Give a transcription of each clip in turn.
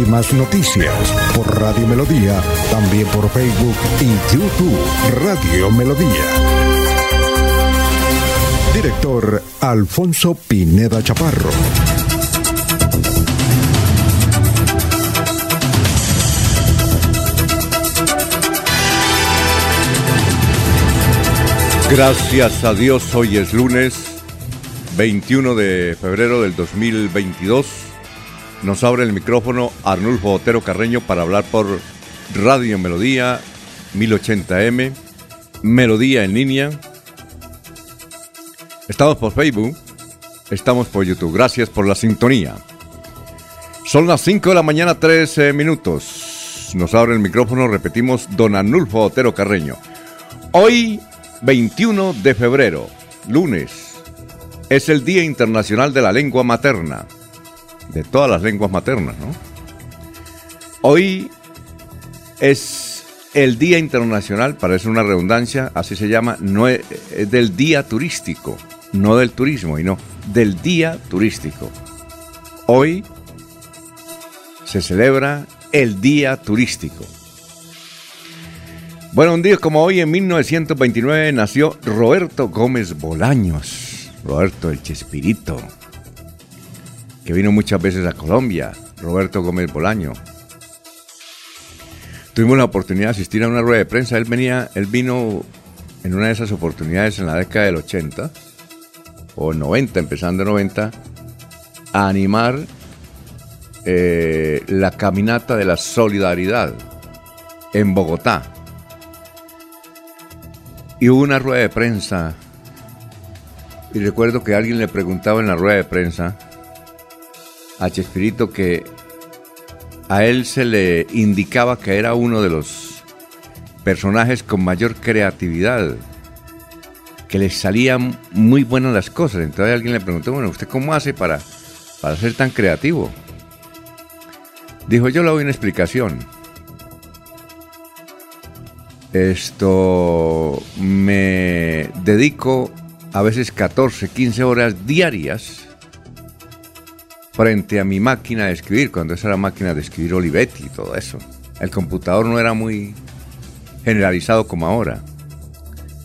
Últimas noticias por Radio Melodía, también por Facebook y YouTube Radio Melodía. Director Alfonso Pineda Chaparro. Gracias a Dios, hoy es lunes 21 de febrero del 2022. Nos abre el micrófono Arnulfo Otero Carreño para hablar por Radio Melodía 1080M, Melodía en línea. Estamos por Facebook, estamos por YouTube. Gracias por la sintonía. Son las 5 de la mañana, 13 minutos. Nos abre el micrófono, repetimos, don Arnulfo Otero Carreño. Hoy 21 de febrero, lunes, es el Día Internacional de la Lengua Materna, de todas las lenguas maternas, ¿no? Hoy es el Día Internacional, parece una redundancia, así se llama, no es, es del Día Turístico, no del turismo, y no, del Día Turístico. Hoy se celebra el Día Turístico. Bueno, un día como hoy, en 1929, nació Roberto Gómez Bolaños. Roberto el Chespirito, que vino muchas veces a Colombia. Roberto Gómez Bolaño. Tuvimos la oportunidad de asistir a una rueda de prensa. Él venía, él vino en una de esas oportunidades en la década del 80 o 90, empezando 90, a animar eh, la caminata de la solidaridad en Bogotá y hubo una rueda de prensa. Y recuerdo que alguien le preguntaba en la rueda de prensa a Chespirito que a él se le indicaba que era uno de los personajes con mayor creatividad, que le salían muy buenas las cosas. Entonces alguien le preguntó, bueno, ¿usted cómo hace para, para ser tan creativo? Dijo, yo le doy una explicación. Esto me dedico a veces 14, 15 horas diarias frente a mi máquina de escribir, cuando esa era máquina de escribir Olivetti y todo eso. El computador no era muy generalizado como ahora.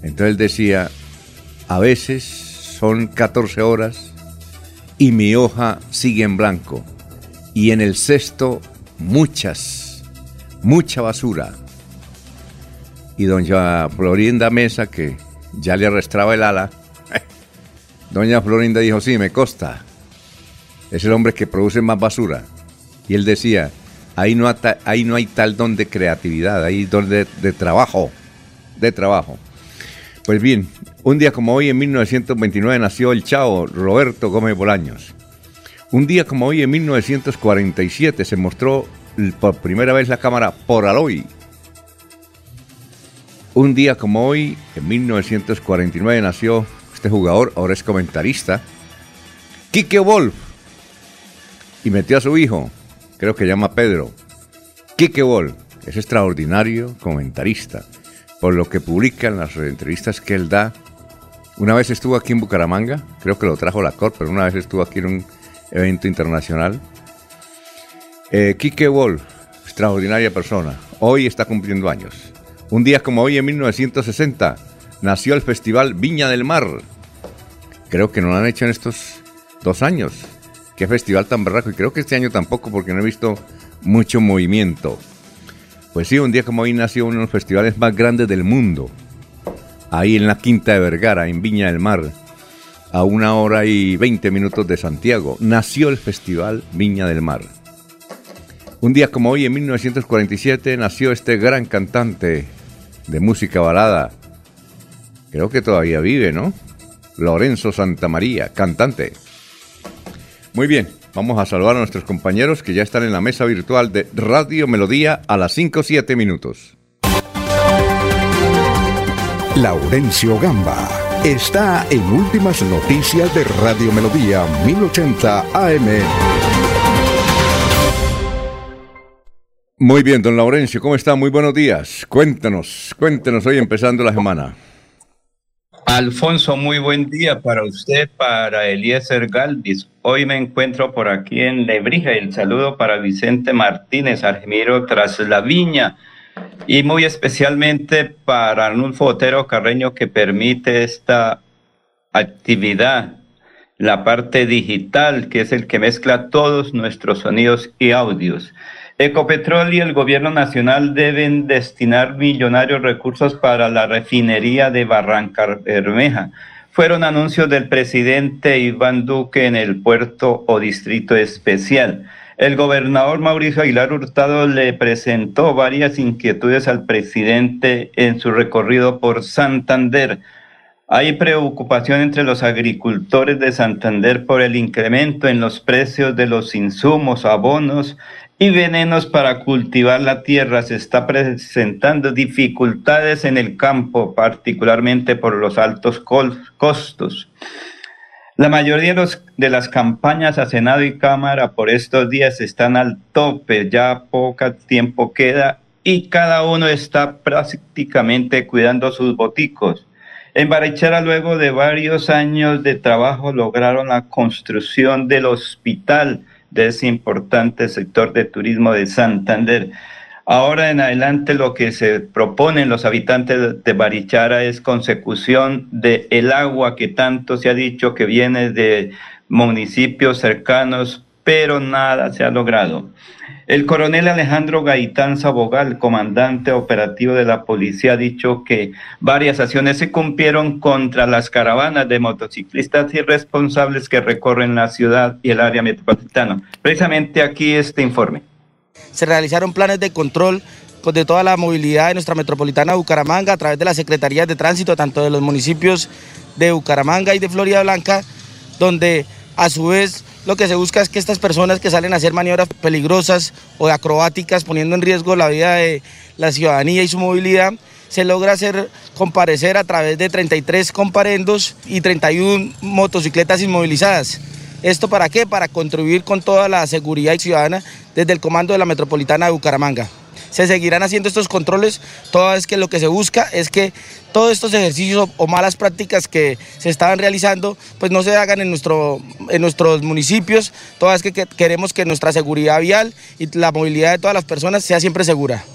Entonces decía, a veces son 14 horas y mi hoja sigue en blanco. Y en el cesto muchas, mucha basura y doña Florinda Mesa, que ya le arrastraba el ala, doña Florinda dijo, sí, me costa. Es el hombre que produce más basura. Y él decía, ahí no, ahí no hay tal don de creatividad, hay don de, trabajo, de trabajo. Pues bien, un día como hoy, en 1929, nació el chao Roberto Gómez Bolaños. Un día como hoy, en 1947, se mostró por primera vez la cámara Poraloy un día como hoy, en 1949, nació este jugador, ahora es comentarista, Quique Wolf, y metió a su hijo, creo que llama Pedro. Quique Wolf es extraordinario comentarista, por lo que publica en las entrevistas que él da. Una vez estuvo aquí en Bucaramanga, creo que lo trajo la Cor, pero una vez estuvo aquí en un evento internacional. Eh, Quique extraordinaria persona, hoy está cumpliendo años. Un día como hoy, en 1960, nació el Festival Viña del Mar. Creo que no lo han hecho en estos dos años. Qué festival tan berraco. Y creo que este año tampoco, porque no he visto mucho movimiento. Pues sí, un día como hoy nació uno de los festivales más grandes del mundo. Ahí en la Quinta de Vergara, en Viña del Mar. A una hora y veinte minutos de Santiago. Nació el Festival Viña del Mar. Un día como hoy, en 1947, nació este gran cantante de música balada. Creo que todavía vive, ¿no? Lorenzo Santamaría, cantante. Muy bien, vamos a saludar a nuestros compañeros que ya están en la mesa virtual de Radio Melodía a las 5 7 minutos. Laurencio Gamba está en Últimas Noticias de Radio Melodía 1080 AM. Muy bien, don Laurencio, ¿cómo está? Muy buenos días. Cuéntanos, cuéntenos hoy empezando la semana. Alfonso, muy buen día para usted, para Eliezer Galvis. Hoy me encuentro por aquí en Lebrija. El saludo para Vicente Martínez, Argemiro Tras la Viña. Y muy especialmente para Arnulfo Otero Carreño, que permite esta actividad, la parte digital, que es el que mezcla todos nuestros sonidos y audios. Ecopetrol y el gobierno nacional deben destinar millonarios recursos para la refinería de Barranca Bermeja. Fueron anuncios del presidente Iván Duque en el puerto o distrito especial. El gobernador Mauricio Aguilar Hurtado le presentó varias inquietudes al presidente en su recorrido por Santander. Hay preocupación entre los agricultores de Santander por el incremento en los precios de los insumos, abonos y venenos para cultivar la tierra. Se está presentando dificultades en el campo, particularmente por los altos costos. La mayoría de, las campañas a Senado y Cámara por estos días están al tope, ya poco tiempo queda y cada uno está prácticamente cuidando sus boticos. En Barichara, luego de varios años de trabajo, lograron la construcción del hospital de ese importante sector de turismo de Santander. Ahora en adelante lo que se proponen los habitantes de Barichara es consecución del el agua que tanto se ha dicho que viene de municipios cercanos, pero nada se ha logrado. El coronel Alejandro Gaitán Sabogal, comandante operativo de la policía, ha dicho que varias acciones se cumplieron contra las caravanas de motociclistas irresponsables que recorren la ciudad y el área metropolitana. Precisamente aquí este informe. Se realizaron planes de control pues, de toda la movilidad de nuestra metropolitana de Bucaramanga a través de las secretarías de tránsito, tanto de los municipios de Bucaramanga y de Florida Blanca, donde a su vez lo que se busca es que estas personas que salen a hacer maniobras peligrosas o acrobáticas poniendo en riesgo la vida de la ciudadanía y su movilidad, se logra hacer comparecer a través de 33 comparendos y 31 motocicletas inmovilizadas. ¿Esto para qué? Para contribuir con toda la seguridad ciudadana desde el comando de la Metropolitana de Bucaramanga. Se seguirán haciendo estos controles, toda vez que lo que se busca es que todos estos ejercicios o, malas prácticas que se estaban realizando, pues no se hagan en, nuestro, en nuestros municipios, toda vez que queremos que nuestra seguridad vial y la movilidad de todas las personas sea siempre segura.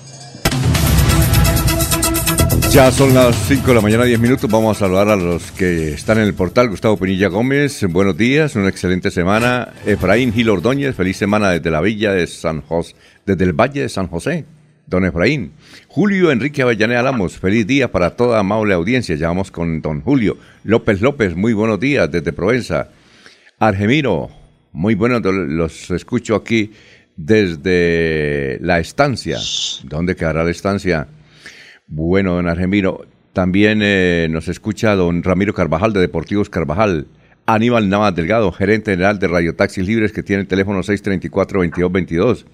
Ya son las 5 de la mañana, 10 minutos. Vamos a saludar a los que están en el portal. Gustavo Pinilla Gómez, buenos días, una excelente semana. Efraín Gil Ordóñez, feliz semana desde la villa de San José, desde el Valle de San José. Don Efraín. Julio Enrique Avellaneda Alamos, feliz día para toda amable audiencia. Llamamos con don Julio. López López, muy buenos días desde Provenza. Argemiro, muy buenos, los escucho aquí desde la estancia. ¿Dónde quedará la estancia? Bueno, don Argemiro, también eh, nos escucha don Ramiro Carvajal de Deportivos Carvajal. Aníbal Navas Delgado, gerente general de Radio Taxis Libres, que tiene el teléfono 634-2222.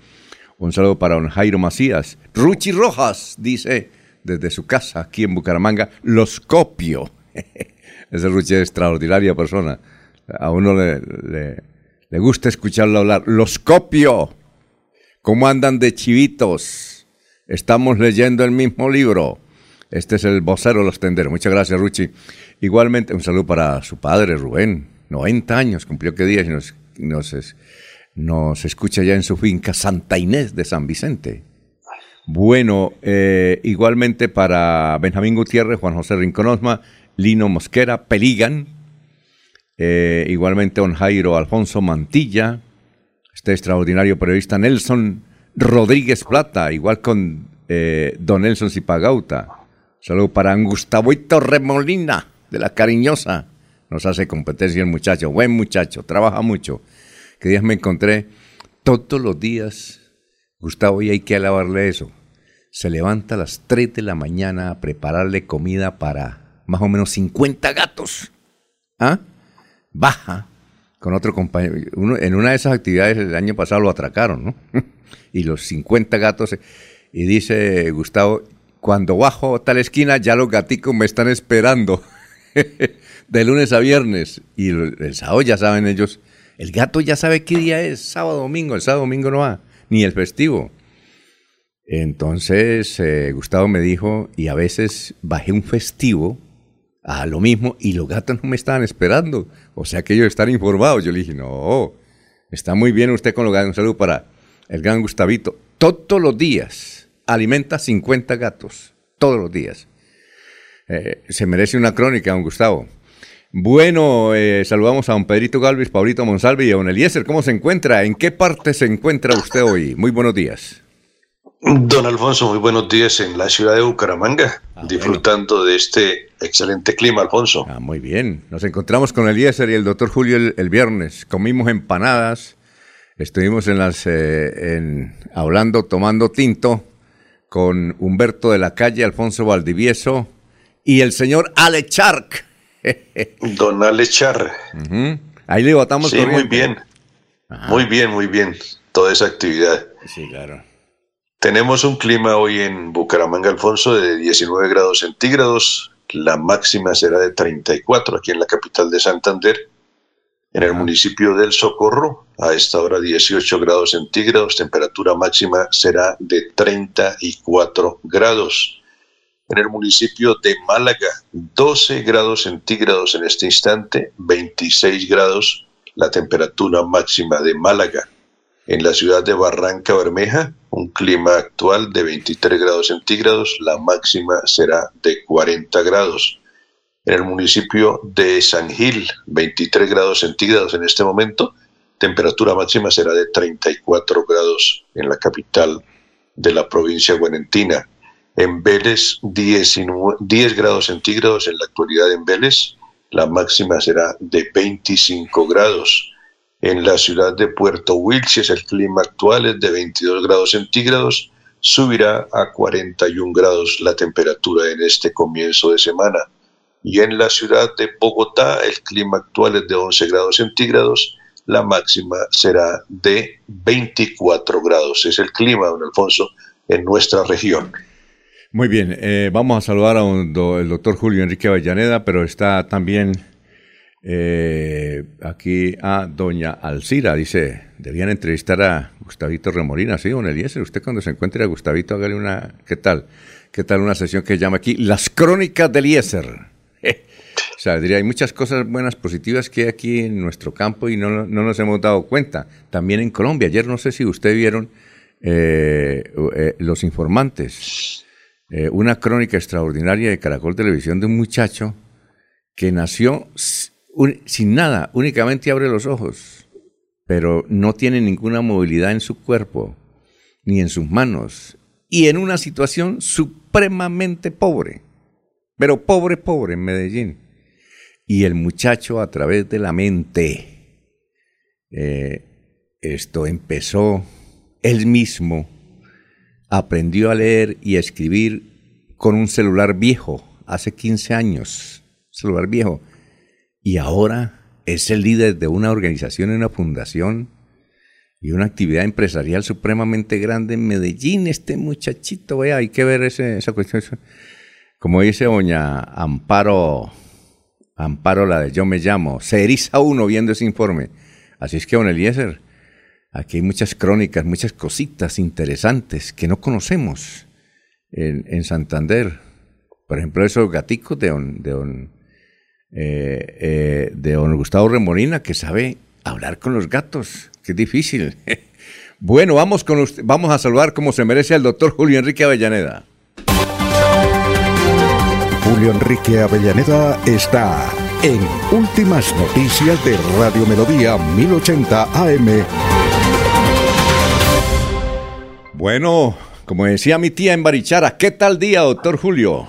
Un saludo para don Jairo Macías. Ruchi Rojas, dice, desde su casa aquí en Bucaramanga, los copio. Ese Ruchi es extraordinaria persona. A uno le, le, gusta escucharlo hablar. Los copio. ¿Cómo andan de chivitos? Estamos leyendo el mismo libro. Este es el vocero de los tenderos. Muchas gracias, Ruchi. Igualmente, un saludo para su padre, Rubén. 90 años cumplió que día y nos, nos, escucha ya en su finca Santa Inés de San Vicente. Bueno, eh, igualmente para Benjamín Gutiérrez, Juan José Rinconosma, Lino Mosquera, Peligan, eh, igualmente don Jairo Alfonso Mantilla, este extraordinario periodista Nelson Rodríguez Plata, igual con eh, Don Nelson Zipagauta. Saludo para Gustavo Remolina, de la Cariñosa. Nos hace competencia el muchacho, buen muchacho, trabaja mucho. Que días me encontré todos los días, Gustavo, y hay que alabarle eso. Se levanta a las 3 de la mañana a prepararle comida para más o menos 50 gatos. ¿Ah? Baja con otro compañero. en una de esas actividades el año pasado lo atracaron, ¿no? y los 50 gatos. Y dice Gustavo, cuando bajo tal esquina ya los gaticos me están esperando. de lunes a viernes. Y el sábado ya saben ellos. El gato ya sabe qué día es, sábado, domingo. El sábado, domingo no va, ni el festivo. Entonces eh, Gustavo me dijo, y a veces bajé un festivo a lo mismo y los gatos no me estaban esperando. O sea que ellos están informados. Yo le dije, no, está muy bien usted con los gatos. Un saludo para el gran Gustavito. Todos los días alimenta 50 gatos. Todos los días. Eh, se merece una crónica, don Gustavo. Bueno, eh, saludamos a don Pedrito Galvis, Paulito Monsalve y a don Eliezer. ¿Cómo se encuentra? ¿En qué parte se encuentra usted hoy? Muy buenos días. Don Alfonso, muy buenos días en la ciudad de Bucaramanga, Ah, disfrutando de este excelente clima, Alfonso. Ah, muy bien. Nos encontramos con Eliezer y el doctor Julio el, el viernes. Comimos empanadas, estuvimos en las, eh, en, hablando, tomando tinto con Humberto de la Calle, Alfonso Valdivieso y el señor Ale Chark. Don Ale Char. Ahí le botamos sí, muy bien, Ajá. muy bien, muy bien, toda esa actividad. Sí, claro. Tenemos un clima hoy en Bucaramanga, Alfonso, de 19 grados centígrados, la máxima será de 34 aquí en la capital de Santander. En el Ajá. municipio del Socorro, a esta hora 18 grados centígrados, temperatura máxima será de 34 grados. En el municipio de Málaga, 12 grados centígrados en este instante, 26 grados la temperatura máxima de Málaga. En la ciudad de Barranca Bermeja, un clima actual de 23 grados centígrados, la máxima será de 40 grados. En el municipio de San Gil, 23 grados centígrados en este momento, temperatura máxima será de 34 grados en la capital de la provincia guanentina. En Vélez, 19 10 grados centígrados en la actualidad en Vélez, la máxima será de 25 grados. En la ciudad de Puerto Wilches el clima actual es de 22 grados centígrados, subirá a 41 grados la temperatura en este comienzo de semana. Y en la ciudad de Bogotá el clima actual es de 11 grados centígrados, la máxima será de 24 grados. Es el clima, don Alfonso, en nuestra región. Muy bien, eh, vamos a saludar a do- el doctor Julio Enrique Avellaneda, pero está también eh, aquí a doña Alcira. Dice, debían entrevistar a Gustavito Remolina, ¿sí, don Eliezer? Usted cuando se encuentre a Gustavito, hágale una, ¿qué tal? ¿Qué tal una sesión que llama aquí Las Crónicas de Eliezer? O sea, hay muchas cosas buenas, positivas que hay aquí en nuestro campo y no, no nos hemos dado cuenta. También en Colombia. Ayer no sé si ustedes vieron eh, eh, Los Informantes eh, una crónica extraordinaria de Caracol Televisión de un muchacho que nació sin nada, únicamente abre los ojos, pero no tiene ninguna movilidad en su cuerpo, ni en sus manos, y en una situación supremamente pobre, pero pobre, pobre en Medellín. Y el muchacho a través de la mente, eh, esto empezó él mismo aprendió a leer y a escribir con un celular viejo, hace 15 años, celular viejo, y ahora es el líder de una organización, una fundación y una actividad empresarial supremamente grande en Medellín. Este muchachito, vea, hay que ver ese- esa cuestión. Como dice doña Amparo, Amparo la de Yo me llamo, se eriza uno viendo ese informe. Así es que, don Eliezer, Aquí hay muchas crónicas, muchas cositas interesantes que no conocemos en, en Santander. Por ejemplo, esos gaticos de don, de eh, eh, de Gustavo Remolina, que sabe hablar con los gatos. Qué difícil. bueno, vamos, con vamos a saludar como se merece al doctor Julio Enrique Avellaneda. Julio Enrique Avellaneda está en Últimas Noticias de Radio Melodía 1080 AM. Bueno, como decía mi tía en Barichara, ¿qué tal día, doctor Julio?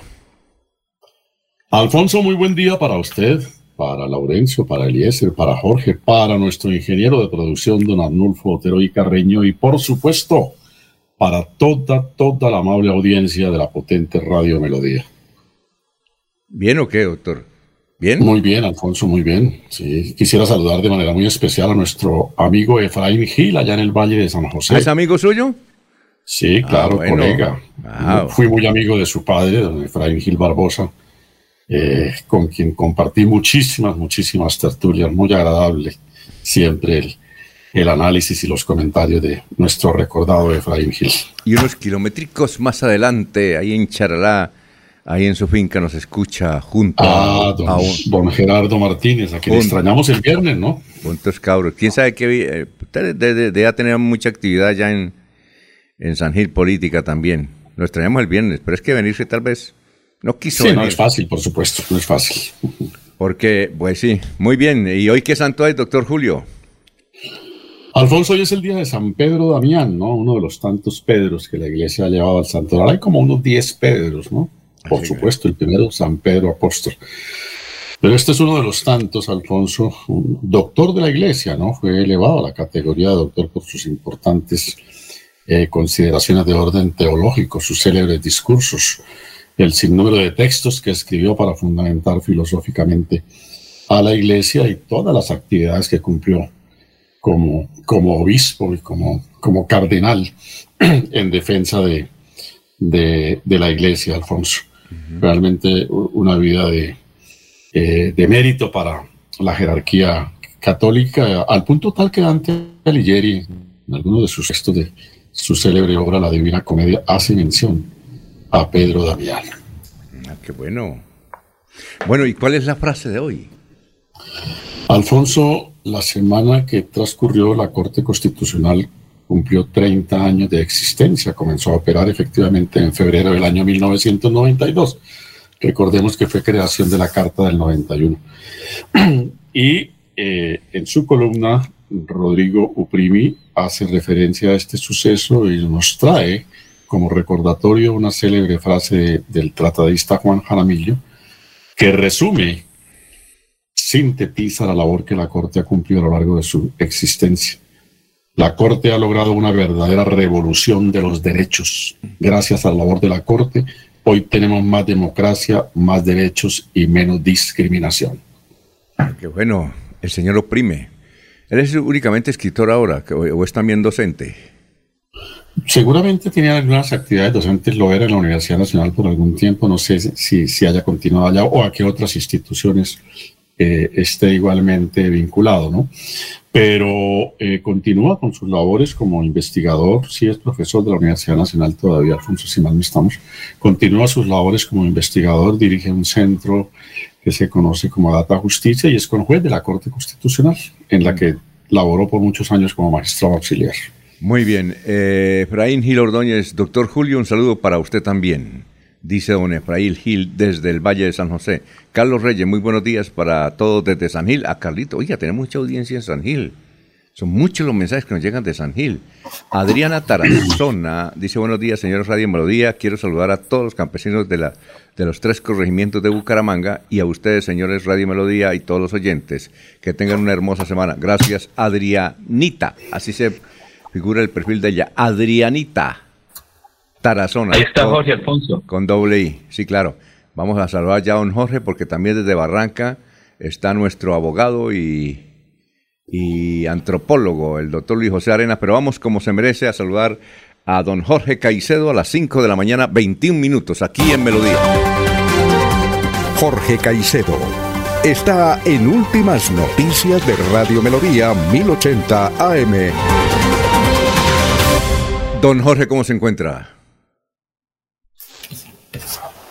Alfonso, muy buen día para usted, para Laurencio, para Eliezer, para Jorge, para nuestro ingeniero de producción, don Arnulfo Otero y Carreño, y por supuesto, para toda, toda la amable audiencia de la potente Radio Melodía. ¿Bien o qué, doctor? ¿Bien? Muy bien, Alfonso, muy bien. Sí, quisiera saludar de manera muy especial a nuestro amigo Efraín Gil, allá en el Valle de San José. ¿Es amigo suyo? Sí, ah, claro, colega. Fui muy amigo de su padre, don Efraín Gil Barbosa, eh, con quien compartí muchísimas, muchísimas tertulias, muy agradable siempre el, el análisis y los comentarios de nuestro recordado Efraín Gil. Y unos kilométricos más adelante, ahí en Charalá, ahí en su finca nos escucha junto a, ah, don, Gerardo Martínez, a quien extrañamos el viernes, ¿no? Juntos cabros. ¿Quién sabe qué? Eh, debe tener mucha actividad ya en, en San Gil Política también. Lo extrañamos el viernes, pero es que venirse tal vez no quiso. Sí, no es fácil, por supuesto, no es fácil. Porque, pues sí, muy bien. ¿Y hoy qué santo es, doctor Julio? Alfonso, hoy es el día de San Pedro Damián, ¿no? Uno de los tantos Pedros que la iglesia ha llevado al santuario. Hay como unos 10 Pedros, ¿no? Por supuesto, el primero, San Pedro Apóstol. Pero este es uno de los tantos, Alfonso, doctor de la iglesia, ¿no? Fue elevado a la categoría de doctor por sus importantes eh, consideraciones de orden teológico, sus célebres discursos, el sinnúmero de textos que escribió para fundamentar filosóficamente a la iglesia y todas las actividades que cumplió como, como obispo y como, como cardenal en defensa de, de, la iglesia, Alfonso. Realmente una vida de, eh, de mérito para la jerarquía católica, al punto tal que Dante Alighieri, en alguno de sus textos de su célebre obra La Divina Comedia hace mención a Pedro Damián. Ah, qué bueno. Bueno, ¿y cuál es la frase de hoy? Alfonso, la semana que transcurrió la Corte Constitucional cumplió 30 años de existencia, comenzó a operar efectivamente en febrero del año 1992. Recordemos que fue creación de la Carta del 91. y eh, en su columna Rodrigo Uprimi hace referencia a este suceso y nos trae como recordatorio una célebre frase del tratadista Juan Jaramillo que resume, sintetiza la labor que la Corte ha cumplido a lo largo de su existencia. La Corte ha logrado una verdadera revolución de los derechos. Gracias a la labor de la Corte, hoy tenemos más democracia, más derechos y menos discriminación. Qué bueno, el señor oprime. ¿Él es únicamente escritor ahora o es también docente? Seguramente tenía algunas actividades docentes, lo era en la Universidad Nacional por algún tiempo, no sé si, si haya continuado allá o a qué otras instituciones eh, esté igualmente vinculado, ¿no? Pero eh, continúa con sus labores como investigador, sí es profesor de la Universidad Nacional todavía, Alfonso, si mal no estamos, continúa sus labores como investigador, dirige un centro que se conoce como Data Justicia y es con juez de la Corte Constitucional, en la que laboró por muchos años como magistrado auxiliar. Muy bien. Eh, Efraín Gil Ordóñez, doctor Julio, un saludo para usted también. Dice don Efraín Gil desde el Valle de San José. Carlos Reyes, muy buenos días para todos desde San Gil. A Carlito, oiga, tenemos mucha audiencia en San Gil. Son muchos los mensajes que nos llegan de San Gil. Adriana Tarazona dice buenos días, señores Radio Melodía. Quiero saludar a todos los campesinos de, la, de los tres corregimientos de Bucaramanga y a ustedes, señores Radio Melodía y todos los oyentes. Que tengan una hermosa semana. Gracias, Adrianita. Así se figura el perfil de ella. Adrianita Tarazona. Ahí está Jorge Alfonso. Con doble I, sí, claro. Vamos a saludar ya a don Jorge porque también desde Barranca está nuestro abogado y y antropólogo, el doctor Luis José Arena, pero vamos como se merece a saludar a don Jorge Caicedo a las 5 de la mañana, 21 minutos, aquí en Melodía. Jorge Caicedo está en Últimas Noticias de Radio Melodía 1080 AM. Don Jorge, ¿cómo se encuentra?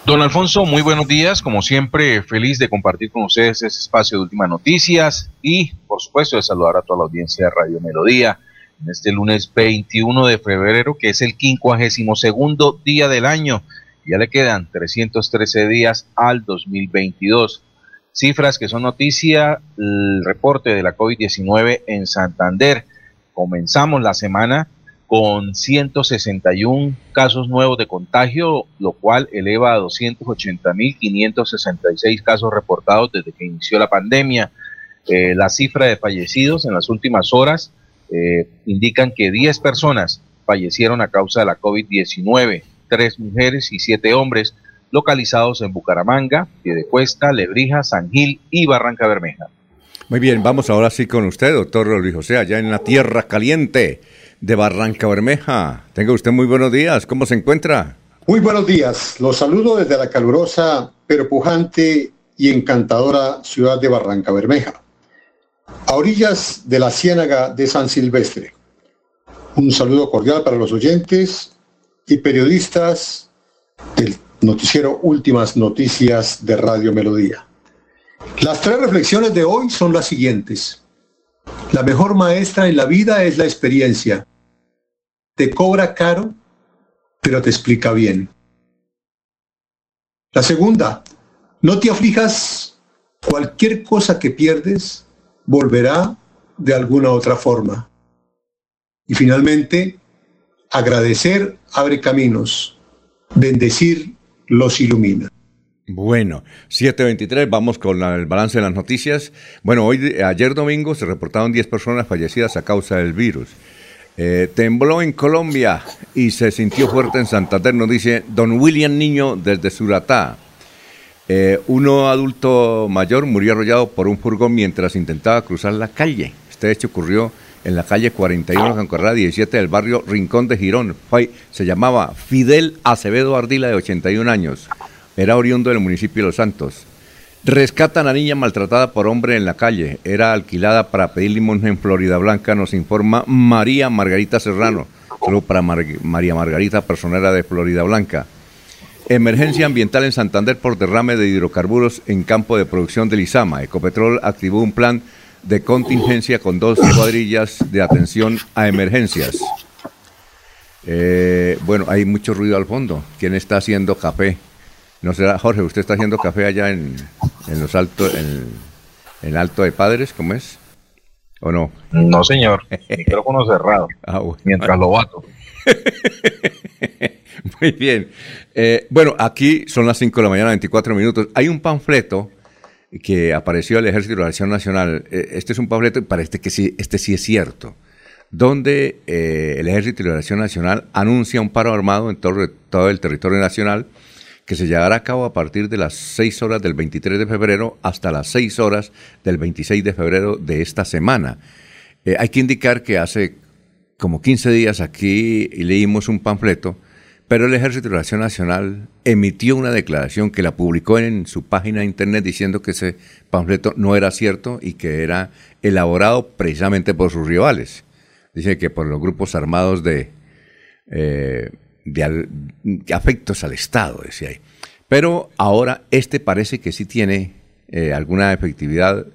Don Alfonso, muy buenos días. Como siempre, feliz de compartir con ustedes este espacio de últimas noticias y, por supuesto, de saludar a toda la audiencia de Radio Melodía en este lunes 21 de febrero, que es el 52 día del año. Ya le quedan 313 días al 2022. Cifras que son noticia, el reporte de la COVID-19 en Santander. Comenzamos la semana con 161 casos nuevos de contagio, lo cual eleva a 280.566 casos reportados desde que inició la pandemia. Eh, la cifra de fallecidos en las últimas horas eh, indican que 10 personas fallecieron a causa de la COVID-19, 3 mujeres y 7 hombres, localizados en Bucaramanga, Piedecuesta, Lebrija, San Gil y Barranca Bermeja. Muy bien, vamos ahora sí con usted, doctor Luis José, allá en la Tierra Caliente de Barranca Bermeja. Tenga usted muy buenos días. ¿Cómo se encuentra? Muy buenos días. Los saludo desde la calurosa, pero pujante y encantadora ciudad de Barranca Bermeja, a orillas de la ciénaga de San Silvestre. Un saludo cordial para los oyentes y periodistas del noticiero Últimas Noticias de Radio Melodía. Las tres reflexiones de hoy son las siguientes. La mejor maestra en la vida es la experiencia. Te cobra caro, pero te explica bien. La segunda, no te aflijas, cualquier cosa que pierdes volverá de alguna otra forma. Y finalmente, agradecer abre caminos, bendecir los ilumina. Bueno, 723, vamos con el balance de las noticias. Bueno, hoy, ayer domingo se reportaron 10 personas fallecidas a causa del virus. Eh, tembló en Colombia y se sintió fuerte en Santander, nos dice don William Niño desde Suratá. Eh, uno adulto mayor murió arrollado por un furgón mientras intentaba cruzar la calle. Este hecho ocurrió en la calle 41, San 17 del barrio Rincón de Girón. Se llamaba Fidel Acevedo Ardila, de 81 años. Era oriundo del municipio de Los Santos. Rescatan a niña maltratada por hombre en la calle. Era alquilada para pedir limón en Florida Blanca, nos informa María Margarita Serrano. Solo para María Margarita, personera de Florida Blanca. Emergencia ambiental en Santander por derrame de hidrocarburos en campo de producción de Lizama. Ecopetrol activó un plan de contingencia con dos cuadrillas de atención a emergencias. Eh, bueno, hay mucho ruido al fondo. ¿Quién está haciendo café? ¿No será, Jorge, usted está haciendo café allá en, los altos, en, el Alto de Padres, ¿cómo es? ¿O no? No, señor. Micrófono cerrado. Ah, mientras lo bato. Muy bien. Eh, bueno, aquí son las 5 de la mañana, 24 minutos. Hay un panfleto que apareció del Ejército de la Nación Nacional. Eh, este es un panfleto, y parece que sí, este sí es cierto, donde eh, el Ejército de la Nación Nacional anuncia un paro armado en todo, todo el territorio nacional que se llevará a cabo a partir de las 6 horas del 23 de febrero hasta las 6 horas del 26 de febrero de esta semana. Eh, hay que indicar que hace como 15 días aquí leímos un panfleto, pero el Ejército de Nación Nacional emitió una declaración que la publicó en su página de internet diciendo que ese panfleto no era cierto y que era elaborado precisamente por sus rivales. Dice que por los grupos armados de... Eh, de, afectos al Estado, decía ahí. Pero ahora este parece que sí tiene eh, alguna efectividad,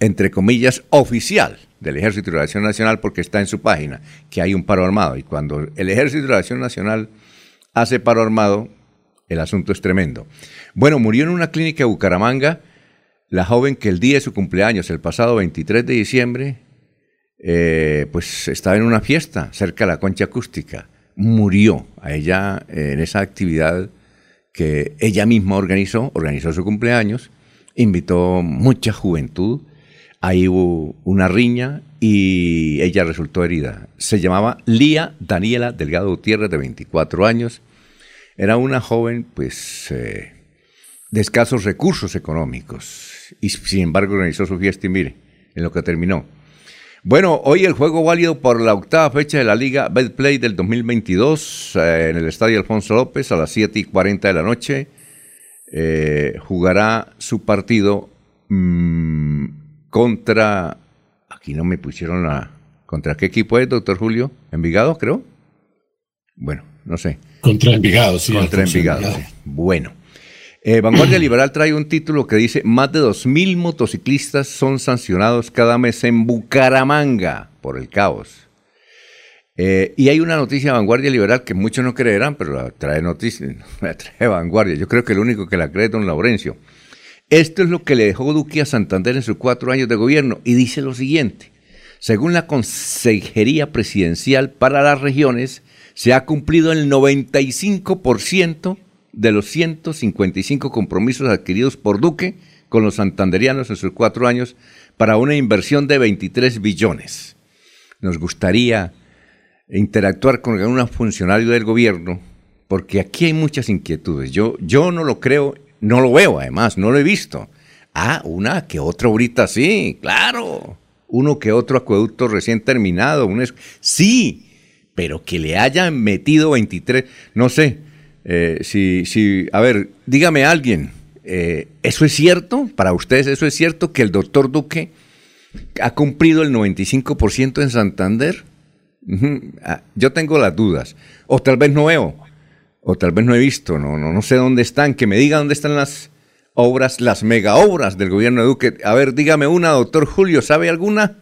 entre comillas, oficial del Ejército de la Acción Nacional porque está en su página, que hay un paro armado. Y cuando el Ejército de la Acción Nacional hace paro armado, el asunto es tremendo. Bueno, murió en una clínica de Bucaramanga la joven que el día de su cumpleaños, el pasado 23 de diciembre, eh, pues estaba en una fiesta cerca de la concha acústica murió a ella en esa actividad que ella misma organizó, organizó su cumpleaños, invitó mucha juventud, ahí hubo una riña y ella resultó herida. Se llamaba Lía Daniela Delgado Gutiérrez, de 24 años. Era una joven, pues, eh, de escasos recursos económicos y sin embargo organizó su fiesta y mire, en lo que terminó. Bueno, hoy el juego válido por la octava fecha de la Liga Betplay del 2022 eh, en el Estadio Alfonso López a las 7 y 40 de la noche. Eh, jugará su partido mm, contra. Aquí no me pusieron la. ¿Contra qué equipo es, doctor Julio? ¿Envigado, creo? Bueno, no sé. Contra Envigado, sí. Contra Envigado. Bueno. Eh, Vanguardia Liberal trae un título que dice, más de 2.000 motociclistas son sancionados cada mes en Bucaramanga por el caos. Eh, y hay una noticia de Vanguardia Liberal que muchos no creerán, pero la trae noticia, la trae Vanguardia. Yo creo que el único que la cree es don Laurencio. Esto es lo que le dejó Duque a Santander en sus cuatro años de gobierno y dice lo siguiente. Según la Consejería Presidencial para las Regiones, se ha cumplido el 95% de los 155 compromisos adquiridos por Duque con los santanderianos en sus cuatro años para una inversión de 23 billones. Nos gustaría interactuar con algún funcionario del gobierno, porque aquí hay muchas inquietudes. Yo, yo no lo creo, no lo veo además, no lo he visto. Ah, una que otra ahorita sí, claro. uno que otro acueducto recién terminado. Sí, pero que le hayan metido 23, no sé, eh, si, si, a ver, dígame alguien, eh, ¿eso es cierto? ¿Para ustedes eso es cierto que el doctor Duque ha cumplido el 95% en Santander? Ah, yo tengo las dudas, o tal vez no veo, o tal vez no he visto, no, no, no sé dónde están, que me diga dónde están las obras, las mega obras del gobierno de Duque. A ver, dígame una, doctor Julio, ¿sabe alguna?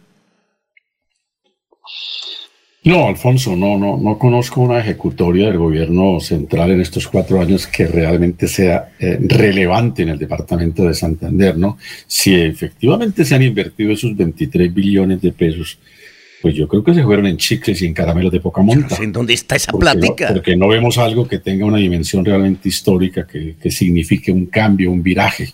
No, Alfonso, no, no, no conozco una ejecutoria del gobierno central en estos cuatro años que realmente sea eh, relevante en el departamento de Santander, ¿no? Si efectivamente se han invertido esos 23 billones de pesos, pues yo creo que se fueron en chicles y en caramelos de poca monta. ¿En dónde está esa plática? porque no vemos algo que tenga una dimensión realmente histórica, que, que signifique un cambio, un viraje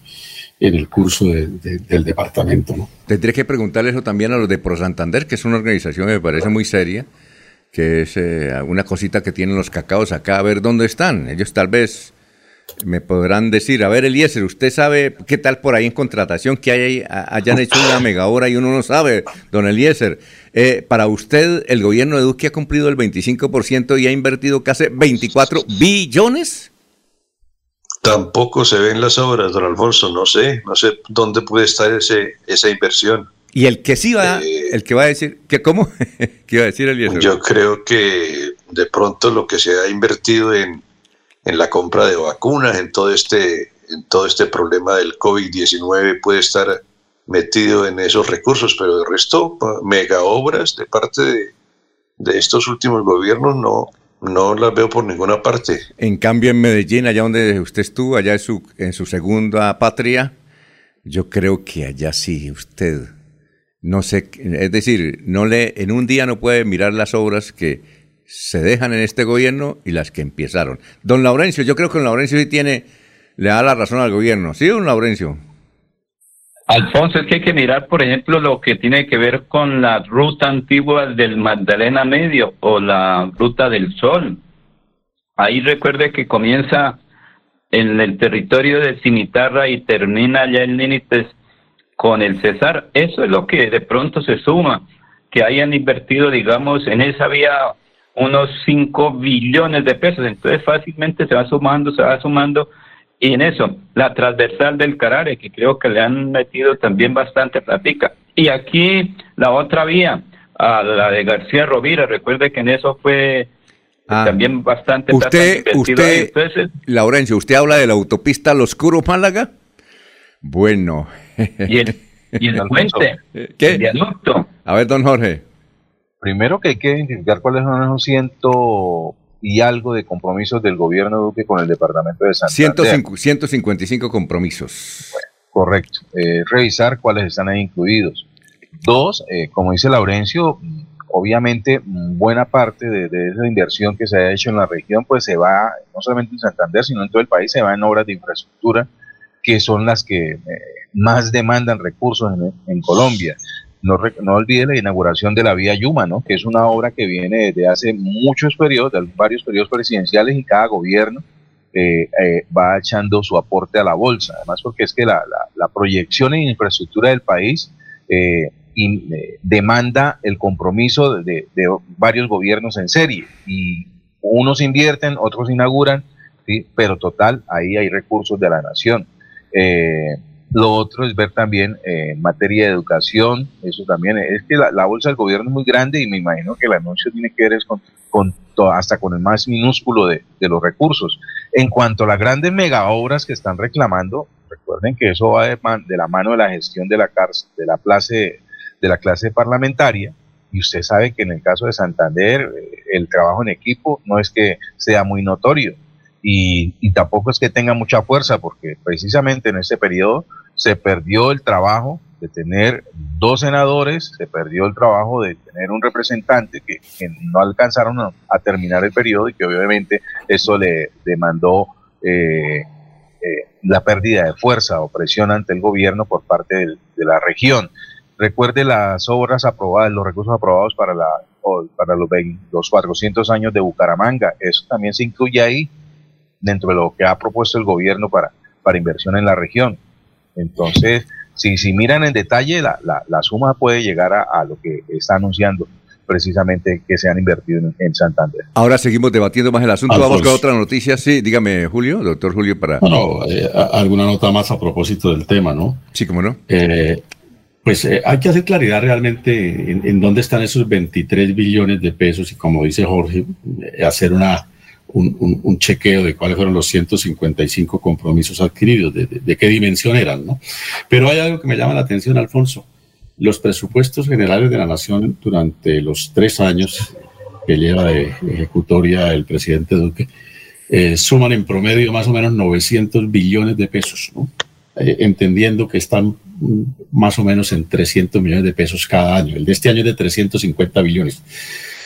en el curso del departamento. ¿no? Tendré que preguntarle eso también a los de Pro Santander, que es una organización que me parece muy seria, que es eh, una cosita que tienen los cacaos acá, a ver dónde están. Ellos tal vez me podrán decir, a ver Eliezer, ¿usted sabe qué tal por ahí en contratación que hay, hayan hecho una mega hora y uno no sabe, don Eliezer? Eh, para usted, ¿el gobierno de Duque ha cumplido el 25% y ha invertido casi 24 billones? Tampoco se ven las obras, don Alfonso, no sé, no sé dónde puede estar ese, esa inversión. Y el que sí va, eh, el que va a decir, que ¿cómo? ¿Qué iba a decir el Yo creo que de pronto lo que se ha invertido en, en la compra de vacunas, en todo este, en todo este problema del COVID-19 puede estar metido en esos recursos, pero de resto, mega obras de parte de, de estos últimos gobiernos no, no las veo por ninguna parte. En cambio, en Medellín, allá donde usted estuvo, allá en su, en su segunda patria, yo creo que allá sí usted, no sé, es decir, no le, en un día no puede mirar las obras que se dejan en este gobierno y las que empezaron. Don Laurencio, yo creo que don Laurencio sí tiene, le da la razón al gobierno. ¿Sí, don Laurencio? Alfonso, es que hay que mirar, por ejemplo, lo que tiene que ver con la ruta antigua del Magdalena Medio o la ruta del Sol. Ahí recuerde que comienza en el territorio de Cimitarra y termina allá en límites con el Cesar. Eso es lo que de pronto se suma, que hayan invertido, digamos, en esa vía unos 5 billones de pesos. Entonces fácilmente se va sumando, se va sumando y en eso, la transversal del Carare, que creo que le han metido también bastante plática. Y aquí la otra vía, a la de García Rovira, recuerde que en eso fue ah. también bastante usted, usted, Laurencio, ¿usted habla de la autopista Los Curos Málaga? Bueno. ¿Y el, y el puente? ¿Qué? El viaducto. A ver, don Jorge. Primero que hay que identificar cuáles son esos ciento y algo de compromisos del gobierno Duque con el departamento de Santander. 155 compromisos. correcto. Eh, revisar cuáles están ahí incluidos. Dos, eh, como dice Laurencio, obviamente buena parte de, esa inversión que se ha hecho en la región, pues se va, no solamente en Santander, sino en todo el país, se va en obras de infraestructura, que son las que eh, más demandan recursos en, en Colombia. No, no olvide la inauguración de la vía Yuma, ¿no? que es una obra que viene desde hace muchos periodos, de varios periodos presidenciales y cada gobierno eh, eh, va echando su aporte a la bolsa. Además, porque es que la, la, proyección en infraestructura del país eh, demanda el compromiso de, de, varios gobiernos en serie y unos invierten, otros inauguran, ¿sí? pero total, ahí hay recursos de la nación. Lo otro es ver también eh, en materia de educación, eso también, es que la, bolsa del gobierno es muy grande y me imagino que el anuncio tiene que ver con, con hasta con el más minúsculo de, los recursos. En cuanto a las grandes mega obras que están reclamando, recuerden que eso va de, de la mano de la gestión de la, cárcel, de la clase de la clase parlamentaria, y usted sabe que en el caso de Santander eh, el trabajo en equipo no es que sea muy notorio y, tampoco es que tenga mucha fuerza, porque precisamente en ese periodo se perdió el trabajo de tener dos senadores, se perdió el trabajo de tener un representante que, no alcanzaron a, terminar el periodo y que obviamente eso le demandó eh, eh, la pérdida de fuerza o presión ante el gobierno por parte de la región. Recuerde las obras aprobadas, los recursos aprobados para, la, para los, los 400 años de Bucaramanga, eso también se incluye ahí dentro de lo que ha propuesto el gobierno para, para inversión en la región. Entonces, si, si miran en detalle, la, la, suma puede llegar a, lo que está anunciando precisamente que se han invertido en, Santander. Ahora seguimos debatiendo más el asunto. Vamos con otra noticia. Sí, dígame, Julio, doctor Julio, para... No, eh, alguna nota más a propósito del tema, ¿no? Sí, cómo no. Eh, pues eh, hay que hacer claridad realmente en, dónde están esos 23 billones de pesos y como dice Jorge, hacer una un, chequeo de cuáles fueron los 155 compromisos adquiridos, de, qué dimensión eran, ¿no? Pero hay algo que me llama la atención, Alfonso. Los presupuestos generales de la Nación durante los tres años que lleva de ejecutoria el presidente Duque eh, suman en promedio más o menos 900 billones de pesos, ¿no? Eh, entendiendo que están más o menos en 300 millones de pesos cada año. El de este año es de 350 billones.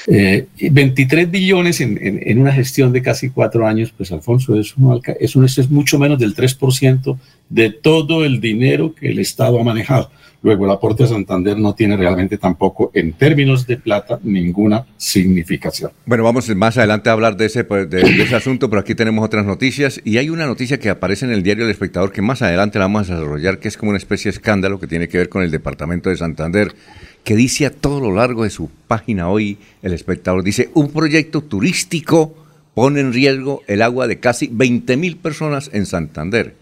23 eh, billones en, una gestión de casi cuatro años, pues Alfonso, es, es, mucho menos del 3% de todo el dinero que el Estado ha manejado. Luego, el aporte a Santander no tiene realmente tampoco, en términos de plata, ninguna significación. Bueno, vamos más adelante a hablar de ese, pues, de, ese asunto, pero aquí tenemos otras noticias. Y hay una noticia que aparece en el diario El Espectador que más adelante la vamos a desarrollar, que es como una especie de escándalo que tiene que ver con el departamento de Santander que dice a todo lo largo de su página hoy el espectador, dice, un proyecto turístico pone en riesgo el agua de casi 20 mil personas en Santander.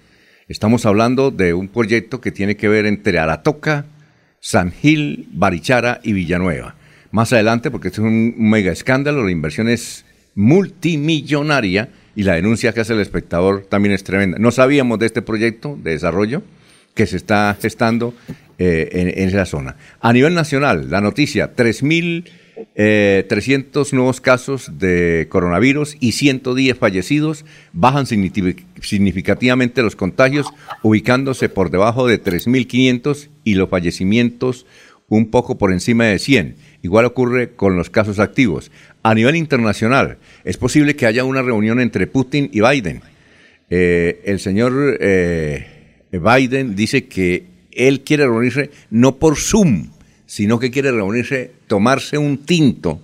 Estamos hablando de un proyecto que tiene que ver entre Aratoca, San Gil, Barichara y Villanueva. Más adelante, porque este es un mega escándalo, la inversión es multimillonaria y la denuncia que hace el espectador también es tremenda. No sabíamos de este proyecto de desarrollo que se está gestando eh, en, esa zona. A nivel nacional, la noticia, 3.300 eh, nuevos casos de coronavirus y 110 fallecidos, bajan significativamente los contagios, ubicándose por debajo de 3.500 y los fallecimientos un poco por encima de 100. Igual ocurre con los casos activos. A nivel internacional, es posible que haya una reunión entre Putin y Biden. Eh, el señor Biden dice que él quiere reunirse no por Zoom, sino que quiere reunirse, tomarse un tinto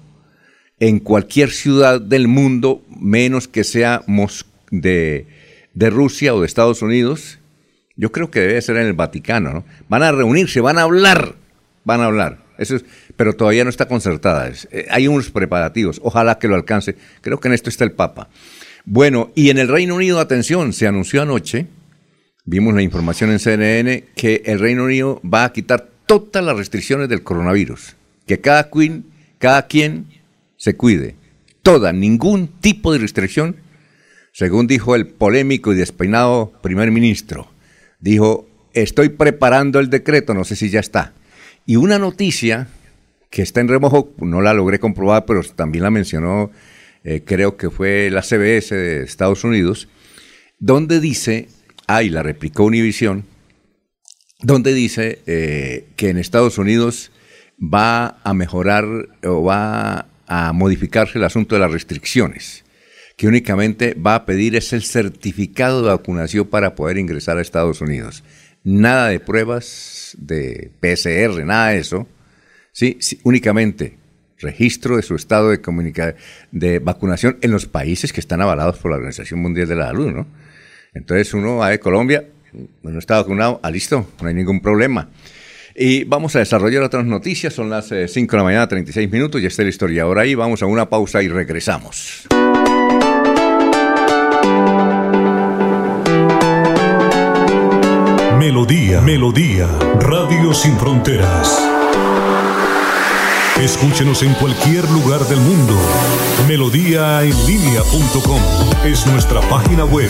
en cualquier ciudad del mundo, menos que sea de, de Rusia o de Estados Unidos. Yo creo que debe ser en el Vaticano, ¿no? Van a reunirse, van a hablar, van a hablar. Eso es, pero todavía no está concertada. Eh, hay unos preparativos. Ojalá que lo alcance. Creo que en esto está el Papa. Bueno, y en el Reino Unido, atención, se anunció anoche vimos la información en CNN que el Reino Unido va a quitar todas las restricciones del coronavirus. Que cada, queen, cada quien se cuide. Toda, ningún tipo de restricción, según dijo el polémico y despeinado primer ministro. Dijo, estoy preparando el decreto, no sé si ya está. Y una noticia que está en remojo, no la logré comprobar, pero también la mencionó, eh, creo que fue la CBS de Estados Unidos, donde dice Ah, y la replicó Univision, donde dice eh, que en Estados Unidos va a mejorar o va a modificarse el asunto de las restricciones, que únicamente va a pedir es el certificado de vacunación para poder ingresar a Estados Unidos. Nada de pruebas de PCR, nada de eso. Sí, sí únicamente registro de su estado de, de vacunación en los países que están avalados por la Organización Mundial de la Salud, ¿no? Entonces uno va de Colombia, no está vacunado, ah, listo, no hay ningún problema. Y vamos a desarrollar otras noticias, son las 5 eh, de la mañana, 36 minutos, y está la historia ahora ahí, vamos a una pausa y regresamos. Melodía, Melodía, Radio Sin Fronteras. Escúchenos en cualquier lugar del mundo. Melodíaenlínea.com es nuestra página web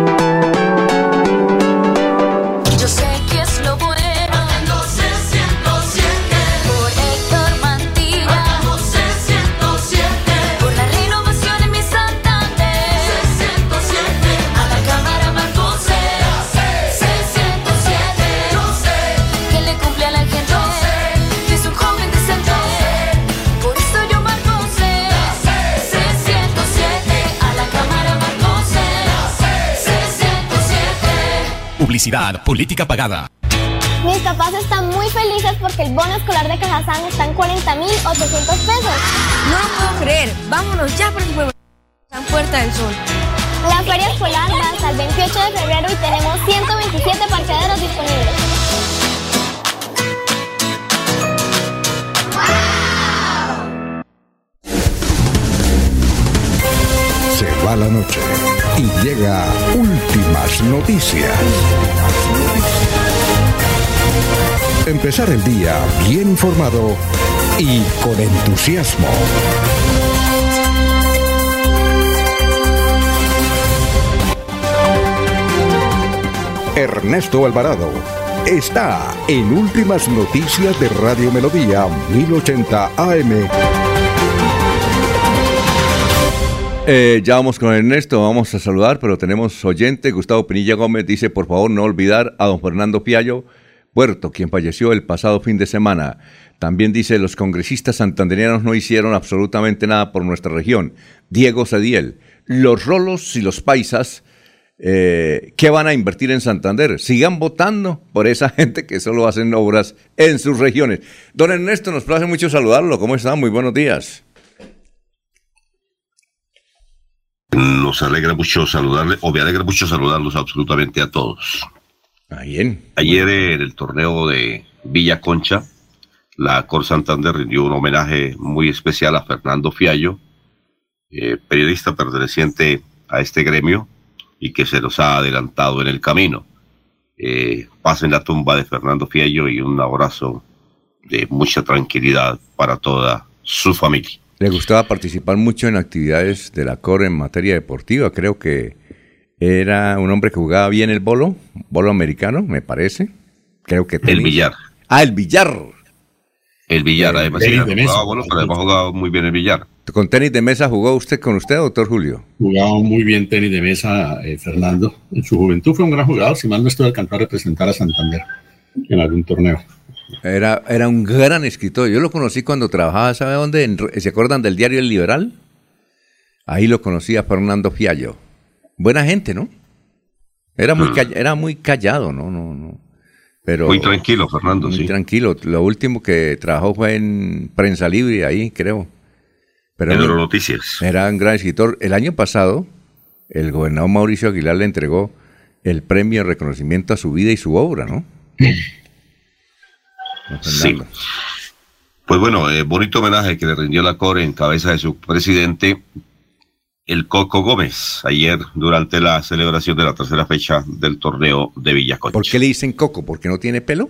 Publicidad, política pagada. Mis papás están muy felices porque el bono escolar de Cajazán está en 40.800 pesos. No lo puedo creer. Vámonos ya por el San Puerta del Sol. La feria escolar va hasta el 28 de febrero y tenemos 127 parqueaderos disponibles. Se va la noche y llega últimas noticias. Empezar el día bien informado y con entusiasmo. Ernesto Alvarado está en Últimas Noticias de Radio Melodía 1080 AM. Eh, ya vamos con Ernesto, vamos a saludar, pero tenemos oyente, Gustavo Pinilla Gómez, dice por favor no olvidar a don Fernando Piallo Puerto, quien falleció el pasado fin de semana. También dice, los congresistas santanderianos no hicieron absolutamente nada por nuestra región. Diego Sediel, los rolos y los paisas, eh, ¿qué van a invertir en Santander? Sigan votando por esa gente que solo hacen obras en sus regiones. Don Ernesto, nos place mucho saludarlo. ¿Cómo está? Muy buenos días. Nos alegra mucho saludarle, o me alegra mucho saludarlos absolutamente a todos. Ayer en el torneo de Villa Concha, la Cor Santander rindió un homenaje muy especial a Fernando Fiallo, eh, periodista perteneciente a este gremio y que se nos ha adelantado en el camino. Eh, pasen la tumba de Fernando Fiallo y un abrazo de mucha tranquilidad para toda su familia. Le gustaba participar mucho en actividades de la COR en materia deportiva. Creo que era un hombre que jugaba bien el bolo, bolo americano, me parece. Creo que El billar. Ah, el billar. El billar, además, sí, jugaba bolo, pero además jugaba muy bien el billar. ¿Con tenis de mesa jugó usted con usted, doctor Julio? Jugaba muy bien tenis de mesa, eh, Fernando. En su juventud fue un gran jugador, si mal no estoy alcanzó a representar a Santander en algún torneo. Era, era un gran escritor. Yo lo conocí cuando trabajaba, ¿sabe dónde? ¿Se acuerdan del diario El Liberal? Ahí lo conocí a Fernando Fiallo. Buena gente, ¿no? Era muy, mm. era muy callado, ¿no? no, no. Pero, muy tranquilo, Fernando, muy tranquilo. Lo último que trabajó fue en Prensa Libre, ahí creo. Pero en Noticias. Era un gran escritor. El año pasado, el gobernador Mauricio Aguilar le entregó el premio de reconocimiento a su vida y su obra, ¿no? Sí. Pues bueno, eh, bonito homenaje que le rindió la CORE en cabeza de su presidente, el Coco Gómez, ayer durante la celebración de la tercera fecha del torneo de Villaconcha. ¿Por qué le dicen Coco? ¿Porque no tiene pelo?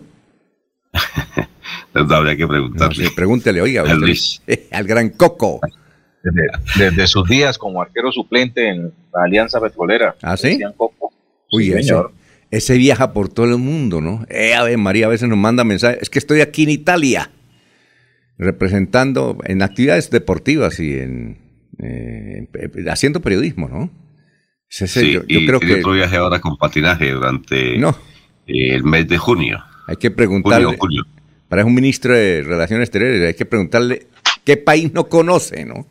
habría que preguntarle. pregúntele, oiga, al gran Coco. Desde, sus días como arquero suplente en la Alianza Petrolera. ¿Ah, sí? Uy, señor. Ese viaja por todo el mundo, ¿no? Eh, a ver, María a veces nos manda mensajes. Es que estoy aquí en Italia, representando en actividades deportivas y en, eh, haciendo periodismo, ¿no? sí, yo, y creo que otro viaje ahora con patinaje durante no. el mes de junio. Hay que preguntarle. Para un ministro de Relaciones Exteriores, hay que preguntarle qué país no conoce, ¿no?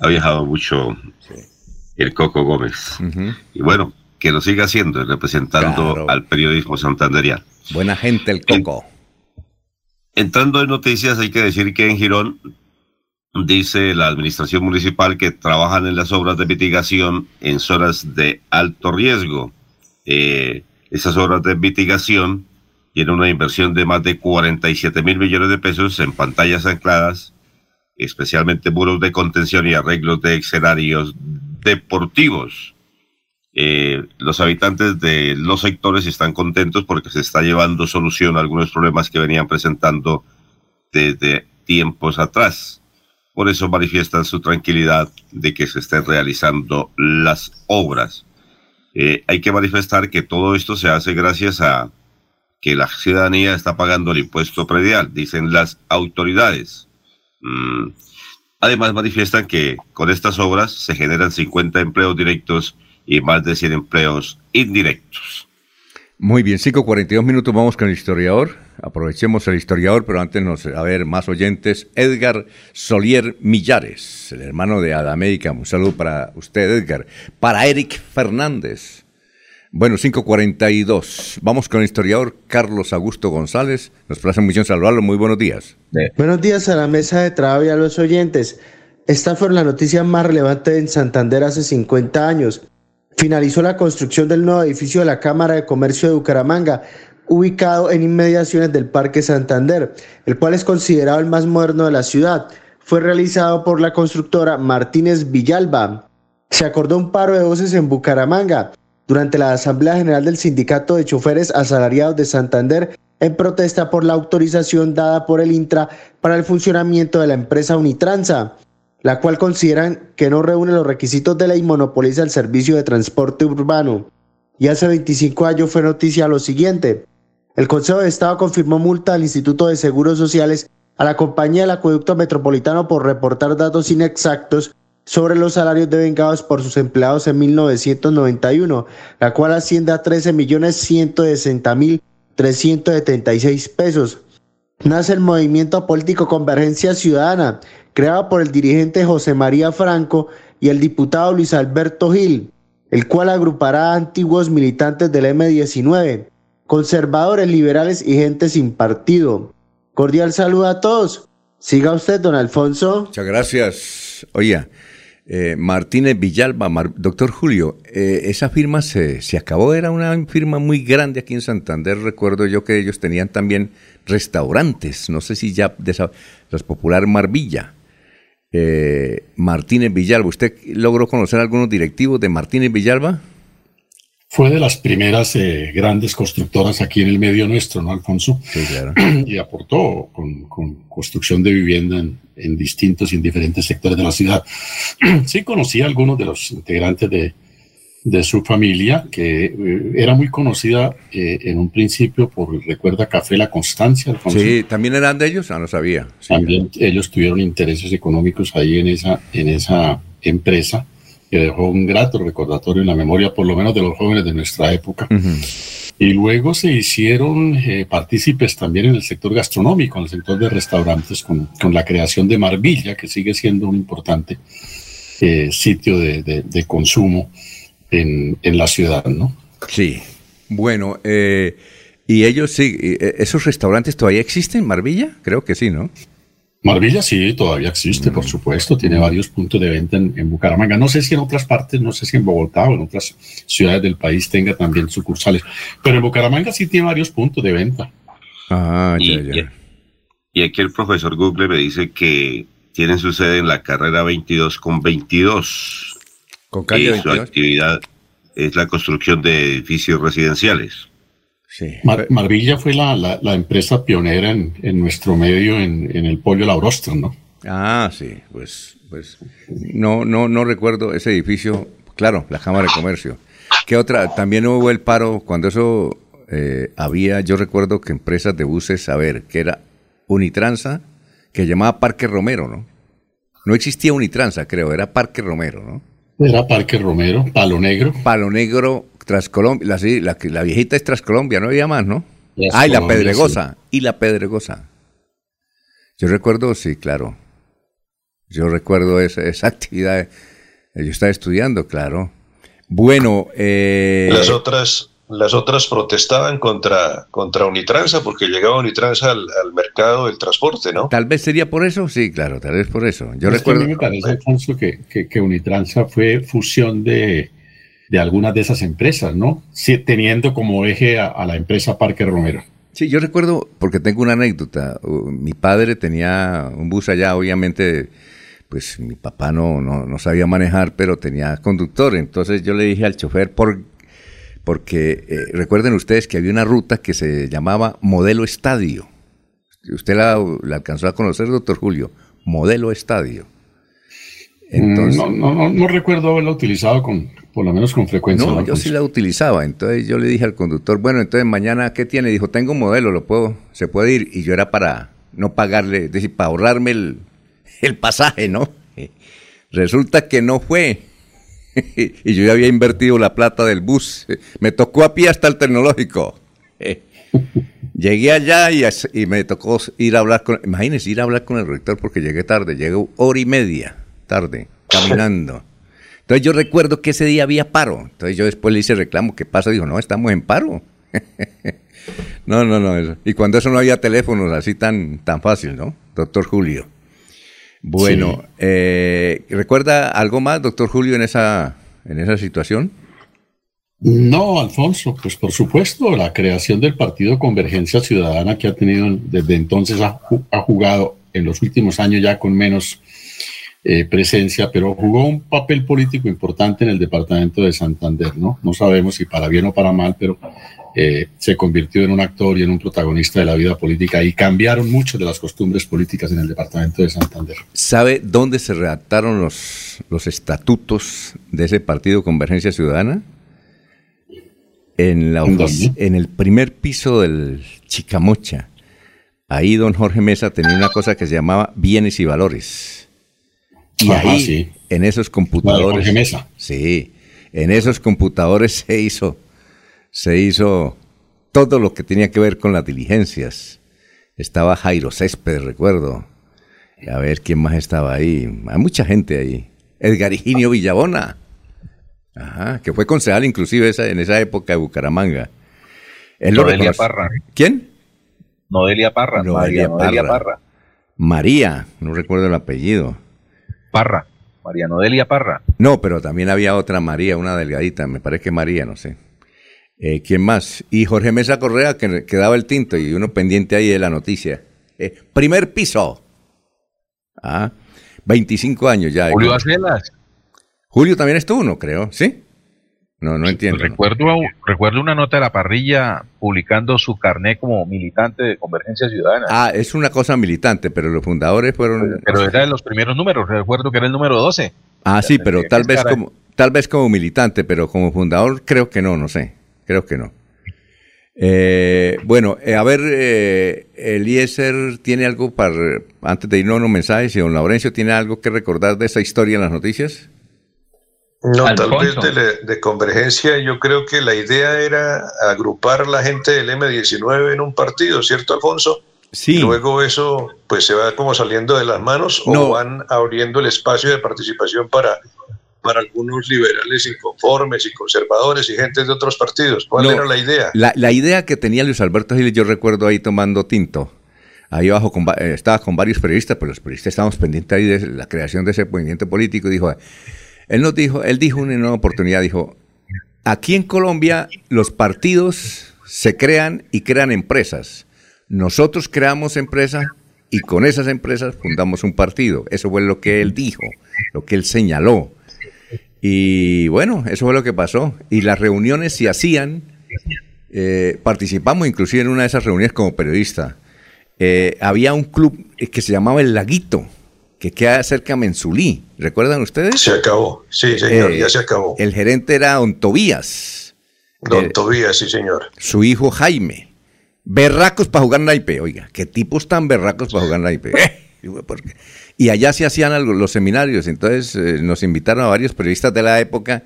ha viajado mucho el Coco Gómez. Y bueno, que lo siga haciendo, representando al periodismo santanderiano. Buena gente el Coco. entrando en noticias, hay que decir que en Girón dice la administración municipal que trabajan en las obras de mitigación en zonas de alto riesgo. Eh, esas obras de mitigación tienen una inversión de más de 47 mil millones de pesos en pantallas ancladas, especialmente muros de contención y arreglos de escenarios deportivos. Eh, los habitantes de los sectores están contentos porque se está llevando solución a algunos problemas que venían presentando desde tiempos atrás. Por eso manifiestan su tranquilidad de que se estén realizando las obras. Eh, hay que manifestar que todo esto se hace gracias a que la ciudadanía está pagando el impuesto predial, dicen las autoridades. Mm. Además manifiestan que con estas obras se generan 50 empleos directos y más de 100 empleos indirectos. Muy bien, 5.42 minutos, vamos con el historiador. Aprovechemos el historiador, pero antes nos, a ver, más oyentes. Edgar Solier Millares, el hermano de Adamérica. Un saludo para usted, Edgar. Para Eric Fernández. Bueno, 5.42. Vamos con el historiador Carlos Augusto González. Nos place mucho saludarlo. Muy buenos días. Buenos días a la mesa de trabajo y a los oyentes. Esta fue la noticia más relevante en Santander hace 50 años. Finalizó la construcción del nuevo edificio de la Cámara de Comercio de Bucaramanga, ubicado en inmediaciones del Parque Santander, el cual es considerado el más moderno de la ciudad. Fue realizado por la constructora Martínez Villalba. Se acordó un paro de voces en Bucaramanga durante la Asamblea General del Sindicato de Choferes Asalariados de Santander en protesta por la autorización dada por el Intra para el funcionamiento de la empresa Unitransa, la cual consideran que no reúne los requisitos de ley monopoliza el servicio de transporte urbano. Y hace 25 años fue noticia lo siguiente. El Consejo de Estado confirmó multa al Instituto de Seguros Sociales a la compañía del acueducto metropolitano por reportar datos inexactos sobre los salarios devengados por sus empleados en 1991, la cual asciende a 13.160.376 pesos. Nace el movimiento político Convergencia Ciudadana, creado por el dirigente José María Franco y el diputado Luis Alberto Gil, el cual agrupará a antiguos militantes del M19, conservadores, liberales y gente sin partido. Cordial saludo a todos. Siga usted, don Alfonso. Muchas gracias. Oye, eh, Martínez Villalba, doctor Julio, eh, esa firma se, se, acabó, era una firma muy grande aquí en Santander, recuerdo yo que ellos tenían también restaurantes, no sé si ya de esa, los popular Marvilla. Eh, Martínez Villalba, ¿usted logró conocer algunos directivos de Martínez Villalba? Fue de las primeras eh, grandes constructoras aquí en el medio nuestro, ¿no, Alfonso? Sí, claro. Y aportó con, con construcción de vivienda en, en, distintos y diferentes sectores de la ciudad. Sí conocí a algunos de los integrantes de, de su familia, que eh, era muy conocida eh, en un principio por, recuerda, Café La Constancia. Alfonso. Sí, ¿también eran de ellos? Ah, no sabía. Sí, También ellos tuvieron intereses económicos ahí en esa, en esa empresa que dejó un grato recordatorio en la memoria, por lo menos de los jóvenes de nuestra época. Uh -huh. Y luego se hicieron eh, partícipes también en el sector gastronómico, en el sector de restaurantes, con, con la creación de Marvilla, que sigue siendo un importante eh, sitio de, de, de consumo en, en, la ciudad, ¿no? Sí. Bueno, eh, y ellos sí, ¿esos restaurantes todavía existen, Marvilla? Creo que sí, ¿no? Marvilla sí, todavía existe, por supuesto, tiene varios puntos de venta en, en, Bucaramanga. No sé si en otras partes, no sé si en Bogotá o en otras ciudades del país tenga también sucursales, pero en Bucaramanga sí tiene varios puntos de venta. Ah, y, ya, ya. Y, aquí el profesor Google me dice que tienen su sede en la carrera 22 con 22. Con calle y 22. su actividad es la construcción de edificios residenciales. Sí. Mar Marvilla fue la, la, la, empresa pionera en, en nuestro medio en, en, el pollo Laurostra, ¿no? Ah, sí, pues, pues no, no, no recuerdo ese edificio. Claro, la Cámara de Comercio. ¿Qué otra? También hubo el paro cuando eso eh, había, yo recuerdo que empresas de buses, a ver, que era Unitransa, que llamaba Parque Romero, ¿no? No existía Unitransa, creo, era Parque Romero, ¿no? Era Parque Romero, Palo Negro. Palo Negro, Trascolombia, la, la, la, viejita es Trascolombia, no había más, ¿no? ah, y la Pedregosa, sí. y la Pedregosa. Yo recuerdo, sí, claro. Yo recuerdo esa, esa actividad. Yo estaba estudiando, claro. Bueno, eh... las otras las otras protestaban contra, contra Unitransa porque llegaba Unitransa al, al, mercado del transporte, ¿no? Tal vez sería por eso, sí, claro, tal vez por eso. Yo es recuerdo. Que a mí me parece, Alfonso, que, que, que Unitransa fue fusión de, de algunas de esas empresas, ¿no? Sí, teniendo como eje a, a, la empresa Parque Romero. Sí, yo recuerdo, porque tengo una anécdota. Mi padre tenía un bus allá, obviamente, pues mi papá no, no, no sabía manejar, pero tenía conductor. Entonces yo le dije al chofer, por porque eh, recuerden ustedes que había una ruta que se llamaba Modelo Estadio. Usted la, la alcanzó a conocer, doctor Julio, Modelo Estadio. Entonces, no, no, no, no, recuerdo haberla utilizado con, por lo menos con frecuencia. No, yo sí la utilizaba. Entonces yo le dije al conductor, bueno, entonces mañana, ¿qué tiene? Dijo, tengo un modelo, lo puedo, se puede ir. Y yo era para no pagarle, es decir, para ahorrarme el, el pasaje, ¿no? Resulta que no fue. y yo ya había invertido la plata del bus. Me tocó a pie hasta el tecnológico. Llegué allá y, y, me tocó ir a hablar con, imagínense, ir a hablar con el rector porque llegué tarde, llegué hora y media tarde, caminando. Entonces yo recuerdo que ese día había paro. Entonces yo después le hice reclamo, ¿qué pasa? Dijo, no, estamos en paro. no, no, no. Eso. Y cuando eso no había teléfonos así tan, tan fácil, ¿no? Doctor Julio. Bueno, Sí. eh, ¿recuerda algo más, doctor Julio, en esa, en esa situación? No, Alfonso, pues por supuesto, la creación del Partido Convergencia Ciudadana que ha tenido desde entonces ha jugado en los últimos años ya con menos eh, presencia, pero jugó un papel político importante en el departamento de Santander, ¿no? No sabemos si para bien o para mal, pero eh, se convirtió en un actor y en un protagonista de la vida política y cambiaron muchas de las costumbres políticas en el departamento de Santander. ¿Sabe dónde se redactaron los, los estatutos de ese partido Convergencia Ciudadana? En, la ¿En ofici- dónde? en el primer piso del Chicamocha. Ahí don Jorge Mesa tenía una cosa que se llamaba bienes y valores. Y Ajá, ahí, sí. en esos computadores. Jorge Mesa. Sí, en esos computadores se hizo, se hizo todo lo que tenía que ver con las diligencias. Estaba Jairo Césped, recuerdo. A ver quién más estaba ahí. Hay mucha gente ahí. Edgar Higinio Villabona. Ajá, que fue concejal inclusive esa- en esa época de Bucaramanga. Él lo Nodelia reconoce- Parra. ¿Quién? Nodelia Parra. Nodelia María Parra. Parra. María, no recuerdo el apellido. Parra. María Nodelia Parra. No, pero también había otra María, una delgadita, me parece que María, no sé. Eh, ¿Quién más? Y Jorge Mesa Correa, que, que daba el tinto, y uno pendiente ahí de la noticia. Eh, primer piso. Ah, 25 años ya. Julio Acelas. Julio también estuvo, no creo, ¿sí? No, no entiendo. ¿no? Recuerdo, recuerdo una nota de la parrilla publicando su carné como militante de Convergencia Ciudadana. Ah, es una cosa militante, pero los fundadores fueron... Pero era de los primeros números. Recuerdo que era el número 12. Ah, sí, pero tal vez como tal vez como militante, pero como fundador creo que no, no sé, creo que no. Eh, bueno, eh, a ver, eh, Eliezer tiene algo para antes de irnos a unos mensajes y don Laurencio tiene algo que recordar de esa historia en las noticias. No, tal vez de, la- de convergencia, yo creo que la idea era agrupar la gente del M19 en un partido, ¿cierto, Alfonso? Sí. Y luego eso pues se va como saliendo de las manos No. o van abriendo el espacio de participación para, para algunos liberales inconformes y conservadores y gente de otros partidos. ¿Cuál No, era la idea? La, la idea que tenía Luis Alberto Giles, yo recuerdo ahí tomando tinto. Ahí abajo con eh, estaba con varios periodistas, pero los periodistas estábamos pendientes ahí de la creación de ese movimiento político. y Dijo, él nos dijo, él dijo una nueva oportunidad, dijo, aquí en Colombia los partidos se crean y crean empresas. Nosotros creamos empresas y con esas empresas fundamos un partido. Eso fue lo que él dijo, lo que él señaló. Y bueno, eso fue lo que pasó. Y las reuniones se hacían, eh, participamos inclusive en una de esas reuniones como periodista. Eh, había un club que se llamaba El Laguito, que queda cerca de Mensulí. ¿Recuerdan ustedes? Se acabó, sí, señor, Eh, ya se acabó. El gerente era Don Tobías, Don Tobías, sí, señor. su hijo Jaime. Berracos para jugar naipe, oiga, qué tipos tan berracos para jugar naipe. Y allá se hacían los seminarios, entonces eh, nos invitaron a varios periodistas de la época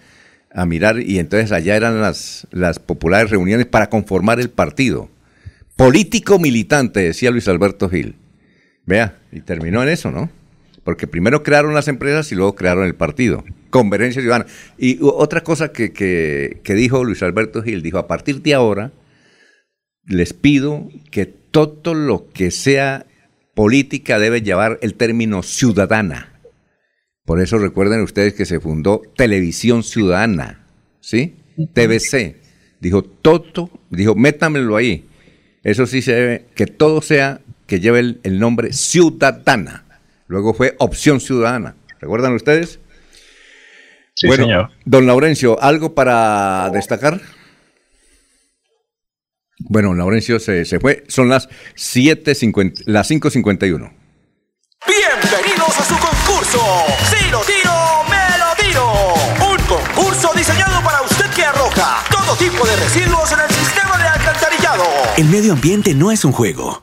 a mirar y entonces allá eran las, las populares reuniones para conformar el partido. Político militante, decía Luis Alberto Gil. Vea, y terminó en eso, ¿no? Porque primero crearon las empresas y luego crearon el partido. Convergencia Ciudadana. Y otra cosa que, que- que dijo Luis Alberto Gil, dijo, a partir de ahora les pido que todo lo que sea política debe llevar el término ciudadana. Por eso recuerden ustedes que se fundó Televisión Ciudadana, ¿sí? TVC. Dijo, todo, dijo, métamelo ahí. Eso sí se debe, que todo sea, que lleve el, el nombre ciudadana. Luego fue Opción Ciudadana. ¿Recuerdan ustedes? Sí, bueno, señor. don Laurencio, ¿algo para destacar? Bueno, Laurencio se, se fue. Son las 7.50, las 5.51. Bienvenidos a su concurso. Si lo tiro, me lo tiro. Un concurso diseñado para usted que arroja todo tipo de residuos en el sistema de alcantarillado. El medio ambiente no es un juego.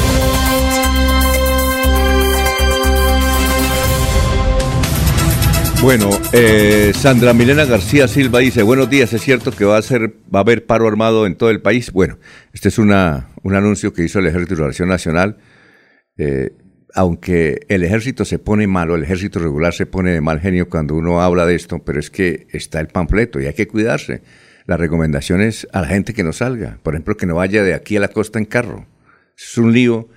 Bueno, eh, Sandra Milena García Silva dice, buenos días, es cierto que va a, ser, va a haber paro armado en todo el país. Bueno, este es una, un anuncio que hizo el Ejército de Liberación Nacional. Eh, aunque el ejército se pone malo, el ejército regular se pone de mal genio cuando uno habla de esto, pero es que está el panfleto y hay que cuidarse. La recomendación es a la gente que no salga, por ejemplo, que no vaya de aquí a la costa en carro. Es un lío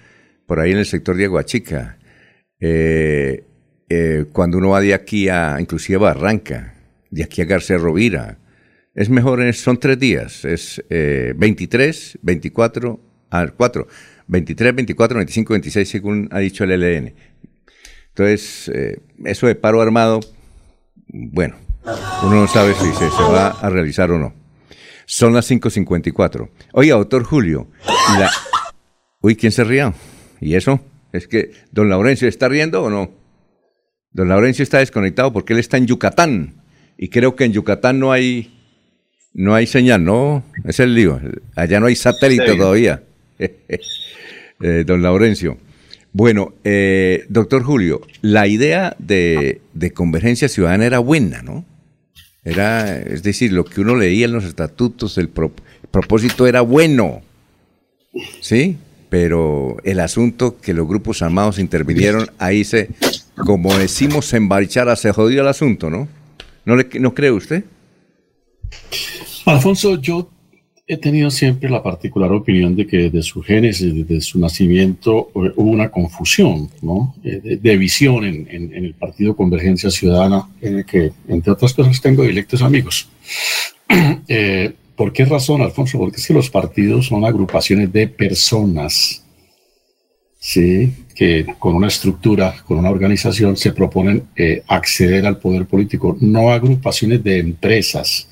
por ahí en el sector de Aguachica. Eh, eh, cuando uno va de aquí a, inclusive a Barranca, de aquí a García Rovira, es mejor, son tres días, es 23, 24, a 4, 23, 24, 25, 26, según ha dicho el LN. Entonces, eh, eso de paro armado, bueno, uno no sabe si se, va a realizar o no. Son las 5.54. Oiga, doctor Julio. Uy, ¿quién se ría? ¿Y eso? Es que, ¿don Laurencio está riendo o no? Don Laurencio está desconectado porque él está en Yucatán. Y creo que en Yucatán no hay, no hay señal, ¿no? Es el lío. Allá no hay satélite todavía. Eh, don Laurencio. Bueno, eh, doctor Julio, la idea de, convergencia ciudadana era buena, ¿no? Era, es decir, lo que uno leía en los estatutos, el, propósito era bueno, ¿sí? Pero el asunto que los grupos armados intervinieron, ahí se, como decimos en Barichara, se jodió el asunto, ¿no? ¿No, le, ¿No cree usted? Alfonso, yo he tenido siempre la particular opinión de que desde su génesis, desde su nacimiento, eh, hubo una confusión ¿no? Eh, de, visión en, el Partido Convergencia Ciudadana, en el que, entre otras cosas, tengo directos amigos. Eh, ¿Por qué razón, Alfonso? Porque es que los partidos son agrupaciones de personas, ¿sí? que con una estructura, con una organización, se proponen acceder al poder político, no agrupaciones de empresas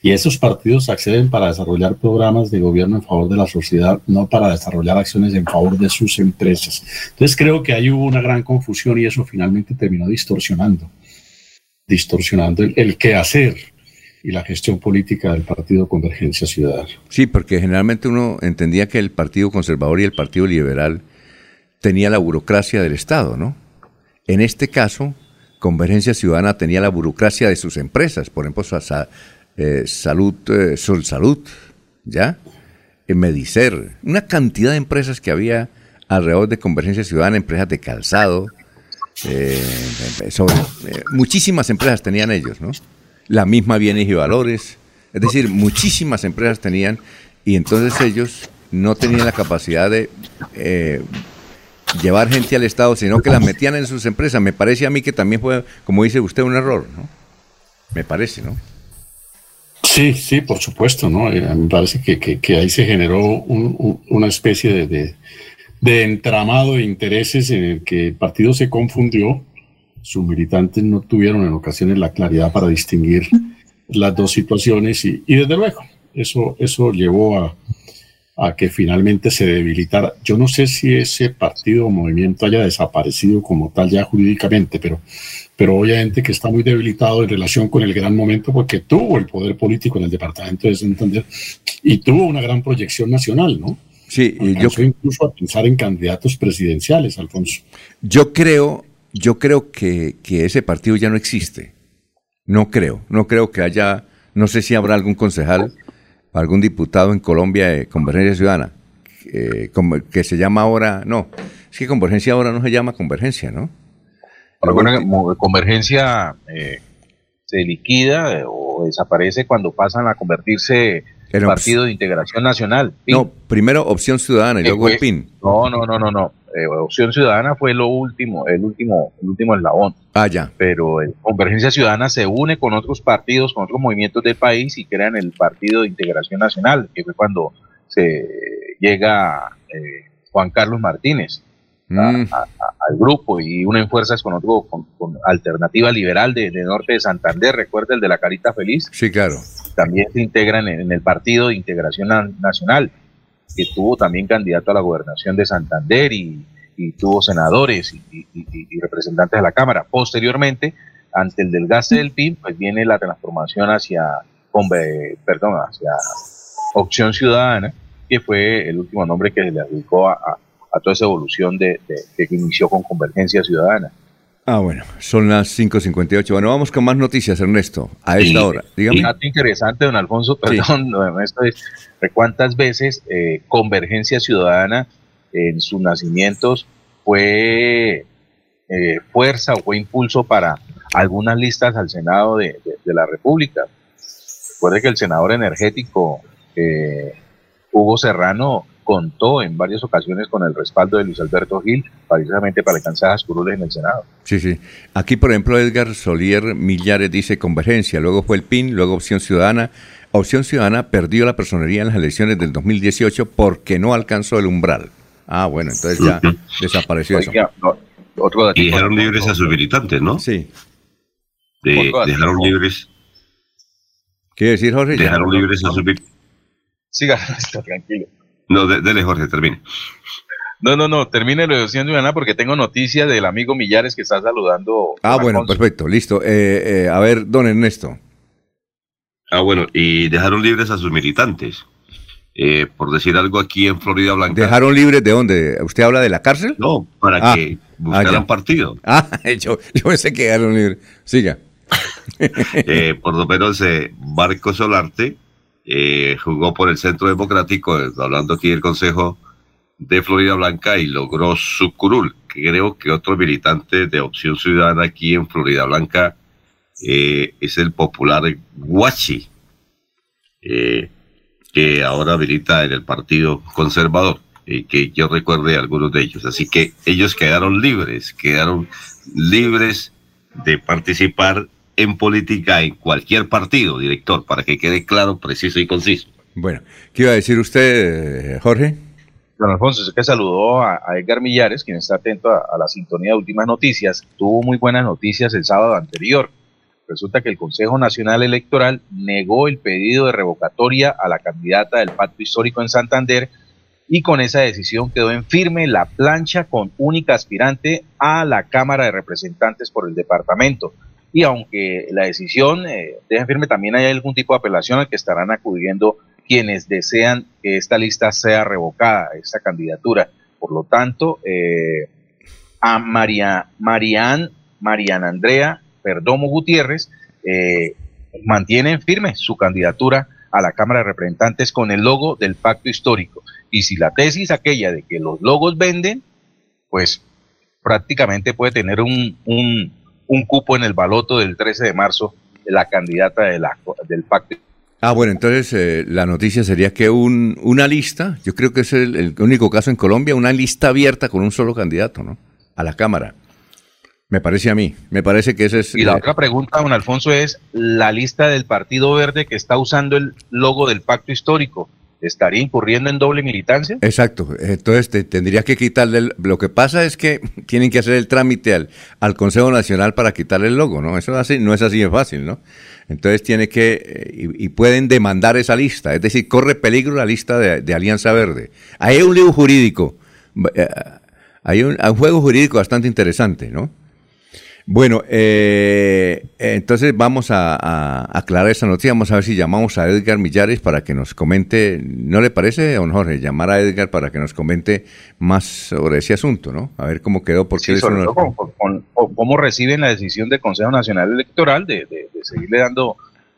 y esos partidos acceden para desarrollar programas de gobierno en favor de la sociedad, no para desarrollar acciones en favor de sus empresas. Entonces creo que ahí hubo una gran confusión y eso finalmente terminó distorsionando, distorsionando el, el quehacer y la gestión política del Partido Convergencia Ciudadana. Sí, porque generalmente uno entendía que el Partido Conservador y el Partido Liberal tenía la burocracia del Estado, ¿no? En este caso, Convergencia Ciudadana tenía la burocracia de sus empresas, por ejemplo, eh, salud, eh, Sol Salud, ¿ya? Medicer, una cantidad de empresas que había alrededor de Convergencia Ciudadana, empresas de calzado, eh, muchísimas empresas tenían ellos, ¿no? La misma bienes y valores, es decir, muchísimas empresas tenían y entonces ellos no tenían la capacidad de llevar gente al Estado, sino que las metían en sus empresas. Me parece a mí que también fue, como dice usted, un error, ¿no? Me parece, ¿no? Sí, sí, por supuesto, ¿no? Eh, me parece que, ahí se generó una especie de, entramado de intereses en el que el partido se confundió, sus militantes no tuvieron en ocasiones la claridad para distinguir las dos situaciones y, desde luego eso, eso llevó a, a que finalmente se debilitara. Yo no sé si ese partido o movimiento haya desaparecido como tal ya jurídicamente, pero pero obviamente que está muy debilitado en relación con el gran momento porque tuvo el poder político en el departamento de Santander y tuvo una gran proyección nacional, ¿no? Sí, y yo incluso a pensar en candidatos presidenciales, Alfonso. Yo creo, yo creo que, que ese partido ya no existe. No creo, no creo que haya, no sé si habrá algún concejal, algún diputado en Colombia de Convergencia Ciudadana, eh, que se llama ahora, no, es que Convergencia ahora no se llama Convergencia, ¿no? Bueno, convergencia eh, se liquida eh, o desaparece cuando pasan a convertirse en Partido de Integración Nacional. No, primero Opción Ciudadana y luego el PIN. No, no, no, no, no. Eh, Opción Ciudadana fue lo último, el último, el último eslabón. Ah, ya. Pero Convergencia Ciudadana se une con otros partidos, con otros movimientos del país y crean el Partido de Integración Nacional, que fue cuando se llega Juan Carlos Martínez. Mm. al grupo y unen fuerzas con otro, con, Alternativa Liberal de, Norte de Santander, recuerda el de la Carita Feliz. Sí, claro. también se integran en, el Partido de Integración Nacional, que tuvo también candidato a la gobernación de Santander y, tuvo senadores y, representantes de la Cámara. Posteriormente, ante el desgaste del PIB, pues viene la transformación hacia, perdón, hacia Opción Ciudadana, que fue el último nombre que se le adjudicó a, toda esa evolución de, que inició con Convergencia Ciudadana. Ah, bueno, son las 5.58. Bueno, vamos con más noticias, Ernesto, a esta hora. Dígame. Un dato interesante, don Alfonso, perdón, Ernesto, es cuántas veces eh, Convergencia Ciudadana en sus nacimientos fue eh, fuerza o fue impulso para algunas listas al Senado de, la República. Recuerde que el senador energético eh, Hugo Serrano contó en varias ocasiones con el respaldo de Luis Alberto Gil, precisamente para alcanzar las curules en el Senado. Sí, sí. Aquí, por ejemplo, Edgar Solier Millares dice convergencia, luego fue el PIN, luego Opción Ciudadana. Opción Ciudadana perdió la personería en las elecciones del 2018 porque no alcanzó el umbral. Ah, bueno, entonces ya desapareció eso. y dejaron libres a sus militantes, ¿no? Sí. dejaron libres. ¿Qué decir, Jorge? Dejaron libres a sus militantes. Siga, tranquilo. No, dele Jorge, termine. No, no, no, termine lo de Ciudadana porque tengo noticia del amigo Millares que está saludando. Ah, bueno, perfecto, listo. Eh, eh, a ver, don Ernesto. Ah, bueno, y dejaron libres a sus militantes. Eh, por decir algo aquí en Florida Blanca. ¿Dejaron libres de dónde? ¿Usted habla de la cárcel? No, para ah, que ah, buscaran partido. Ah, yo, yo pensé que dejaron libres. Siga. por lo menos Marco Solarte eh, jugó por el Centro Democrático, eh, hablando aquí del Consejo de Florida Blanca, y logró su curul. Creo que otro militante de Opción Ciudadana aquí en Florida Blanca eh, es el popular Guachi, que ahora milita en el Partido Conservador, y que yo recuerde algunos de ellos. Así que ellos quedaron libres, quedaron libres de participar en política en cualquier partido, director, para que quede claro, preciso y conciso. Bueno, ¿qué iba a decir usted, Jorge? Don Alfonso, sé que saludó a, Edgar Millares, quien está atento a, la sintonía de últimas noticias. Tuvo muy buenas noticias el sábado anterior. Resulta que el Consejo Nacional Electoral negó el pedido de revocatoria a la candidata del pacto histórico en Santander y con esa decisión quedó en firme la plancha con única aspirante a la Cámara de Representantes por el departamento y aunque la decisión eh, deja firme, también hay algún tipo de apelación al que estarán acudiendo quienes desean que esta lista sea revocada, esta candidatura. Por lo tanto, eh, a María, Marian, Mariana Andrea Perdomo Gutiérrez eh, mantienen firme su candidatura a la Cámara de Representantes con el logo del pacto histórico. Y si la tesis aquella de que los logos venden, pues prácticamente puede tener un, un un cupo en el baloto del 13 de marzo de la candidata de la, del pacto. Ah, bueno, entonces eh, la noticia sería que un, una lista, yo creo que es el, único caso en Colombia, una lista abierta con un solo candidato, ¿no? A la Cámara. Me parece a mí, me parece que ese es... Y la otra pregunta, don Alfonso, es la lista del Partido Verde que está usando el logo del pacto histórico estaría incurriendo en doble militancia. Exacto, entonces te, tendría que quitarle, lo que pasa es que tienen que hacer el trámite al, al Consejo Nacional para quitarle el logo, ¿no? Eso no es así de fácil, ¿no? Entonces tiene que, eh, y, pueden demandar esa lista, es decir, corre peligro la lista de, Alianza Verde. Hay un libro jurídico, eh, hay un juego jurídico bastante interesante, ¿no? Bueno, eh, entonces vamos a, aclarar esa noticia. Vamos a ver si llamamos a Edgar Millares para que nos comente. ¿No le parece, don Jorge, llamar a Edgar para que nos comente más sobre ese asunto, ¿no? A ver cómo quedó, porque sí, sobre cómo reciben la decisión del Consejo Nacional Electoral de, seguirle dando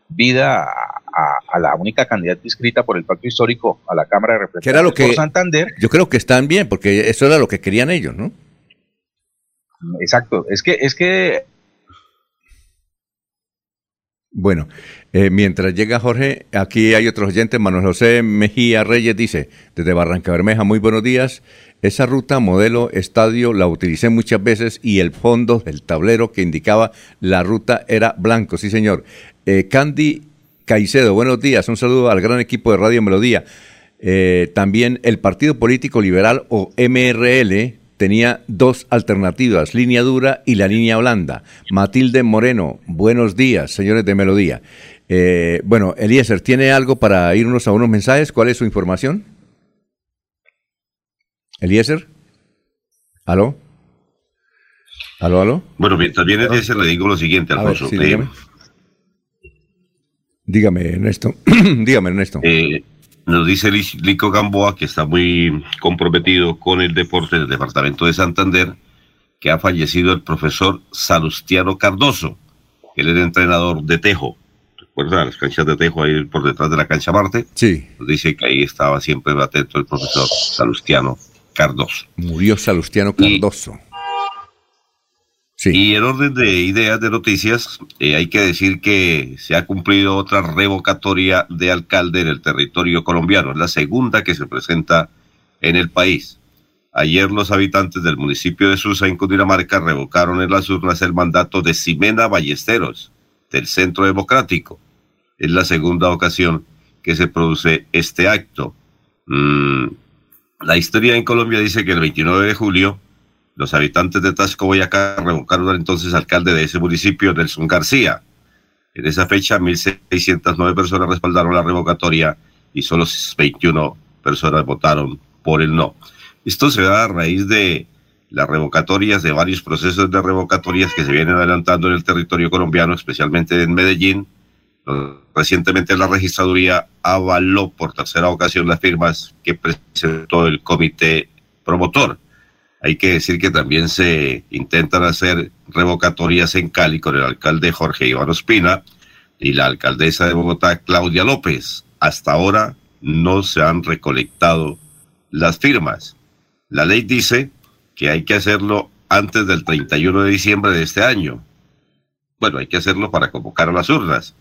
vida a, la única candidata inscrita por el Pacto Histórico a la Cámara de Representantes era lo que, por Santander. Yo creo que están bien, porque eso era lo que querían ellos, ¿no? Exacto, es que, es que bueno, eh, mientras llega Jorge, aquí hay otros oyentes. Manuel José Mejía Reyes dice, desde Barranca Bermeja, muy buenos días. Esa ruta modelo estadio la utilicé muchas veces y el fondo del tablero que indicaba la ruta era blanco, sí señor. Eh, Candy Caicedo, buenos días. Un saludo al gran equipo de Radio Melodía. Eh, también el Partido Político Liberal o MRL tenía dos alternativas, línea dura y la línea blanda. Matilde Moreno, buenos días, señores de Melodía. Eh, bueno, Eliezer, ¿tiene algo para irnos a unos mensajes? ¿Cuál es su información? Eliezer. ¿Aló? ¿Aló, aló? Bueno, mientras viene Eliezer, le digo lo siguiente, Alfonso. Ver, sí, dígame. Eh, dígame, Ernesto. dígame, Ernesto. Eh, nos dice Lico Gamboa, que está muy comprometido con el deporte del departamento de Santander, que ha fallecido el profesor Salustiano Cardoso. Él era entrenador de Tejo. ¿Recuerda las canchas de Tejo ahí por detrás de la cancha Marte? Sí. Nos dice que ahí estaba siempre atento el profesor Salustiano Cardoso. Murió Salustiano Cardoso. Y, y en orden de ideas de noticias, eh, hay que decir que se ha cumplido otra revocatoria de alcalde en el territorio colombiano. Es la segunda que se presenta en el país. Ayer los habitantes del municipio de Susa, en Cundinamarca, revocaron en las urnas el mandato de Ximena Ballesteros, del Centro Democrático. Es la segunda ocasión que se produce este acto. Mm, la historia en Colombia dice que el 29 de julio, los habitantes de Tasco, Boyacá, revocaron al entonces alcalde de ese municipio, Nelson García. En esa fecha, 1.609 personas respaldaron la revocatoria y solo 21 personas votaron por el no. Esto se da a raíz de las revocatorias, de varios procesos de revocatorias que se vienen adelantando en el territorio colombiano, especialmente en Medellín. Recientemente la registraduría avaló por tercera ocasión las firmas que presentó el comité promotor. Hay que decir que también se intentan hacer revocatorias en Cali con el alcalde Jorge Iván Ospina y la alcaldesa de Bogotá, Claudia López. Hasta ahora no se han recolectado las firmas. La ley dice que hay que hacerlo antes del 31 de diciembre de este año. Bueno, hay que hacerlo para convocar a las urnas.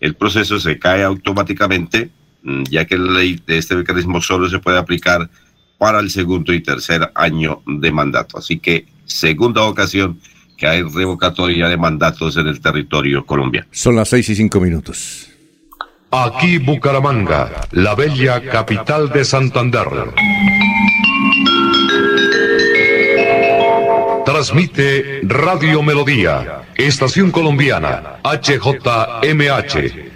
El proceso se cae automáticamente, mm, ya que la ley de este mecanismo solo se puede aplicar para el segundo y tercer año de mandato. Así que, segunda ocasión que hay revocatoria de mandatos en el territorio colombiano. Son las seis y cinco minutos. Aquí Bucaramanga, la bella capital de Santander. Transmite Radio Melodía, Estación Colombiana, HJMH,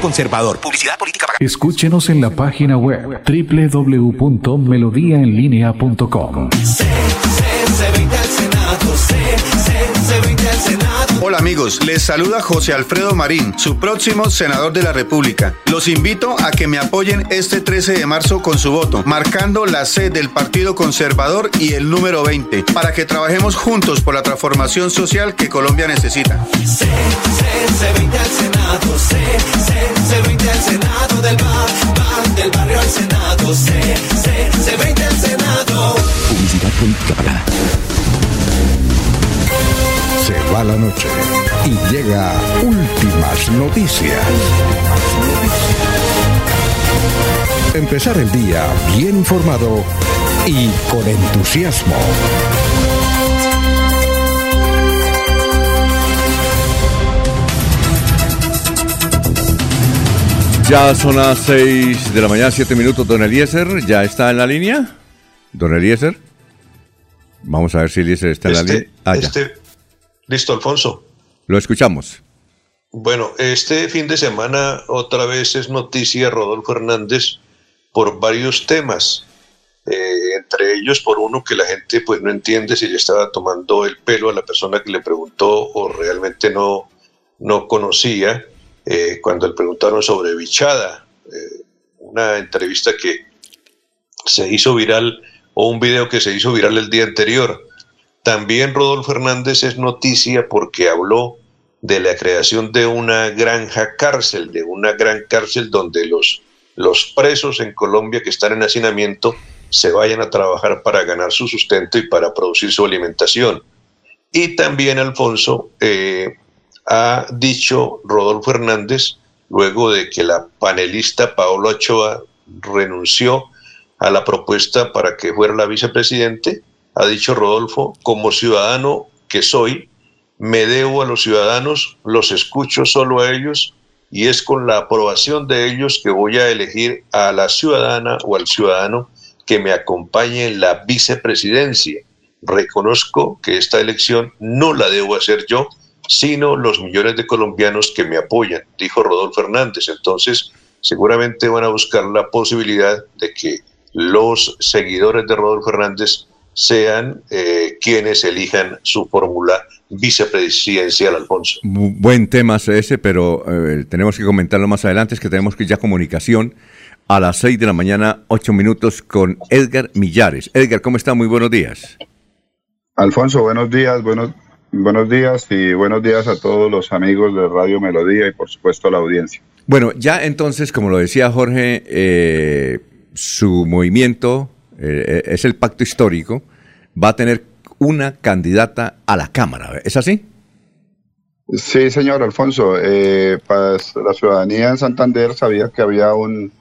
Conservador. Publicidad política pagada. Escúchenos en la página web www.melodiaenlinea.com. Hola amigos, les saluda José Alfredo Marín, su próximo senador de la República. Los invito a que me apoyen este 13 de marzo con su voto, marcando la C del Partido Conservador y el número 20, para que trabajemos juntos por la transformación social que Colombia necesita. C20 al Senado, C, C, C20 al Senado del bar, bar, del barrio al Senado, C, C, C20 al Senado. Publicidad. Se va la noche y llega últimas noticias. Empezar el día bien informado y con entusiasmo. Ya son las 6 de la mañana, 7 minutos. Don Eliezer, ¿ya está en la línea? Don Eliezer. Vamos a ver si Eliezer está en la Este- línea. Ah, ya. este- listo, Alfonso. Lo escuchamos. Bueno, este fin de semana otra vez es noticia Rodolfo Hernández por varios temas. Eh, entre ellos por uno que la gente pues no entiende si le estaba tomando el pelo a la persona que le preguntó o realmente no, no conocía eh, cuando le preguntaron sobre Bichada, eh, una entrevista que se hizo viral o un video que se hizo viral el día anterior. También Rodolfo Hernández es noticia porque habló de la creación de una granja cárcel, de una gran cárcel donde los, los presos en Colombia que están en hacinamiento se vayan a trabajar para ganar su sustento y para producir su alimentación. Y también, Alfonso, eh, ha dicho Rodolfo Hernández, luego de que la panelista Paola Ochoa renunció a la propuesta para que fuera la vicepresidente, ha dicho Rodolfo, como ciudadano que soy, me debo a los ciudadanos, los escucho solo a ellos y es con la aprobación de ellos que voy a elegir a la ciudadana o al ciudadano que me acompañe en la vicepresidencia. Reconozco que esta elección no la debo hacer yo, sino los millones de colombianos que me apoyan, dijo Rodolfo Hernández. Entonces, seguramente van a buscar la posibilidad de que los seguidores de Rodolfo Hernández sean eh, quienes elijan su fórmula vicepresidencial, Alfonso. Bu- Buen tema ese, pero eh, tenemos que comentarlo más adelante, es que tenemos que ya comunicación a las 6 de la mañana, 8 minutos con Edgar Millares. Edgar, ¿cómo está? Muy buenos días. Alfonso, buenos días, buenos, buenos días y buenos días a todos los amigos de Radio Melodía y por supuesto a la audiencia. Bueno, ya entonces, como lo decía Jorge, eh, su movimiento eh, es el pacto histórico, va a tener una candidata a la Cámara, ¿es así? Sí, señor Alfonso, eh, la ciudadanía en Santander sabía que había un,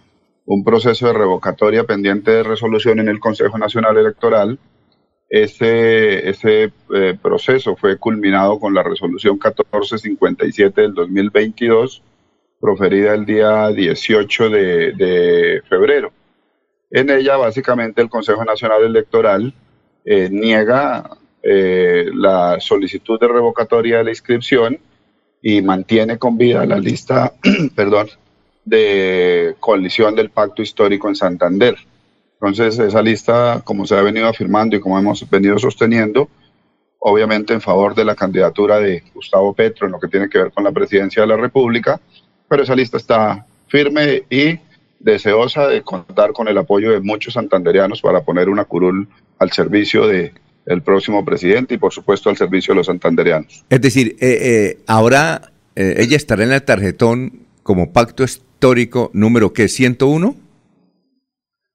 un proceso de revocatoria pendiente de resolución en el Consejo Nacional Electoral. Ese, eh, proceso fue culminado con la resolución 1457 del 2022, proferida el día 18 de, de febrero. En ella, básicamente, el Consejo Nacional Electoral eh, niega eh, la solicitud de revocatoria de la inscripción y mantiene con vida la lista, perdón, de coalición del Pacto Histórico en Santander. Entonces, esa lista, como se ha venido afirmando y como hemos venido sosteniendo, obviamente en favor de la candidatura de Gustavo Petro en lo que tiene que ver con la presidencia de la República, pero esa lista está firme y deseosa de contar con el apoyo de muchos santanderianos para poner una curul al servicio de el próximo presidente y por supuesto al servicio de los santanderianos. Es decir, eh, eh, ahora eh, ella estará en el tarjetón como pacto histórico número que 101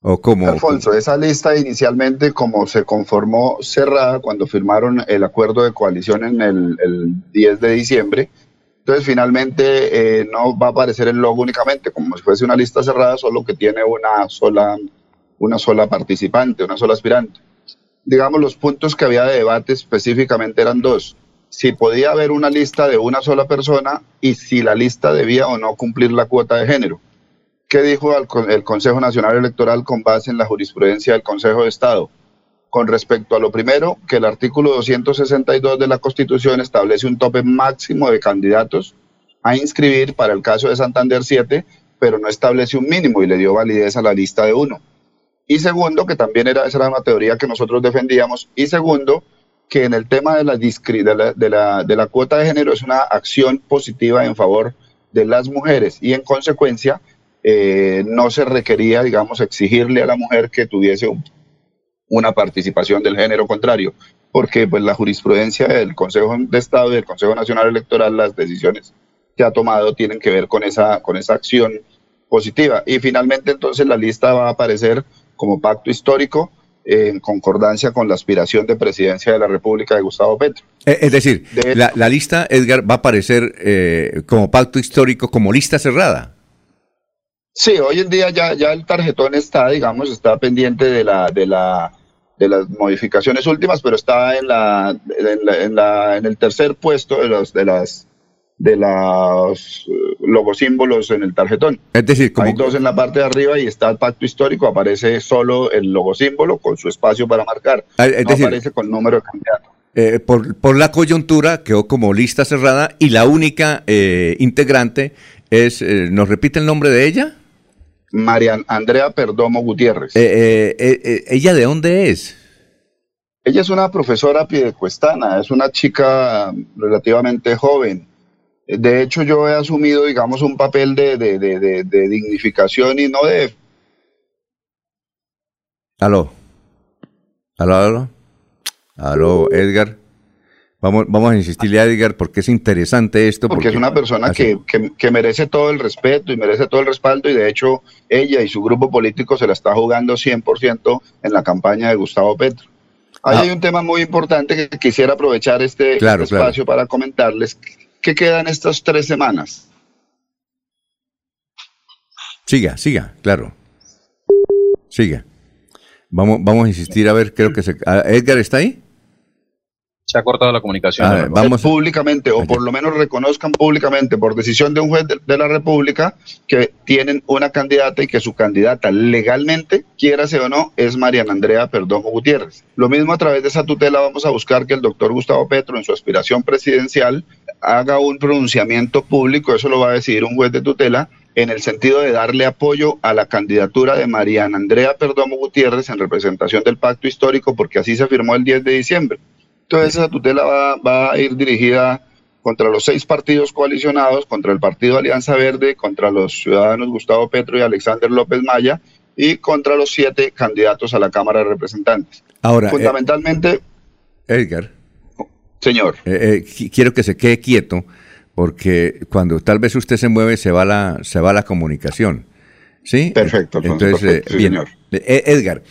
o como Alfonso, esa lista inicialmente como se conformó cerrada cuando firmaron el acuerdo de coalición en el, el 10 de diciembre, entonces finalmente eh, no va a aparecer el logo únicamente, como si fuese una lista cerrada, solo que tiene una sola, una sola participante, una sola aspirante. Digamos, los puntos que había de debate específicamente eran dos. Si podía haber una lista de una sola persona y si la lista debía o no cumplir la cuota de género. ¿Qué dijo el, Con- el Consejo Nacional Electoral con base en la jurisprudencia del Consejo de Estado? Con respecto a lo primero, que el artículo 262 de la Constitución establece un tope máximo de candidatos a inscribir para el caso de Santander 7, pero no establece un mínimo y le dio validez a la lista de uno. Y segundo, que también era, esa era una teoría que nosotros defendíamos. Y segundo, que en el tema de la, de de la cuota de género es una acción positiva en favor de las mujeres y en consecuencia eh, no se requería, digamos, exigirle a la mujer que tuviese un- una participación del género contrario, porque pues la jurisprudencia del Consejo de Estado y del Consejo Nacional Electoral, las decisiones que ha tomado tienen que ver con esa, con esa acción positiva. Y finalmente entonces la lista va a aparecer como pacto histórico en concordancia con la aspiración de presidencia de la República de Gustavo Petro. Eh, Es decir, la, la lista, Edgar, va a aparecer eh, como pacto histórico, como lista cerrada. Sí, hoy en día ya, ya el tarjetón está, digamos, está pendiente de la, de la, de las modificaciones últimas, pero está en la, en la, en la- en el tercer puesto de los, de las, de los eh, logosímbolos en el tarjetón. Es decir, como, Hay dos en la parte de arriba y está el pacto histórico, aparece solo el logosímbolo con su espacio para marcar. Ah, es no decir- aparece con número de candidato. eh, por, por la coyuntura, quedó como lista cerrada y la única eh, integrante es, eh, ¿nos repite el nombre de ella? Marian Andrea Perdomo Gutiérrez. Eh, eh, eh, eh, ¿Ella de dónde es? Ella es una profesora piedecuestana, es una chica relativamente joven. Eh, De hecho, yo he asumido, digamos, un papel de, de- de- de- de dignificación y no de... Aló. Aló, aló. Aló, Edgar. Vamos, vamos a insistirle a Edgar porque es interesante esto. Porque, es una persona que, que- que merece todo el respeto y merece todo el respaldo y de hecho ella y su grupo político se la está jugando 100% en la campaña de Gustavo Petro. Ahí Ah. hay un tema muy importante que quisiera aprovechar este Claro, claro. espacio para comentarles. ¿Qué quedan estas tres semanas? Siga, siga, claro. Siga. Vamos, vamos a insistir a ver, creo que se... ah, ¿Edgar está ahí? Se ha cortado la comunicación. Vamos- públicamente o por lo menos reconozcan públicamente por decisión de un juez de, de la República que tienen una candidata y que su candidata legalmente, quiérase o no, es Mariana Andrea Perdomo Gutiérrez. Lo mismo a través de esa tutela vamos a buscar que el doctor Gustavo Petro en su aspiración presidencial haga un pronunciamiento público, eso lo va a decidir un juez de tutela, en el sentido de darle apoyo a la candidatura de Mariana Andrea Perdomo Gutiérrez en representación del pacto histórico, porque así se firmó el 10 de diciembre. Entonces esa tutela va, va a ir dirigida contra los seis partidos coalicionados, contra el Partido Alianza Verde, contra los ciudadanos Gustavo Petro y Alexander López Maya y contra los siete candidatos a la Cámara de Representantes. Ahora, eh, Fundamentalmente, Edgar. Señor. Eh, eh, qui- quiero que se quede quieto porque cuando tal vez usted se mueve se va la, se va la comunicación. ¿Sí? Perfecto, Entonces, perfecto, eh, sí, bien. señor. Eh, Edgar,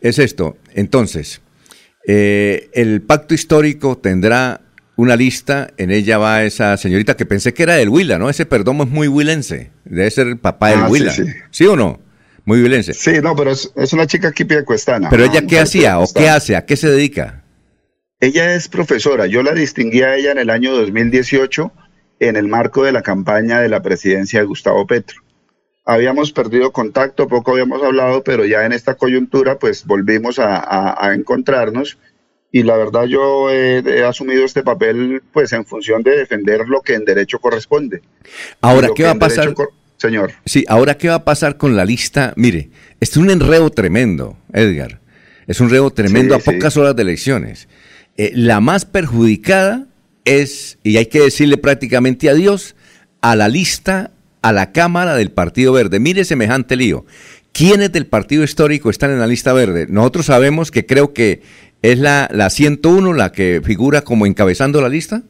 es esto. Entonces, eh, el pacto histórico tendrá una lista, en ella va esa señorita que pensé que era del Huila, ¿no? Ese Perdomo es muy huilense, debe ser el papá del Ah, sí, Huila. sí. sí. o no? Muy huilense. sí, no, pero es, es una chica aquí piedecuestana. Pero ella, ¿qué mujer hacía o qué hace? ¿A qué se dedica? Ella es profesora. Yo la distinguí a ella en el año 2018 en el marco de la campaña de la presidencia de Gustavo Petro. Habíamos perdido contacto, poco habíamos hablado, pero ya en esta coyuntura pues volvimos a, a- a encontrarnos y la verdad yo he, he asumido este papel pues en función de defender lo que en derecho corresponde. Ahora, ¿qué va a pasar? Señor. Sí, ahora qué va a pasar con la lista. Mire, es un enredo tremendo, Edgar. Es un enredo tremendo Sí, a pocas sí. horas de elecciones. Eh, la más perjudicada es, y hay que decirle prácticamente adiós, a la lista, a la Cámara del Partido Verde. Mire semejante lío. ¿Quiénes del Partido Histórico están en la lista verde? Nosotros sabemos que creo que es la, la 101 la que figura como encabezando la lista.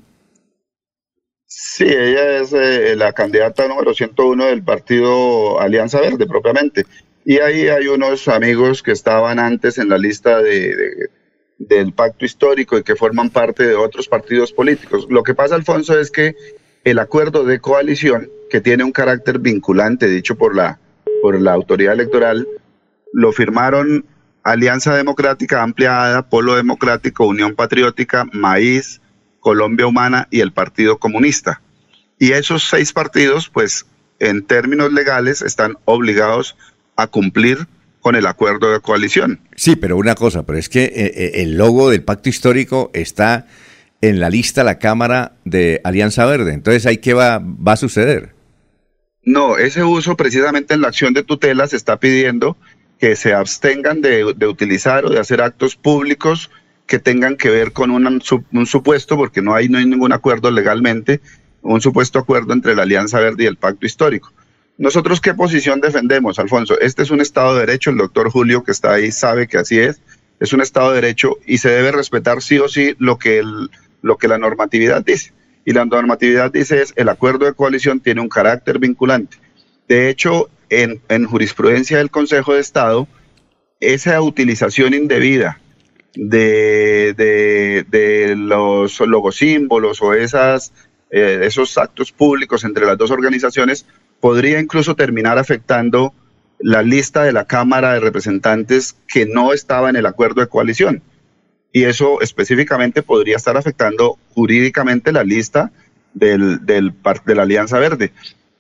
Sí, ella es eh, la candidata número 101 del partido Alianza Verde propiamente. Y ahí hay unos amigos que estaban antes en la lista de, de- del pacto histórico y que forman parte de otros partidos políticos. Lo que pasa, Alfonso, es que el acuerdo de coalición, que tiene un carácter vinculante, dicho por la, por la autoridad electoral, lo firmaron Alianza Democrática Ampliada, Polo Democrático, Unión Patriótica, Maíz, Colombia Humana y el Partido Comunista. Y esos seis partidos, pues, en términos legales, están obligados a cumplir con el acuerdo de coalición. Sí, pero una cosa, pero es que eh, eh, el logo del pacto histórico está en la lista la Cámara de Alianza Verde. Entonces, ¿ahí qué va, va a suceder? No, ese uso precisamente en la acción de tutela se está pidiendo que se abstengan de, utilizar o de hacer actos públicos que tengan que ver con un, un supuesto, porque no hay, no hay ningún acuerdo legalmente, un supuesto acuerdo entre la Alianza Verde y el Pacto Histórico. Nosotros, ¿qué posición defendemos, Alfonso? Este es un Estado de Derecho, el doctor Julio que está ahí sabe que así es, es un Estado de Derecho y se debe respetar sí o sí lo que, lo que la normatividad dice. Y la normatividad dice es, el acuerdo de coalición tiene un carácter vinculante. De hecho, en, en jurisprudencia del Consejo de Estado, esa utilización indebida de, de- los logosímbolos o esas, eh, esos actos públicos entre las dos organizaciones podría incluso terminar afectando la lista de la Cámara de Representantes que no estaba en el acuerdo de coalición. Y eso específicamente podría estar afectando jurídicamente la lista del, del de la Alianza Verde.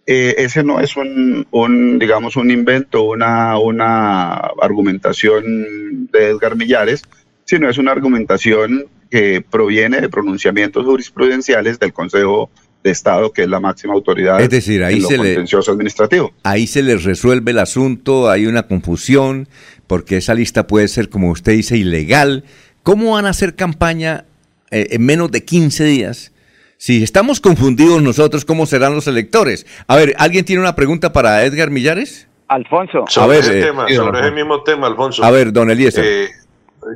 Eh, ese no es un, un, digamos, un invento, una, una argumentación de Edgar Millares, sino es una argumentación que proviene de pronunciamientos jurisprudenciales del Consejo de Estado, que es la máxima autoridad Es decir, ahí en lo se le- contencioso administrativo. Ahí se les resuelve el asunto, hay una confusión, porque esa lista puede ser, como usted dice, ilegal. ¿Cómo van a hacer campaña eh, en menos de 15 días? Si estamos confundidos nosotros, ¿cómo serán los electores? A ver, ¿alguien tiene una pregunta para Edgar Millares? Alfonso. A Sobre ver, ese eh, tema, sobre ese Alfonso. mismo tema, Alfonso. A ver, don Eliezer. Eh,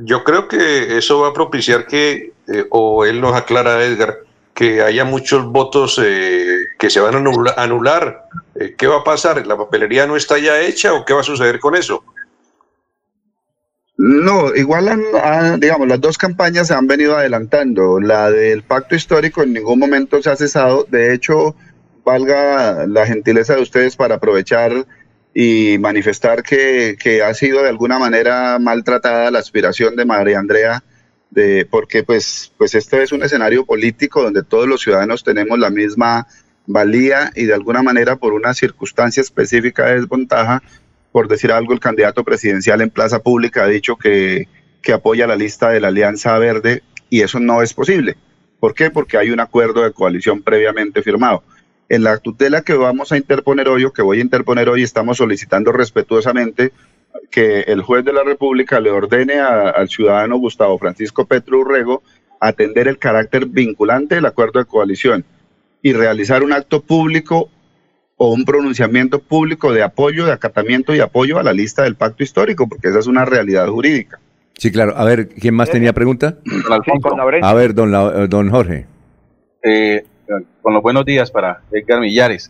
yo creo que eso va a propiciar que, eh, o él nos aclara, Edgar, que haya muchos votos eh, que se van a anula- anular. Eh, ¿Qué va a pasar? ¿La papelería no está ya hecha o qué va a suceder con eso? No, igual, han- digamos, las dos campañas se han venido adelantando. La del pacto histórico en ningún momento se ha cesado. De hecho, valga la gentileza de ustedes para aprovechar y manifestar que, que ha sido de alguna manera maltratada la aspiración de María Andrea, de, porque pues, pues este es un escenario político donde todos los ciudadanos tenemos la misma valía y de alguna manera por una circunstancia específica de desventaja, por decir algo, el candidato presidencial en plaza pública ha dicho que, que apoya la lista de la Alianza Verde y eso no es posible. ¿Por qué? Porque hay un acuerdo de coalición previamente firmado. En la tutela que vamos a interponer hoy o que voy a interponer hoy, estamos solicitando respetuosamente que el juez de la República le ordene a- al ciudadano Gustavo Francisco Petro Urrego atender el carácter vinculante del acuerdo de coalición y realizar un acto público o un pronunciamiento público de apoyo, de acatamiento y apoyo a la lista del pacto histórico, porque esa es una realidad jurídica. Sí, claro. A ver, ¿quién más tenía pregunta? Don Alfonso, A ver, don, La- eh, don Jorge. eh, con los buenos días para Edgar Millares.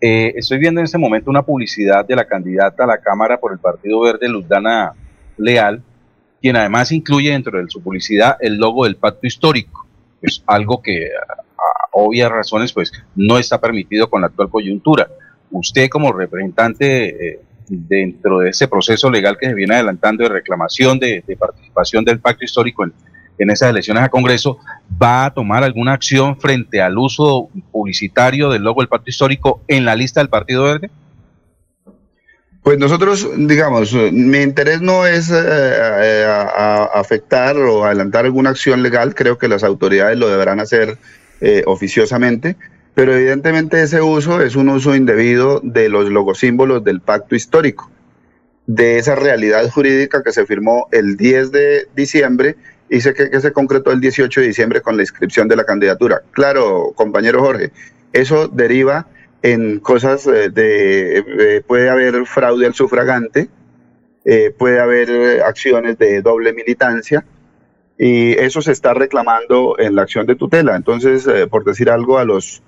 Eh, estoy viendo en este momento una publicidad de la candidata a la Cámara por el Partido Verde, Luzdana Leal, quien además incluye dentro de su publicidad el logo del pacto histórico. Es algo que, obvias razones, pues no está permitido con la actual coyuntura. Usted como representante eh, dentro de ese proceso legal que se viene adelantando de reclamación de, participación del pacto histórico en, en esas elecciones a Congreso, ¿va a tomar alguna acción frente al uso publicitario del logo del pacto histórico en la lista del Partido Verde? Pues nosotros, digamos, mi interés no es eh, eh, afectar o adelantar alguna acción legal, creo que las autoridades lo deberán hacer eh, oficiosamente, pero evidentemente ese uso es un uso indebido de los logosímbolos del pacto histórico, de esa realidad jurídica que se firmó el 10 de diciembre y se, que, que se concretó el 18 de diciembre con la inscripción de la candidatura. Claro, compañero Jorge, eso deriva en cosas eh, de, eh, puede haber fraude al sufragante, eh, puede haber acciones de doble militancia y eso se está reclamando en la acción de tutela. Entonces, eh, por decir algo, a los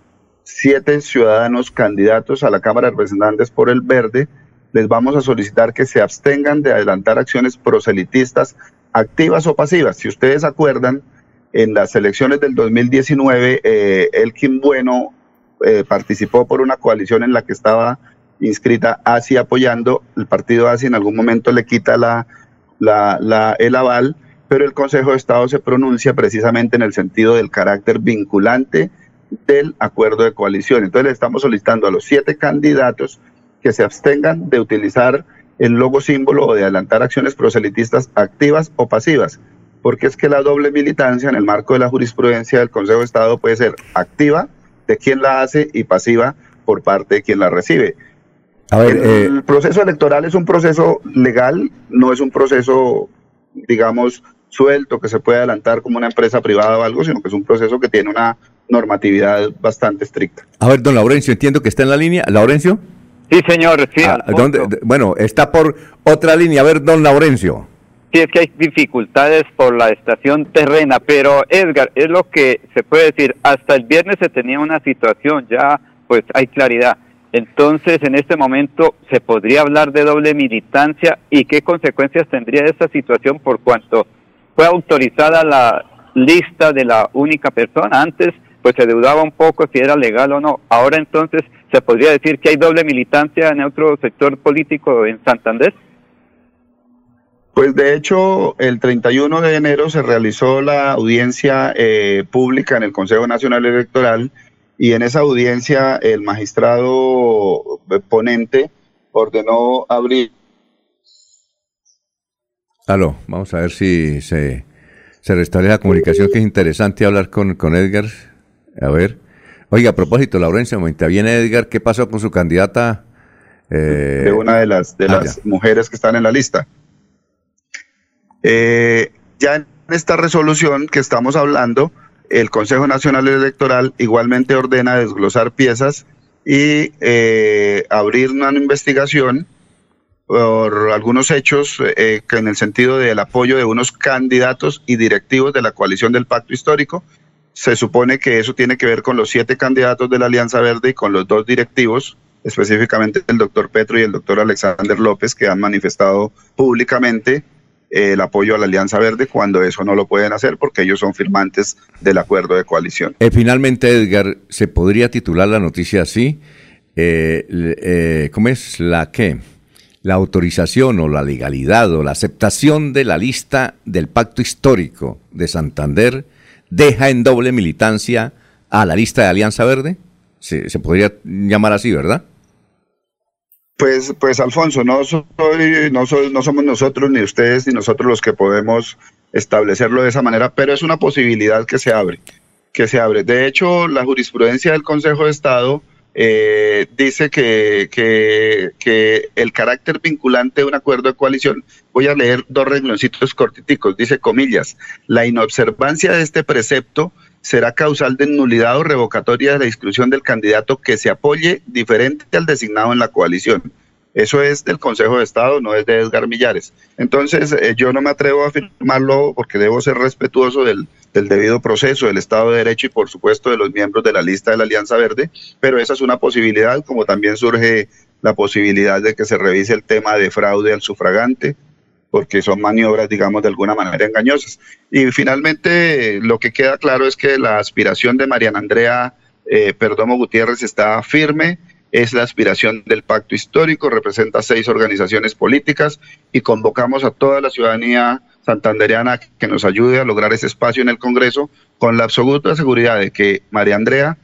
siete ciudadanos candidatos a la Cámara de Representantes por el Verde, les vamos a solicitar que se abstengan de adelantar acciones proselitistas activas o pasivas. Si ustedes acuerdan, en las elecciones del 2019, eh, Elkin Bueno eh, participó por una coalición en la que estaba inscrita ASI apoyando, el partido ASI en algún momento le quita la, la- el aval, pero el Consejo de Estado se pronuncia precisamente en el sentido del carácter vinculante del acuerdo de coalición. Entonces le estamos solicitando a los siete candidatos que se abstengan de utilizar el logo símbolo o de adelantar acciones proselitistas activas o pasivas, porque es que la doble militancia en el marco de la jurisprudencia del Consejo de Estado puede ser activa de quien la hace y pasiva por parte de quien la recibe. A ver, el eh, proceso electoral es un proceso legal, no es un proceso, digamos, suelto que se puede adelantar como una empresa privada o algo, sino que es un proceso que tiene una normatividad bastante estricta. a ver, don Laurencio, entiendo que está en la línea. ¿Laurencio? Sí, señor, sí. Ah, Bueno, está por otra línea. A ver, don Laurencio. Sí, es que hay dificultades por la estación terrena, pero Edgar, es lo que se puede decir. Hasta el viernes se tenía una situación, ya pues hay claridad. Entonces, en este momento, ¿se podría hablar de doble militancia y qué consecuencias tendría esta situación por cuanto fue autorizada la lista de la única persona? Antes, pues se dudaba un poco si era legal o no. Ahora entonces, ¿se podría decir que hay doble militancia en otro sector político en Santander? Pues de hecho, el 31 de enero se realizó la audiencia eh, pública en el Consejo Nacional Electoral y en esa audiencia el magistrado eh, ponente ordenó abrir Aló, vamos a ver si se, se restablece la comunicación, que es interesante hablar con, con Edgar. A ver. Oiga, a propósito, Laurencio, mientras viene Edgar, ¿qué pasó con su candidata? Eh, de una de las, de ah, las mujeres que están en la lista. Eh, ya en esta resolución que estamos hablando, el Consejo Nacional Electoral igualmente ordena desglosar piezas y eh, abrir una investigación por algunos hechos eh, que en el sentido del apoyo de unos candidatos y directivos de la coalición del pacto histórico. Se supone que eso tiene que ver con los siete candidatos de la Alianza Verde y con los dos directivos, específicamente el doctor Petro y el doctor Alexander López, que han manifestado públicamente eh, el apoyo a la Alianza Verde cuando eso no lo pueden hacer porque ellos son firmantes del acuerdo de coalición. Eh, finalmente, Edgar, ¿se podría titular la noticia así? Eh, ¿Cómo es la qué? La autorización o la legalidad o la aceptación de la lista del pacto histórico de Santander deja en doble militancia a la lista de Alianza Verde? Se, se podría llamar así, ¿verdad? Pues, pues Alfonso, no soy, no soy, no somos nosotros ni ustedes ni nosotros los que podemos establecerlo de esa manera, pero es una posibilidad que se abre, que se abre. De hecho, la jurisprudencia del Consejo de Estado eh, dice que, que, el carácter vinculante de un acuerdo de coalición, voy a leer dos rengloncitos cortiticos, dice comillas, la inobservancia de este precepto será causal de nulidad o revocatoria de la inscripción del candidato que se apoye diferente al designado en la coalición. Eso es del Consejo de Estado, no es de Edgar Millares. Entonces, eh, yo no me atrevo a afirmarlo porque debo ser respetuoso del, del debido proceso, del Estado de Derecho y, por supuesto, de los miembros de la lista de la Alianza Verde, pero esa es una posibilidad, como también surge la posibilidad de que se revise el tema de fraude al sufragante, porque son maniobras, digamos, de alguna manera engañosas. Y finalmente, lo que queda claro es que la aspiración de Mariana Andrea eh, Perdomo Gutiérrez está firme, es la aspiración del pacto histórico, representa seis organizaciones políticas y convocamos a toda la ciudadanía santandereana que nos ayude a lograr ese espacio en el Congreso con la absoluta seguridad de que María Andrea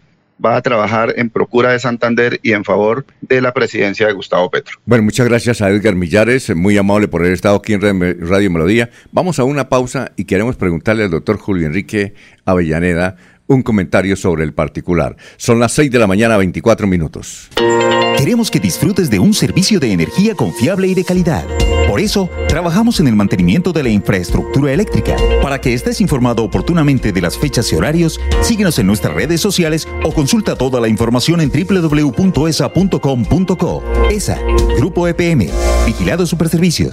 va a trabajar en procura de Santander y en favor de la presidencia de Gustavo Petro. Bueno, muchas gracias a Edgar Millares, muy amable por haber estado aquí en Ra- Radio Melodía. Vamos a una pausa y queremos preguntarle al doctor Julio Enrique Avellaneda un comentario sobre el particular. Son las 6 de la mañana, 24 minutos. Queremos que disfrutes de un servicio de energía confiable y de calidad. Por eso, trabajamos en el mantenimiento de la infraestructura eléctrica. Para que estés informado oportunamente de las fechas y horarios, síguenos en nuestras redes sociales o consulta toda la información en www.esa.com.co. ESA, Grupo EPM, Vigilado Superservicios.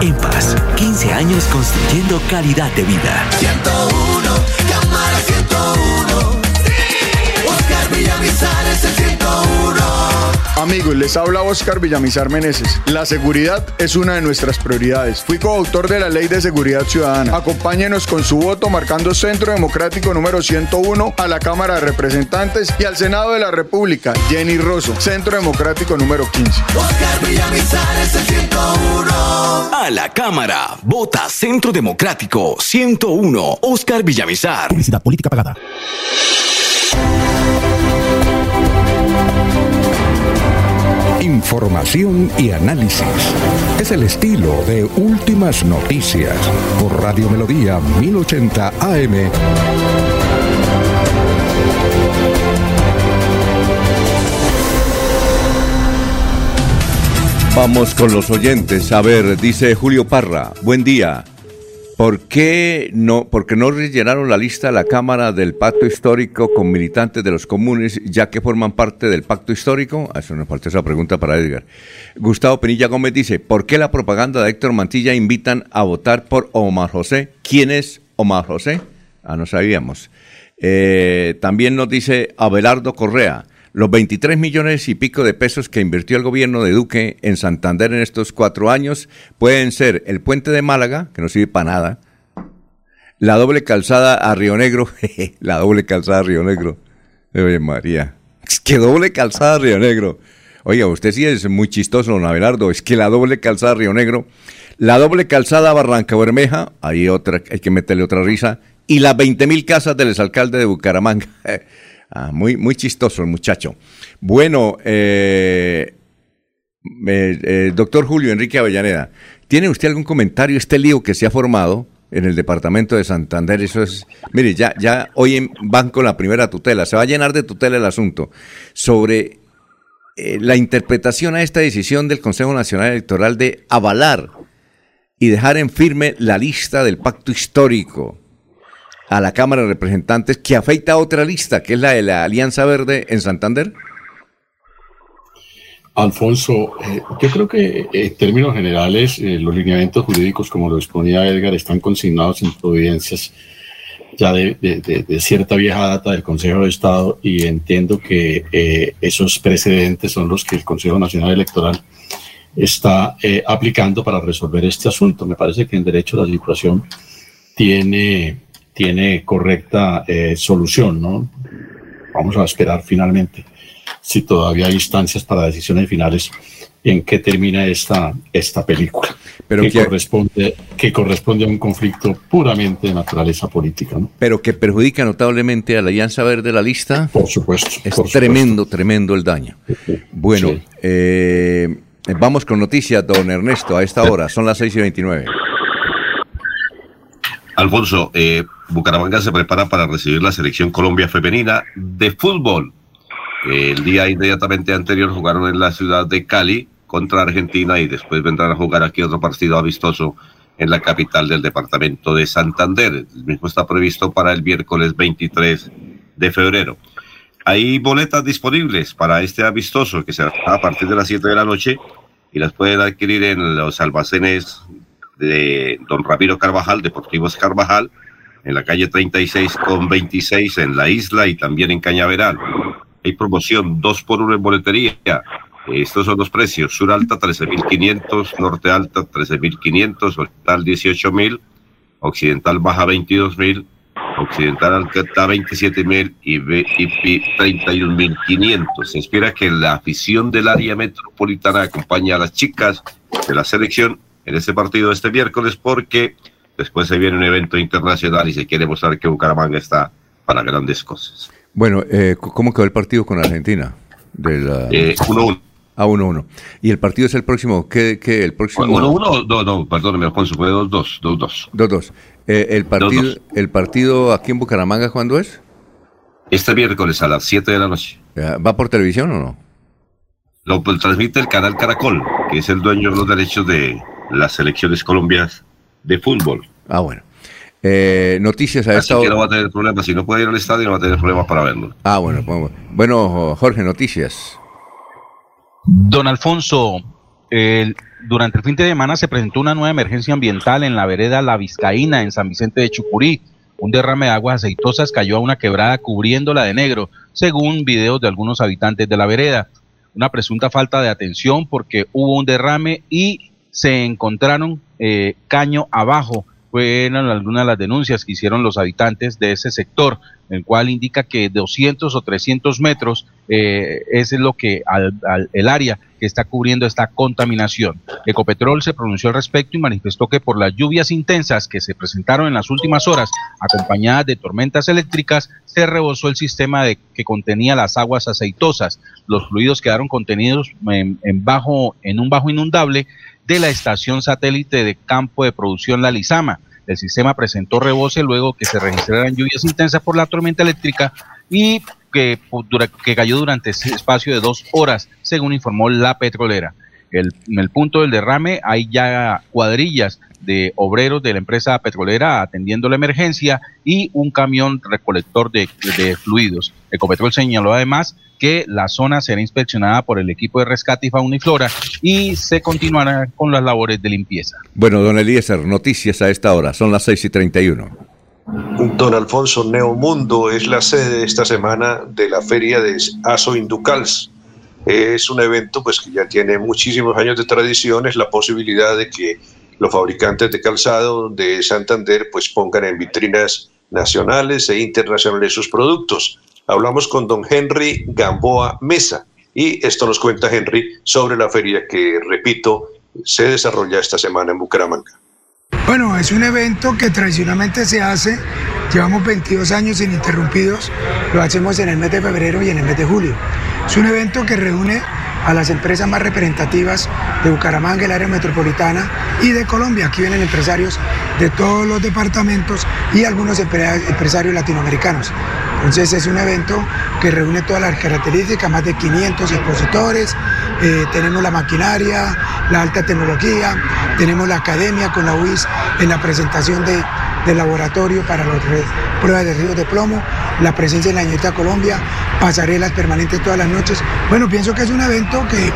EMPAS, 15 años construyendo calidad de vida. 101, cámara 101. Amigos, les habla Oscar Villamizar Meneses. La seguridad es una de nuestras prioridades. Fui coautor de la Ley de Seguridad Ciudadana. Acompáñenos con su voto marcando Centro Democrático número 101 a la Cámara de Representantes y al Senado de la República. Jenny Rosso, Centro Democrático número 15. Oscar Villamizar es el 101. A la Cámara, vota Centro Democrático 101, Oscar Villamizar. Publicidad política pagada. Información y análisis. Es el estilo de Últimas Noticias por Radio Melodía 1080 AM. Vamos con los oyentes. A ver, dice Julio Parra, buen día. ¿Por qué no, porque no rellenaron la lista de la Cámara del Pacto Histórico con militantes de los comunes, ya que forman parte del Pacto Histórico? Ah, Eso nos falta esa pregunta para Edgar. Gustavo Penilla Gómez dice, ¿por qué la propaganda de Héctor Mantilla invitan a votar por Omar José? ¿Quién es Omar José? Ah, no sabíamos. Eh, también nos dice Abelardo Correa, los 23 millones y pico de pesos que invirtió el gobierno de Duque en Santander en estos cuatro años pueden ser el puente de Málaga, que no sirve para nada, la doble calzada a Río Negro. la doble calzada a Río Negro. Oye, María. Es que doble calzada a Río Negro. Oiga, usted sí es muy chistoso, don Abelardo. Es que la doble calzada a Río Negro. La doble calzada a Barranca Bermeja. Ahí otra, hay que meterle otra risa. Y las 20 mil casas del exalcalde de Bucaramanga. Ah, muy, muy chistoso el muchacho. Bueno, eh, eh, eh, doctor Julio Enrique Avellaneda, ¿tiene usted algún comentario? Este lío que se ha formado en el departamento de Santander, eso es, mire, ya, ya hoy van con la primera tutela, se va a llenar de tutela el asunto, sobre eh, la interpretación a esta decisión del Consejo Nacional Electoral de avalar y dejar en firme la lista del pacto histórico a la Cámara de Representantes que afecta a otra lista, que es la de la Alianza Verde en Santander? Alfonso, eh, yo creo que eh, en términos generales eh, los lineamientos jurídicos, como lo exponía Edgar, están consignados en providencias ya de, de- cierta vieja data del Consejo de Estado y entiendo que eh, esos precedentes son los que el Consejo Nacional Electoral está eh, aplicando para resolver este asunto. Me parece que en derecho la situación tiene, tiene correcta eh, solución, ¿no? Vamos a esperar finalmente si todavía hay instancias para decisiones finales en qué termina esta, esta película, Pero que, que- corresponde, que corresponde a un conflicto puramente de naturaleza política. ¿no? Pero que perjudica notablemente a la Alianza Verde de la lista. Por supuesto. Es por tremendo, tremendo el daño. Bueno, Sí. eh, vamos con noticias, don Ernesto, a esta hora. Son las 6 y 29. Alfonso, eh, Bucaramanga se prepara para recibir la selección Colombia femenina de fútbol. El día inmediatamente anterior jugaron en la ciudad de Cali contra Argentina y después vendrán a jugar aquí otro partido amistoso en la capital del departamento de Santander. El mismo está previsto para el miércoles 23 de febrero. Hay boletas disponibles para este amistoso que será a partir de las 7 de la noche y las pueden adquirir en los almacenes de Don Ramiro Carvajal, Deportivos Carvajal, en la calle 36 con 26 en la isla y también en Cañaveral. Hay promoción 2 por 1 en boletería. Estos son los precios. Sur Alta 13.500, Norte Alta 13.500, Oriental 18.000, Occidental Baja 22.000, Occidental Alta 27.000 y VIP 31.500. Se espera que la afición del área metropolitana acompañe a las chicas de la selección en este partido este miércoles porque después se viene un evento internacional y se quiere mostrar que Bucaramanga está para grandes cosas. Bueno, eh, ¿cómo quedó el partido con Argentina? De la... Eh, 1-1. Ah, 1-1. ¿Y el partido es el próximo? ¿Qué, qué el próximo? 1-1, no, no, perdóneme, Alfonso, fue 2-2, 2-2. 2-2. Eh, el, partido, 2-2. ¿El partido aquí en Bucaramanga cuándo es? Este miércoles a las 7 de la noche. ¿Va por televisión o no? Lo transmite el canal Caracol, que es el dueño de los derechos de las selecciones colombianas de fútbol. Ah, bueno. Eh, noticias a Así esta que no va a tener problemas. Si no puede ir al estadio, no va a tener problemas para verlo. Ah, bueno, bueno. Bueno, Jorge, noticias. Don Alfonso, el- durante el fin de semana se presentó una nueva emergencia ambiental en la vereda La Vizcaína, en San Vicente de Chucurí. Un derrame de aguas aceitosas cayó a una quebrada cubriéndola de negro, según videos de algunos habitantes de la vereda. Una presunta falta de atención porque hubo un derrame y se encontraron eh, caño abajo. Fueron algunas de las denuncias que hicieron los habitantes de ese sector, el cual indica que 200 o 300 metros eh, es lo que al, el área que está cubriendo esta contaminación. Ecopetrol se pronunció al respecto y manifestó que por las lluvias intensas que se presentaron en las últimas horas, acompañadas de tormentas eléctricas, se rebosó el sistema de, que contenía las aguas aceitosas. Los fluidos quedaron contenidos en, en bajo, en un bajo inundable de la estación satélite de campo de producción La Lizama. El sistema presentó rebose luego que se registraran lluvias intensas por la tormenta eléctrica y que, pu- dura- que cayó durante ese espacio de dos horas, según informó la petrolera. El- en el punto del derrame hay ya cuadrillas de obreros de la empresa petrolera atendiendo la emergencia y un camión recolector de, de fluidos. Ecopetrol señaló además que la zona será inspeccionada por el equipo de rescate y fauna y flora y se continuará con las labores de limpieza. Bueno, don Eliezer, noticias a esta hora. Son las 6 y 31. Don Alfonso Neomundo es la sede esta semana de la feria de Aso Inducals. Es un evento pues que ya tiene muchísimos años de tradición, es la posibilidad de que los fabricantes de calzado de Santander pues pongan en vitrinas nacionales e internacionales sus productos. Hablamos con don Henry Gamboa Mesa y esto nos cuenta Henry sobre la feria que, repito, se desarrolla esta semana en Bucaramanga. Bueno, es un evento que tradicionalmente se hace, llevamos 22 años ininterrumpidos, lo hacemos en el mes de febrero y en el mes de julio. Es un evento que reúne a las empresas más representativas de Bucaramanga, el área metropolitana y de Colombia. Aquí vienen empresarios de todos los departamentos y algunos empre- empresarios latinoamericanos. Entonces es un evento que reúne todas las características, más de 500 expositores, eh, tenemos la maquinaria, la alta tecnología, tenemos la academia con la UIS en la presentación de, del laboratorio para las pruebas de ríos de plomo, la presencia de la ñeta Colombia, pasarelas permanentes todas las noches. Bueno, pienso que es un evento que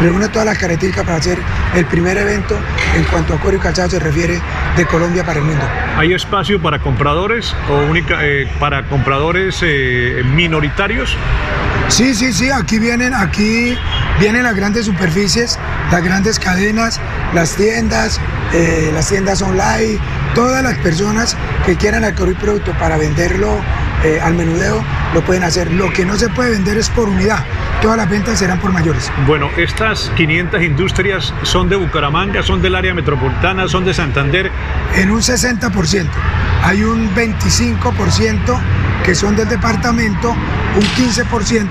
reúne todas las características para ser el primer evento en cuanto a cuero y calzado se refiere de Colombia para el mundo. ¿Hay espacio para compradores o única, eh, para compradores eh, minoritarios? Sí, sí, sí, aquí vienen, aquí vienen las grandes superficies, las grandes cadenas, las tiendas, eh, las tiendas online, todas las personas que quieran adquirir producto para venderlo eh, al menudeo lo pueden hacer. Lo que no se puede vender es por unidad, todas las ventas serán por mayores. Bueno, estas 500 industrias son de Bucaramanga, son del área metropolitana, son de Santander. En un 60%, hay un 25% que son del departamento, un 15%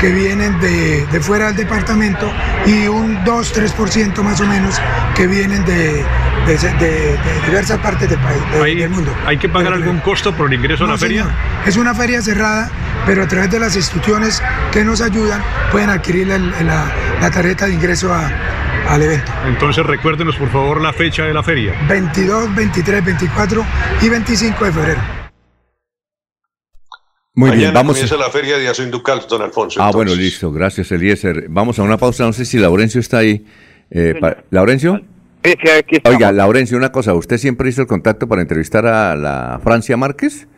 que vienen de, de fuera del departamento y un 2-3% más o menos que vienen de, de- de- de diversas partes del país, de- del mundo. ¿Hay que pagar algún costo por el ingreso a la feria? señor. Es una feria cerrada, pero a través de las instituciones que nos ayudan pueden adquirir la, la- la tarjeta de ingreso a- al evento. Entonces recuérdenos por favor la fecha de la feria. 22, 23, 24 y 25 de febrero. Muy Mañana bien, vamos. comienza la feria de Azoinducal, don Alfonso. Ah, entonces. bueno, listo. Gracias, Eliezer. Vamos a una pausa. No sé si Laurencio está ahí. Eh, pa- ¿Laurencio? Oiga, Laurencio, una cosa. ¿Usted siempre hizo el contacto para entrevistar a la Francia Márquez?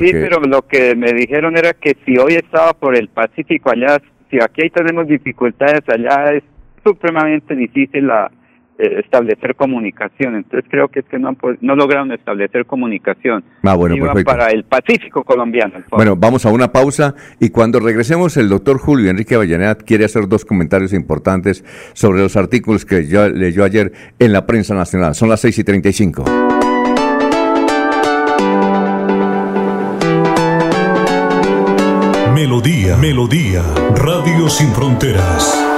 Sí, pero lo que me dijeron era que si hoy estaba por el Pacífico allá, si aquí tenemos dificultades, allá es supremamente difícil la, eh, establecer comunicación. Entonces creo que es que no, han no lograron establecer comunicación. Ah, bueno, perfecto. para el Pacífico colombiano. Bueno, vamos a una pausa y cuando regresemos el doctor Julio Enrique Avellaneda quiere hacer dos comentarios importantes sobre los artículos que yo leyó ayer en la prensa nacional. Son las 6 y 35. Melodía, Melodía, Radio Sin Fronteras.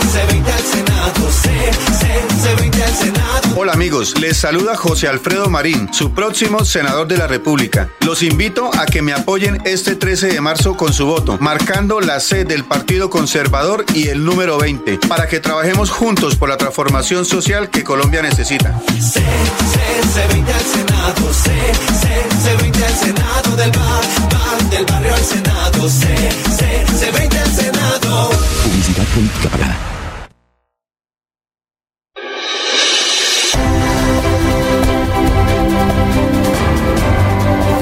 Hola amigos, les saluda José Alfredo Marín, su próximo senador de la República. Los invito a que me apoyen este 13 de marzo con su voto, marcando la C del Partido Conservador y el número 20, para que trabajemos juntos por la transformación social que Colombia necesita. C20 al Senado, C, C, C20 al Senado del bar, bar, del barrio al Senado, C, C, C20 al Senado. Publicidad política pagada.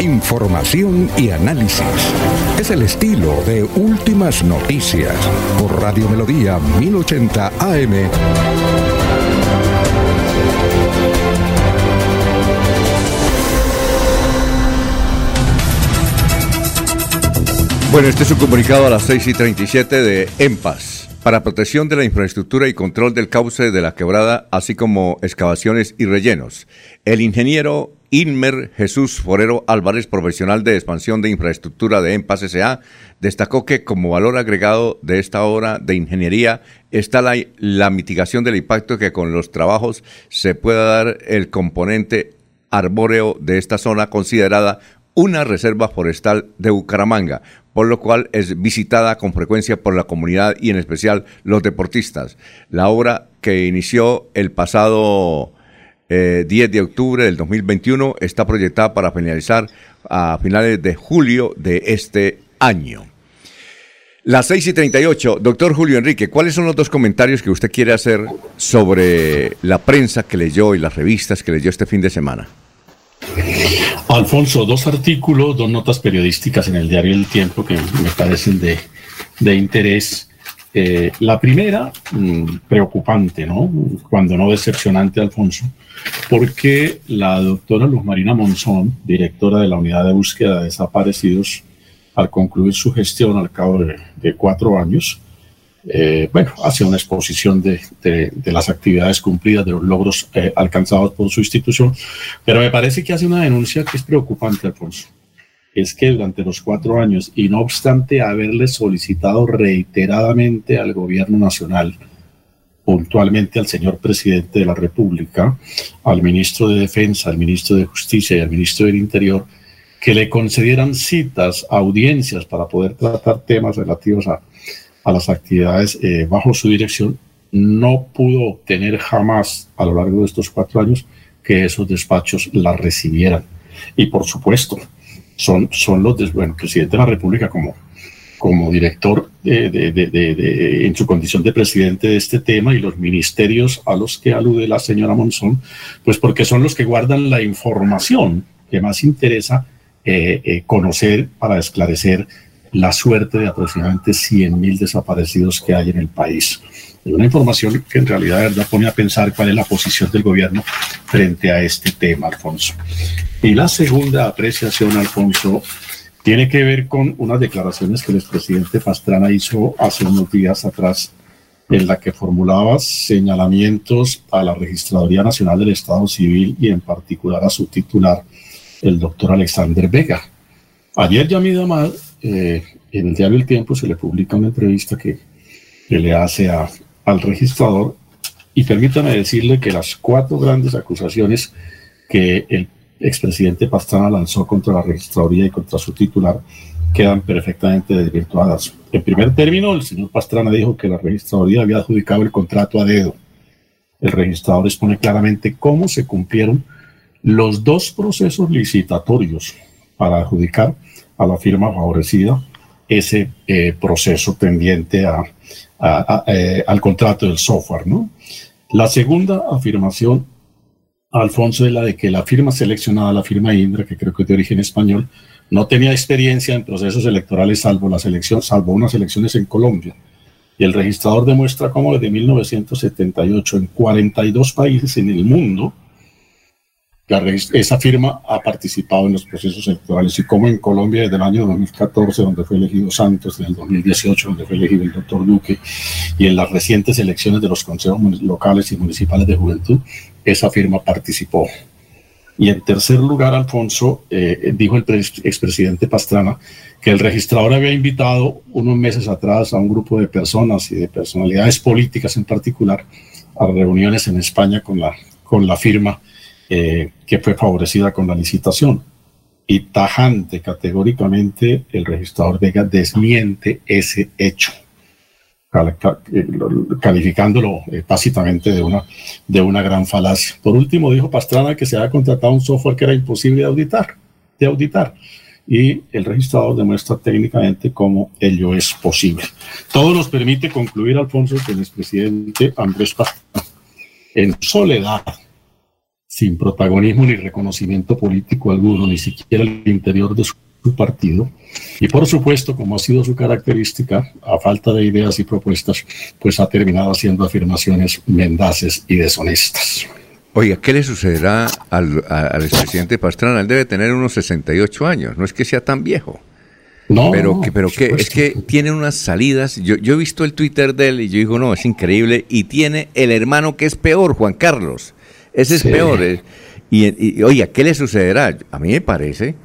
Información y análisis. Es el estilo de Últimas Noticias por Radio Melodía 1080 AM. Bueno, este es un comunicado a las 6 y 37 de EMPAS para protección de la infraestructura y control del cauce de la quebrada, así como excavaciones y rellenos. El ingeniero Inmer Jesús Forero Álvarez, profesional de expansión de infraestructura de EMPAS S.A., destacó que como valor agregado de esta obra de ingeniería está la, la mitigación del impacto que con los trabajos se pueda dar el componente arbóreo de esta zona considerada una reserva forestal de Bucaramanga, por lo cual es visitada con frecuencia por la comunidad y en especial los deportistas. La obra que inició el pasado eh, 10 de octubre del 2021 está proyectada para finalizar a finales de julio de este año. Las 6 y 38, doctor Julio Enrique, ¿cuáles son los dos comentarios que usted quiere hacer sobre la prensa que leyó y las revistas que leyó este fin de semana? Alfonso, dos artículos, dos notas periodísticas en el diario El Tiempo que me parecen de, de interés. Eh, la primera, mm, preocupante, ¿no? Cuando no decepcionante, Alfonso, porque la doctora Luz Marina Monzón, directora de la Unidad de Búsqueda de Desaparecidos, al concluir su gestión al cabo de, cuatro años, eh, bueno, hace una exposición de, las actividades cumplidas, de los logros eh, alcanzados por su institución, pero me parece que hace una denuncia que es preocupante, Alfonso. Es que durante los cuatro años, y no obstante haberle solicitado reiteradamente al gobierno nacional, puntualmente al señor presidente de la República, al ministro de Defensa, al ministro de Justicia y al ministro del Interior, que le concedieran citas, audiencias para poder tratar temas relativos a las actividades eh, bajo su dirección, no pudo obtener jamás a lo largo de estos cuatro años que esos despachos la recibieran. Y por supuesto, son, son los del bueno, presidente de la República como, como director de, de, de, en su condición de presidente de este tema y los ministerios a los que alude la señora Monzón, pues porque son los que guardan la información que más interesa eh, eh, conocer para esclarecer la suerte de aproximadamente 100.000 desaparecidos que hay en el país. Es una información que en realidad verdad, pone a pensar cuál es la posición del gobierno frente a este tema, Alfonso. Y la segunda apreciación, Alfonso, tiene que ver con unas declaraciones que el expresidente Pastrana hizo hace unos días atrás, en la que formulaba señalamientos a la Registraduría Nacional del Estado Civil y en particular a su titular, el doctor Alexander Vega. Ayer Yamid Amad eh, en el diario El Tiempo se le publica una entrevista que, que le hace a, al registrador y permítame decirle que las cuatro grandes acusaciones que el expresidente Pastrana lanzó contra la registraduría y contra su titular quedan perfectamente desvirtuadas. En primer término, el señor Pastrana dijo que la registraduría había adjudicado el contrato a dedo. El registrador expone claramente cómo se cumplieron los dos procesos licitatorios para adjudicar a la firma favorecida ese eh, proceso tendiente a, a, a, eh, al contrato del software. ¿no? La segunda afirmación, Alfonso, es la de que la firma seleccionada, la firma Indra, que creo que es de origen español, no tenía experiencia en procesos electorales salvo, la selección, salvo unas elecciones en Colombia. Y el registrador demuestra cómo desde 1978 en 42 países en el mundo, esa firma ha participado en los procesos electorales y como en Colombia desde el año 2014, donde fue elegido Santos, en el 2018, donde fue elegido el doctor Duque, y en las recientes elecciones de los consejos locales y municipales de juventud, esa firma participó. Y en tercer lugar, Alfonso, eh, dijo el expresidente Pastrana que el registrador había invitado unos meses atrás a un grupo de personas y de personalidades políticas en particular a reuniones en España con la, con la firma eh, que fue favorecida con la licitación. Y tajante, categóricamente, el registrador Vega desmiente ese hecho, calificándolo eh, básicamente de una, de una gran falacia. Por último, dijo Pastrana que se había contratado un software que era imposible de auditar, de auditar. Y el registrador demuestra técnicamente cómo ello es posible. Todo nos permite concluir, Alfonso, que el expresidente Andrés Pastrana, en soledad, sin protagonismo ni reconocimiento político alguno, ni siquiera el interior de su partido. Y por supuesto, como ha sido su característica, a falta de ideas y propuestas, pues ha terminado haciendo afirmaciones mendaces y deshonestas. Oiga, ¿qué le sucederá al, al expresidente Pastrana? Él debe tener unos 68 años, no es que sea tan viejo. No, pero que, pero que es que tiene unas salidas. Yo, yo he visto el Twitter de él y yo digo, no, es increíble. Y tiene el hermano que es peor, Juan Carlos. Ese es Sí. peor. eh. Y, y, oiga, ¿qué le sucederá? A mí me parece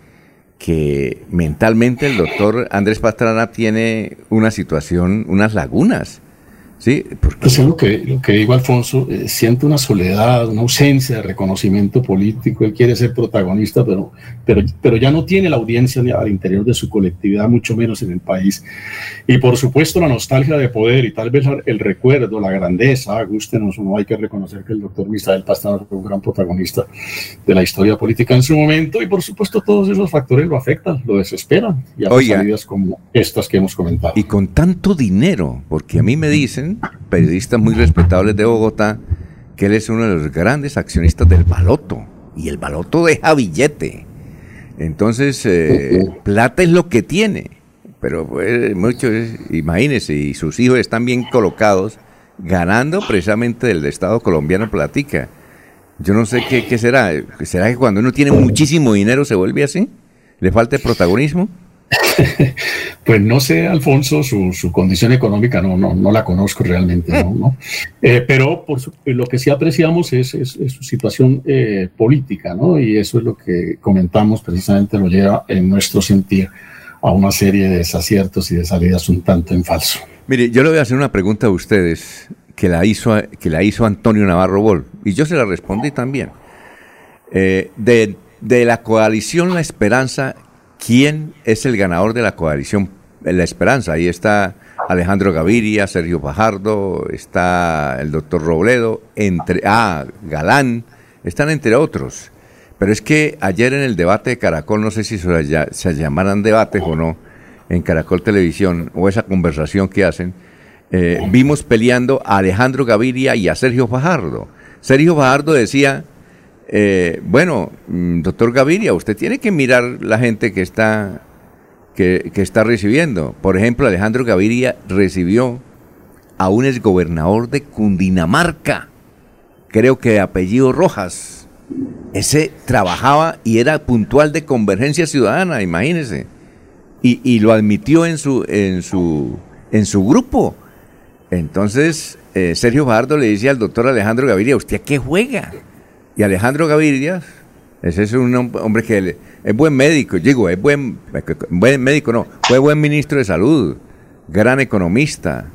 que mentalmente el doctor Andrés Pastrana tiene una situación, unas lagunas. Sí, porque Pues es lo que, lo que digo, Alfonso, eh, siente una soledad, una ausencia de reconocimiento político, él quiere ser protagonista, pero, pero, pero ya no tiene la audiencia ni al interior de su colectividad, mucho menos en el país. Y por supuesto la nostalgia de poder y tal vez el recuerdo, la grandeza, gústenos o no, hay que reconocer que el doctor Misael Pastrana fue un gran protagonista de la historia política en su momento y por supuesto todos esos factores lo afectan, lo desesperan y a Oiga. salidas como estas que hemos comentado. Y con tanto dinero, porque a mí me dicen, periodistas muy respetables de Bogotá, que él es uno de los grandes accionistas del baloto. Y el baloto deja billete. Entonces, eh, plata es lo que tiene. Pero pues, mucho es- imagínese, y sus hijos están bien colocados, ganando precisamente del Estado colombiano platica. Yo no sé qué, qué será. ¿Será que cuando uno tiene muchísimo dinero se vuelve así? ¿Le falta protagonismo? Pues no sé, Alfonso, su, su condición económica no, no, no la conozco realmente, ¿no? ¿no? Eh, pero por su- lo que sí apreciamos es, es- es su situación eh, política, ¿no? Y eso es lo que comentamos, precisamente lo lleva en nuestro sentir a una serie de desaciertos y de salidas un tanto en falso. Mire, yo le voy a hacer una pregunta a ustedes que la hizo, que la hizo Antonio Navarro Bol, y yo se la respondí también. Eh, de, de la coalición La Esperanza, ¿quién es el ganador de la coalición La Esperanza? Ahí está Alejandro Gaviria, Sergio Fajardo, está el doctor Robledo, entre, ah, Galán, están entre otros. Pero es que ayer en el debate de Caracol, no sé si se, se llamaran debates o no, en Caracol Televisión, o esa conversación que hacen, eh, vimos peleando a Alejandro Gaviria y a Sergio Fajardo. Sergio Fajardo decía, eh, bueno, mm, doctor Gaviria, usted tiene que mirar la gente que está, que, está recibiendo. Por ejemplo, Alejandro Gaviria recibió a un exgobernador de Cundinamarca, creo que de apellido Rojas. Ese trabajaba y era puntual de Convergencia Ciudadana, imagínese. Y, lo admitió en su, en su, en su grupo. Entonces, eh, Sergio Fajardo le dice al doctor Alejandro Gaviria, ¿usted a qué juega? Y Alejandro Gaviria, ese es un hom- hombre que es buen médico, digo, es buen, buen médico, no, fue buen ministro de salud, gran economista,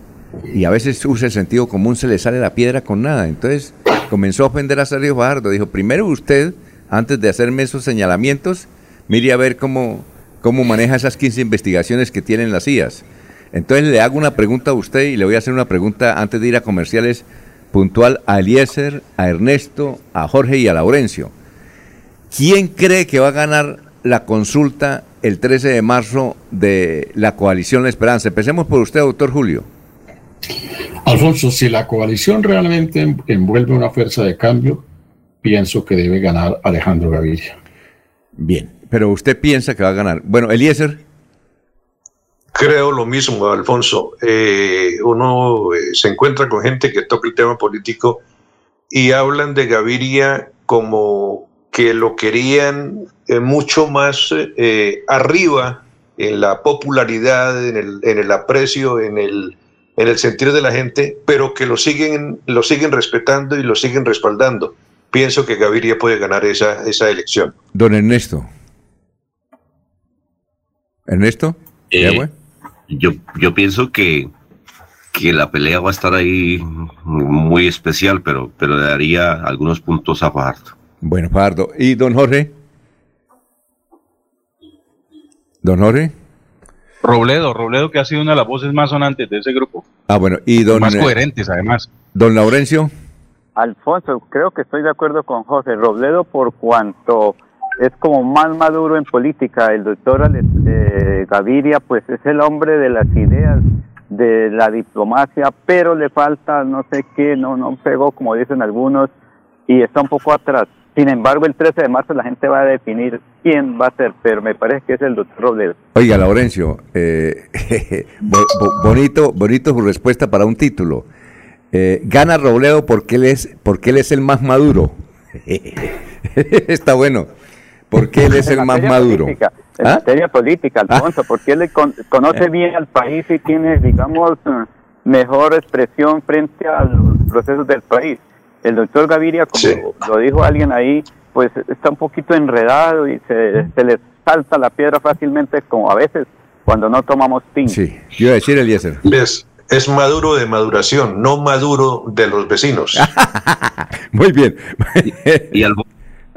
y a veces usa el sentido común, se le sale la piedra con nada. Entonces comenzó a ofender a Sergio Fajardo, dijo, primero usted, antes de hacerme esos señalamientos, mire a ver cómo, cómo maneja esas 15 investigaciones que tienen las IAS. Entonces le hago una pregunta a usted y le voy a hacer una pregunta antes de ir a comerciales puntual a Eliezer, a Ernesto, a Jorge y a Laurencio. ¿Quién cree que va a ganar la consulta el 13 de marzo de la coalición La Esperanza? Empecemos por usted, doctor Julio. Alfonso, si la coalición realmente en- envuelve una fuerza de cambio, pienso que debe ganar Alejandro Gaviria. Bien, pero usted piensa que va a ganar. Bueno, Eliezer. Creo lo mismo, Alfonso. Eh, uno eh, se encuentra con gente que toca el tema político y hablan de Gaviria como que lo querían eh, mucho más eh, arriba en la popularidad, en el, en el aprecio, en el, en el sentir de la gente, pero que lo siguen, lo siguen respetando y lo siguen respaldando. Pienso que Gaviria puede ganar esa, esa elección. Don Ernesto. Ernesto. ¿Ya Eh? Yo, yo pienso que, que la pelea va a estar ahí muy especial, pero, pero le daría algunos puntos a Fajardo. Bueno, Fajardo. ¿Y don Jorge? ¿Don Jorge? Robledo, Robledo que ha sido una de las voces más sonantes de ese grupo. Ah, bueno. ¿Y don, más eh, coherentes además. don Laurencio? Alfonso, creo que estoy de acuerdo con José Robledo por cuanto es como más maduro en política. El doctor eh, Gaviria, pues es el hombre de las ideas, de la diplomacia, pero le falta no sé qué, no, no pegó como dicen algunos y está un poco atrás. Sin embargo, el 13 de marzo la gente va a definir quién va a ser, pero me parece que es el doctor Robledo. Oiga, Laurencio, eh, bo- bo- bonito, bonito su respuesta para un título. Eh, gana Robledo porque él es, porque él es el más maduro. Está bueno. Porque él es el más maduro. política, en ¿Ah? materia política, Alfonso, porque él con- conoce bien al país y tiene, digamos, eh, mejor expresión frente a los procesos del país. El doctor Gaviria, como lo dijo alguien ahí, pues está un poquito enredado y se, se le salta la piedra fácilmente, como a veces cuando no tomamos tinto. Sí, yo iba a decir Eliezer. ¿Ves? Es maduro de maduración, no maduro de los vecinos. Muy bien. ¿Y al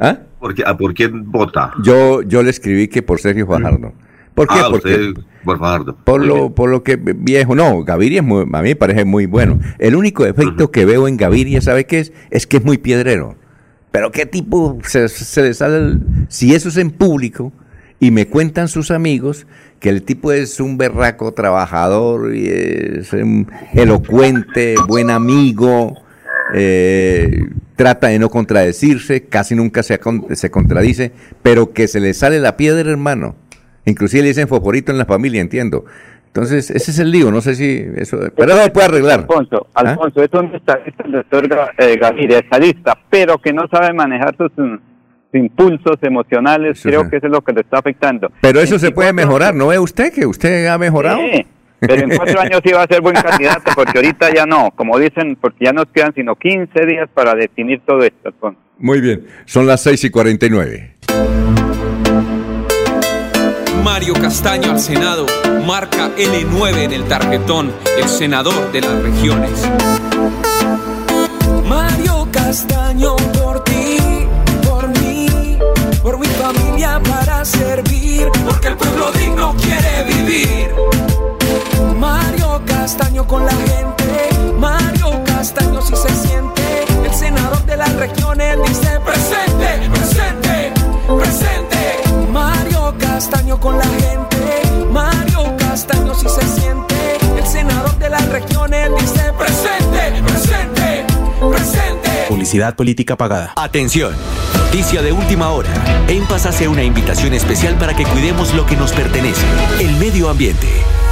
¿Ah? ¿Por, qué, ¿A por quién vota? Yo, yo le escribí que por Sergio Fajardo. ¿Por qué? Ah, Porque por Fajardo. por lo, por lo que viejo, no, Gaviria es muy- a mí me parece muy bueno. El único defecto que veo en Gaviria, ¿sabe qué es? Es que es muy piedrero. Pero qué tipo se, se le sale el- si eso es en público y me cuentan sus amigos que el tipo es un berraco trabajador y es elocuente, buen amigo, eh, trata de no contradecirse, casi nunca se, se contradice, pero que se le sale la piedra, hermano. Inclusive le dicen foforito en la familia, entiendo. Entonces, ese es el lío, no sé si eso... Pero eso se puede arreglar. Alfonso, ¿Ah? Alfonso, es un estadista, el doctor eh, Gaviria, estadista, pero que no sabe manejar sus, mm, impulsos emocionales, creo que eso es lo que le está afectando. Pero eso se 24 puede mejorar, ¿no ve usted que usted ha mejorado? Sí, pero en cuatro años va a ser buen candidato, porque ahorita ya no, como dicen, porque ya nos quedan sino 15 días para definir todo esto. Muy bien, son las 6 y 49. Mario Castaño al Senado, marca L9 en el tarjetón, el senador de las regiones. Mario Castaño por ti, por mí, por mi familia para servir, porque el pueblo digno quiere vivir. Mario Castaño con la gente, Mario Castaño si se siente, el senador de las regiones dice presente, presente, presente. Mario Castaño con la gente, Mario Castaño si se siente, el senador de las regiones dice presente, presente, presente. Publicidad política pagada. Atención. Noticia de última hora. En Paz hace una invitación especial para que cuidemos lo que nos pertenece, el medio ambiente.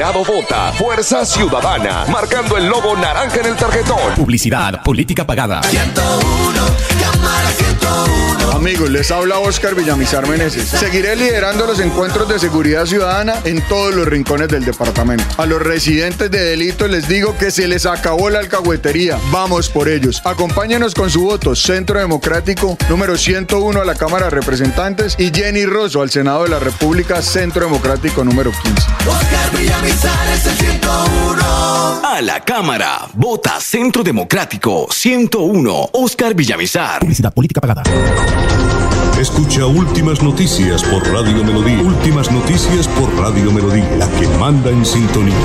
Senado vota Fuerza Ciudadana, marcando el logo naranja en el tarjetón. Publicidad política pagada. Amigos, les habla Oscar Villamizar Meneses. Seguiré liderando los encuentros de seguridad ciudadana en todos los rincones del departamento. A los residentes de delito les digo que se les acabó la alcahuetería. Vamos por ellos. Acompáñenos con su voto. Centro Democrático número 101 a la Cámara de Representantes y Jenny Rosso al Senado de la República, Centro Democrático número 15. Oscar Villamizar es el 101. A la Cámara. Vota Centro Democrático 101. Oscar Villamizar. Publicidad política pagada. Escucha Últimas Noticias por Radio Melodía. Últimas Noticias por Radio Melodía, la que manda en sintonía.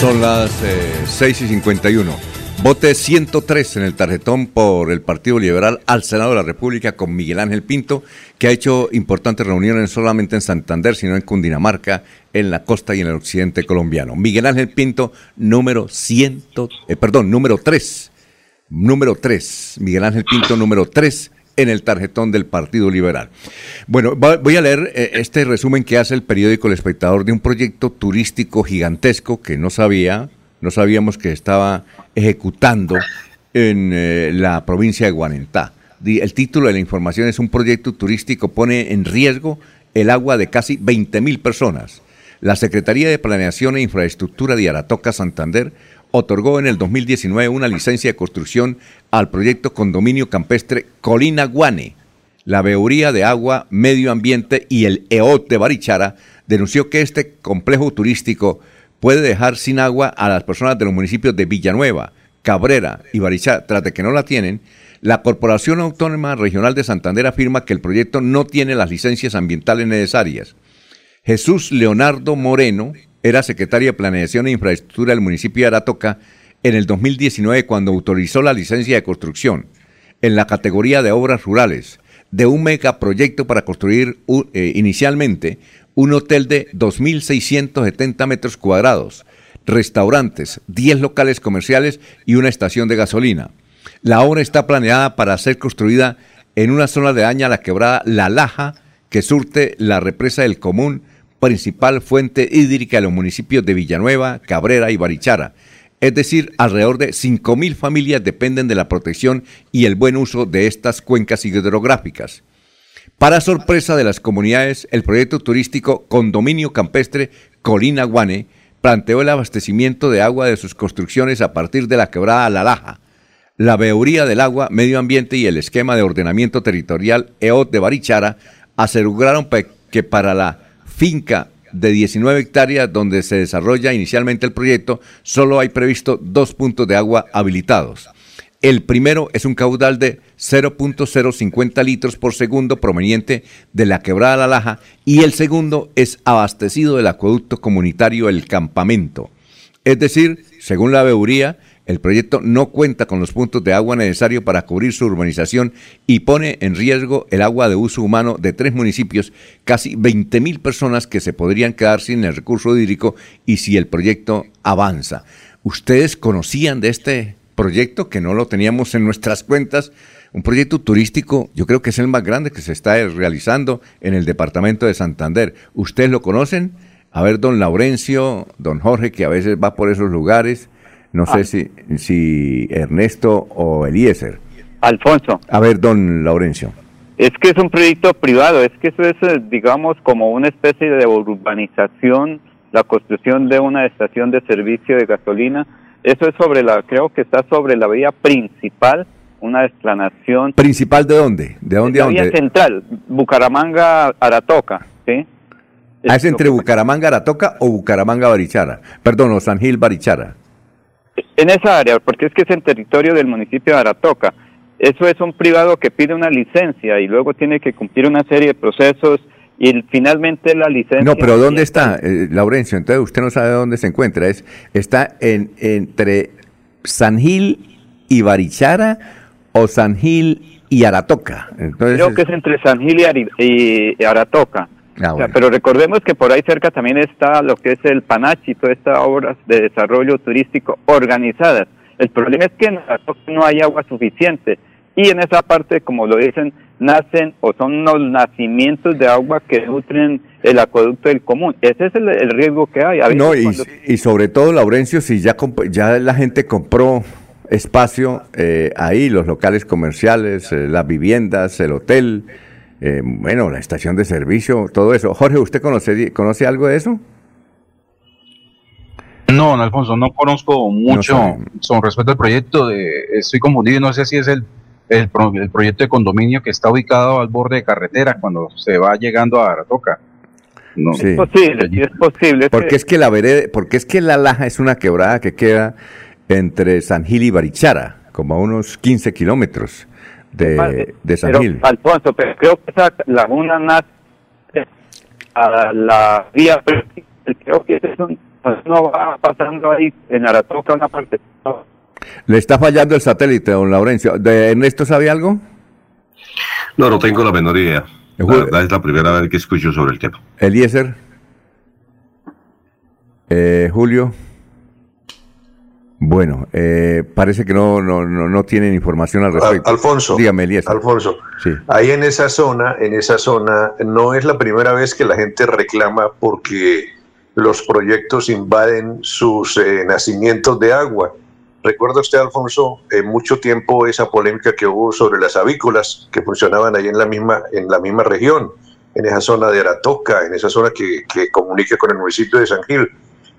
Son las eh, 6 y 51. Vote 103 en el tarjetón por el Partido Liberal al Senado de la República con Miguel Ángel Pinto, que ha hecho importantes reuniones no solamente en Santander, sino en Cundinamarca, en la costa y en el occidente colombiano. Miguel Ángel Pinto, número 100, eh, perdón, número 3. Número 3. Miguel Ángel Pinto, número 3 en el tarjetón del Partido Liberal. Bueno, voy a leer eh, este resumen que hace el periódico El Espectador de un proyecto turístico gigantesco que no sabía, no sabíamos que estaba ejecutando en eh, la provincia de Guanentá. El título de la información es un proyecto turístico pone en riesgo el agua de casi 20 mil personas. La Secretaría de Planeación e Infraestructura de Aratoca, Santander, otorgó en el 2019 una licencia de construcción al proyecto Condominio Campestre Colina Guane. La Veeduría de Agua, Medio Ambiente y el EOT de Barichara denunció que este complejo turístico puede dejar sin agua a las personas de los municipios de Villanueva, Cabrera y Barichara, tras de que no la tienen, la Corporación Autónoma Regional de Santander afirma que el proyecto no tiene las licencias ambientales necesarias. Jesús Leonardo Moreno era secretario de Planeación e Infraestructura del municipio de Aratoca en el 2019 cuando autorizó la licencia de construcción en la categoría de obras rurales de un megaproyecto para construir eh, inicialmente un hotel de 2.670 metros cuadrados, restaurantes, 10 locales comerciales y una estación de gasolina. La obra está planeada para ser construida en una zona de daña la quebrada La Laja, que surte la represa del Común, principal fuente hídrica de los municipios de Villanueva, Cabrera y Barichara. Es decir, alrededor de 5.000 familias dependen de la protección y el buen uso de estas cuencas hidrográficas. Para sorpresa de las comunidades, el proyecto turístico Condominio Campestre Colina Guane planteó el abastecimiento de agua de sus construcciones a partir de la quebrada La Laja. La Veeduría del Agua, Medio Ambiente y el Esquema de Ordenamiento Territorial EOT de Barichara aseguraron que para la finca de 19 hectáreas donde se desarrolla inicialmente el proyecto, solo hay previsto dos puntos de agua habilitados. El primero es un caudal de 0.050 litros por segundo proveniente de la quebrada La Laja y el segundo es abastecido del acueducto comunitario El Campamento. Es decir, según la veeduría, el proyecto no cuenta con los puntos de agua necesarios para cubrir su urbanización y pone en riesgo el agua de uso humano de tres municipios, casi 20 mil personas que se podrían quedar sin el recurso hídrico y si el proyecto avanza. ¿Ustedes conocían de este proyecto que no lo teníamos en nuestras cuentas? Un proyecto turístico, yo creo que es el más grande que se está realizando en el departamento de Santander. ¿Ustedes lo conocen? A ver, don Laurencio, don Jorge, que a veces va por esos lugares. No sé si, si Ernesto o Eliezer. Alfonso. A ver, don Laurencio. Es que es un proyecto privado, es que eso es, eh, digamos, como una especie de urbanización, la construcción de una estación de servicio de gasolina. Eso es sobre la, creo que está sobre la vía principal, una explanación. ¿Principal de dónde? ¿De dónde a dónde? central, Bucaramanga, Aratoca, ¿sí? Ah, ¿Es entre Bucaramanga, Aratoca o Bucaramanga, Barichara? Perdón, o San Gil, Barichara. En esa área, porque es que es en territorio del municipio de Aratoca. Eso es un privado que pide una licencia y luego tiene que cumplir una serie de procesos y el- finalmente la licencia... No, pero ¿dónde está, eh, Laurencio? Entonces usted no sabe dónde se encuentra. Es, ¿Está en, entre San Gil y Barichara o San Gil y Aratoca? Entonces, Creo que es entre San Gil y, Ari- y Aratoca. Ah, O sea, pero recordemos que por ahí cerca también está lo que es el Panachi, todas estas obras de desarrollo turístico organizadas. El problema es que en Aratoca no hay agua suficiente y en esa parte, como lo dicen, nacen o son los nacimientos de agua que nutren el acueducto del común. Ese es el, el riesgo que hay. A veces No, y, cuando- y sobre todo, Laurencio, si ya, ya la gente compró espacio eh, ahí, los locales comerciales, eh, las viviendas, el hotel, eh, bueno, la estación de servicio, todo eso. Jorge, ¿usted conoce, conoce algo de eso? No, don Alfonso, no conozco mucho con respecto al proyecto. De, estoy confundido, no sé si es el, el, pro- el proyecto de condominio que está ubicado al borde de carretera cuando se va llegando a Aratoca. No, Sí. posible, sí es posible. Porque es que la vereda, porque es que la Laja es una quebrada que queda entre San Gil y Barichara, como a unos 15 kilómetros de, de San Pero, Gil. Alfonso, pero creo que esa laguna nace a la vía. Creo que ese es un, no va pasando ahí en Aratoca una parte. Le está fallando el satélite, don Laurencio. ¿De Ernesto sabe algo? No, no tengo la menor idea. La verdad es la primera vez que escucho sobre el tema. Eliezer. Eh, Julio. Bueno, eh, parece que no, no, no, no tienen información al respecto. Al- Alfonso. Dígame. Alfonso, Sí. ahí en esa zona, en esa zona, no es la primera vez que la gente reclama porque los proyectos invaden sus eh, nacimientos de agua. ¿Recuerda usted, Alfonso, en mucho tiempo esa polémica que hubo sobre las avícolas que funcionaban ahí en la misma, en la misma región, en esa zona de Aratoca, en esa zona que, que comunica con el municipio de San Gil?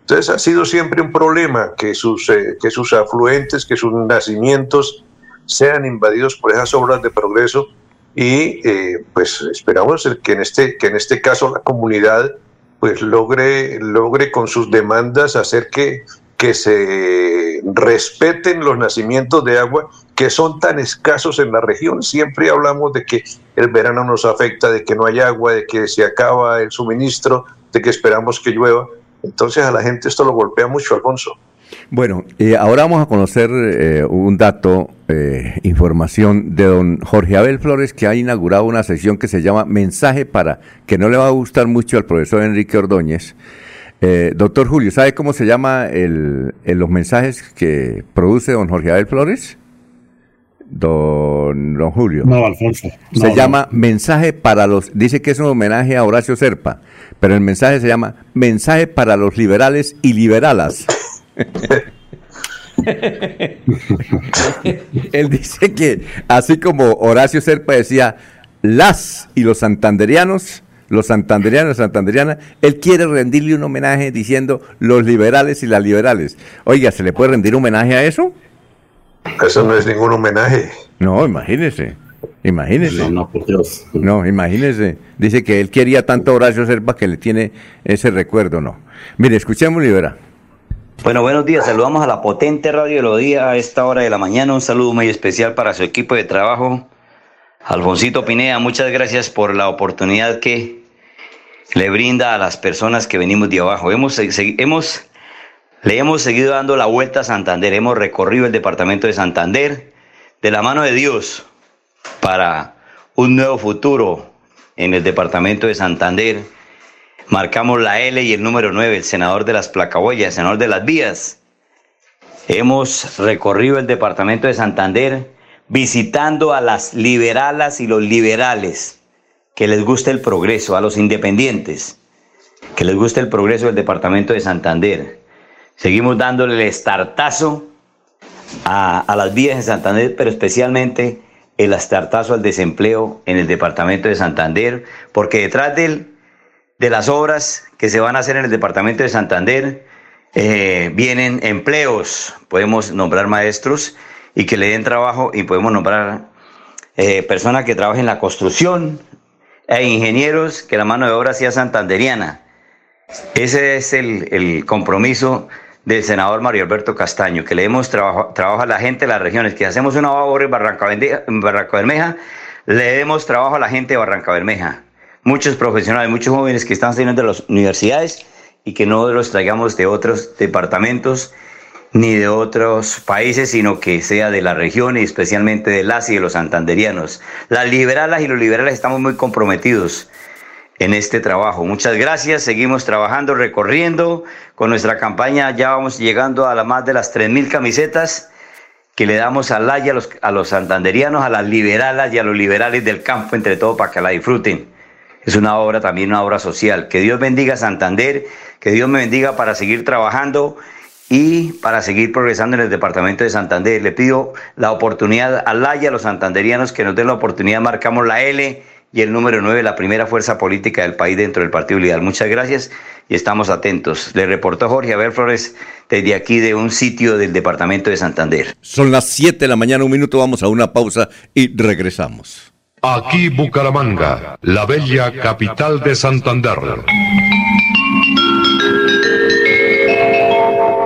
Entonces ha sido siempre un problema que sus, eh, que sus afluentes, que sus nacimientos sean invadidos por esas obras de progreso y eh, pues esperamos que en este que en este caso la comunidad pues logre logre con sus demandas hacer que que se respeten los nacimientos de agua que son tan escasos en la región. Siempre hablamos de que el verano nos afecta, de que no hay agua, de que se acaba el suministro, de que esperamos que llueva. Entonces a la gente esto lo golpea mucho, Alfonso. Bueno, eh, ahora vamos a conocer eh, un dato, eh, información de don Jorge Abel Flores, que ha inaugurado una sesión que se llama Mensaje para, que no le va a gustar mucho al profesor Enrique Ordóñez. Eh, doctor Julio, ¿sabe cómo se llama el, el- los mensajes que produce don Jorge Abel Flores? Don, don Julio. No, Alfonso. Se No, llama Mensaje para los. Dice que es un homenaje a Horacio Serpa, pero el mensaje se llama Mensaje para los liberales y liberalas. Él dice que, así como Horacio Serpa decía, las y los santanderianos, los santanderianos, santanderianas, él quiere rendirle un homenaje diciendo los liberales y las liberales. Oiga, ¿se le puede rendir homenaje a eso? Eso no es ningún homenaje. No, imagínese. Imagínese. No, no, por Dios. No, imagínese. Dice que él quería tanto Horacio Serpa que le tiene ese recuerdo, no. Mire, escuchemos, Libera. Bueno, buenos días. Saludamos a la potente Radio Melodía a esta hora de la mañana. Un saludo muy especial para su equipo de trabajo. Alfonsito Pineda, muchas gracias por la oportunidad que le brinda a las personas que venimos de abajo. Hemos, hemos, le hemos seguido dando la vuelta a Santander. Hemos recorrido el departamento de Santander de la mano de Dios para un nuevo futuro en el departamento de Santander. Marcamos la L y el número 9, el senador de las placahuellas, el senador de las vías. Hemos recorrido el departamento de Santander visitando a las liberalas y los liberales, que les gusta el progreso, a los independientes, que les gusta el progreso del departamento de Santander. Seguimos dándole el estartazo a, a las vías en Santander, pero especialmente el estartazo al desempleo en el departamento de Santander, porque detrás del, de las obras que se van a hacer en el departamento de Santander eh, vienen empleos, podemos nombrar maestros y que le den trabajo y podemos nombrar eh, personas que trabajen en la construcción e ingenieros que la mano de obra sea santanderiana. Ese es el, el compromiso del senador Mario Alberto Castaño, que le demos trabajo, a la gente de las regiones, que hacemos una obra en Barranca, Bermeja, le demos trabajo a la gente de Barranca Bermeja. Muchos profesionales, muchos jóvenes que están saliendo de las universidades y que no los traigamos de otros departamentos ni de otros países, sino que sea de la región y especialmente de las y de los santanderianos. Las liberalas y los liberales estamos muy comprometidos en este trabajo. Muchas gracias, seguimos trabajando, recorriendo con nuestra campaña, ya vamos llegando a la más de las 3.000 camisetas que le damos a la y a los, a los santanderianos, a las liberalas y a los liberales del campo, entre todo, para que la disfruten. Es una obra también, una obra social. Que Dios bendiga a Santander, que Dios me bendiga para seguir trabajando y para seguir progresando en el departamento de Santander. Le pido la oportunidad a la y a los santanderianos que nos den la oportunidad, marcamos la L y el número 9, la primera fuerza política del país dentro del Partido Liberal. Muchas gracias y estamos atentos. Le reportó Jorge Abel Flores desde aquí de un sitio del departamento de Santander. Son las 7 de la mañana, un minuto, vamos a una pausa y regresamos. Aquí Bucaramanga, la bella capital de Santander.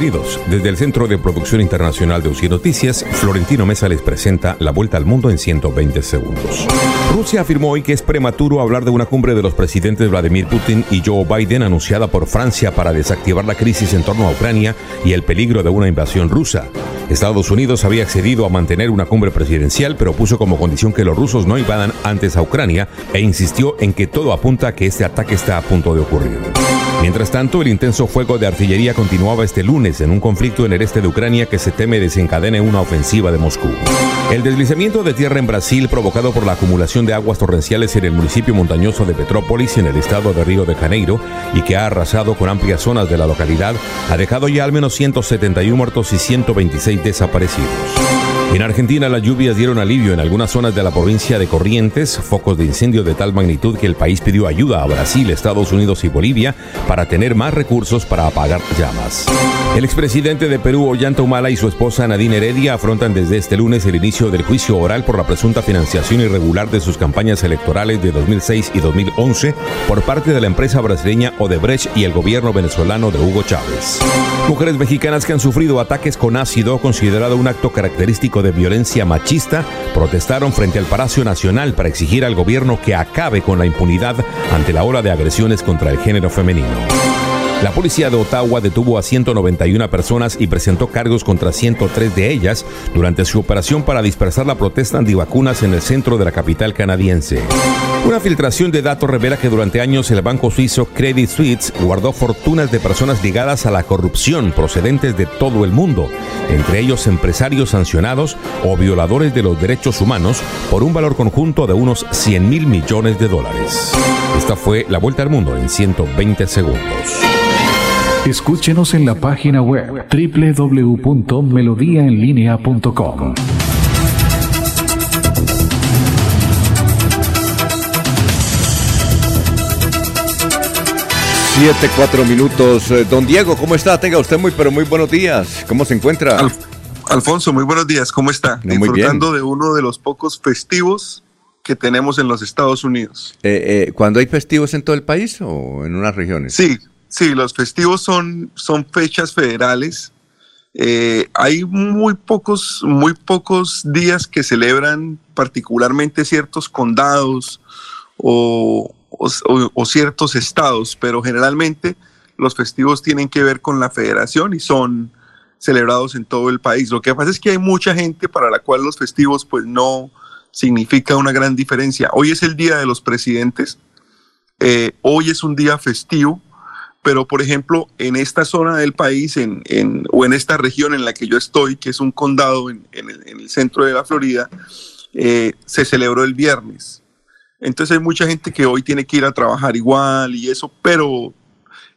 Bienvenidos. Desde el Centro de Producción Internacional de UCI Noticias, Florentino Mesa les presenta la vuelta al mundo en 120 segundos. Rusia afirmó hoy que es prematuro hablar de una cumbre de los presidentes Vladimir Putin y Joe Biden anunciada por Francia para desactivar la crisis en torno a Ucrania y el peligro de una invasión rusa. Estados Unidos había accedido a mantener una cumbre presidencial, pero puso como condición que los rusos no invadan antes a Ucrania e insistió en que todo apunta a que este ataque está a punto de ocurrir. Mientras tanto, el intenso fuego de artillería continuaba este lunes en un conflicto en el este de Ucrania que se teme desencadene una ofensiva de Moscú. El deslizamiento de tierra en Brasil provocado por la acumulación de aguas torrenciales en el municipio montañoso de Petrópolis en el estado de Río de Janeiro y que ha arrasado con amplias zonas de la localidad ha dejado ya al menos 171 muertos y 126 desaparecidos. En Argentina las lluvias dieron alivio en algunas zonas de la provincia de Corrientes, focos de incendio de tal magnitud que el país pidió ayuda a Brasil, Estados Unidos y Bolivia para tener más recursos para apagar llamas. El expresidente de Perú, Ollanta Humala, y su esposa Nadine Heredia afrontan desde este lunes el inicio del juicio oral por la presunta financiación irregular de sus campañas electorales de 2006 y 2011 por parte de la empresa brasileña Odebrecht y el gobierno venezolano de Hugo Chávez. Mujeres mexicanas que han sufrido ataques con ácido, considerado un acto característico de violencia machista, protestaron frente al Palacio Nacional para exigir al gobierno que acabe con la impunidad ante la ola de agresiones contra el género femenino. La policía de Ottawa detuvo a 191 personas y presentó cargos contra 103 de ellas durante su operación para dispersar la protesta antivacunas en el centro de la capital canadiense. Una filtración de datos revela que durante años el banco suizo Credit Suisse guardó fortunas de personas ligadas a la corrupción procedentes de todo el mundo, entre ellos empresarios sancionados o violadores de los derechos humanos por un valor conjunto de unos 100 mil millones de dólares. Esta fue la vuelta al mundo en 120 segundos. Escúchenos en la página web www.melodiaenlinea.com. Siete, cuatro minutos. Eh, Don Diego, ¿cómo está? Tenga usted muy, pero muy buenos días. ¿Cómo se encuentra? Alfonso, muy buenos días. ¿Cómo está? No, muy Disfrutando de uno de los pocos festivos que tenemos en los Estados Unidos. Eh, eh, ¿Cuándo hay festivos en todo el país o en unas regiones? Sí, sí, los festivos son, son fechas federales. Eh, hay muy pocos, muy pocos días que celebran particularmente ciertos condados o, ciertos estados, pero generalmente los festivos tienen que ver con la federación y son celebrados en todo el país. Lo que pasa es que hay mucha gente para la cual los festivos pues no significa una gran diferencia. Hoy es el Día de los Presidentes, eh, hoy es un día festivo, pero por ejemplo en esta zona del país en, en- o en esta región en la que yo estoy, que es un condado en, en el, en el centro de la Florida, eh, se celebró el viernes. Entonces hay mucha gente que hoy tiene que ir a trabajar igual y eso, pero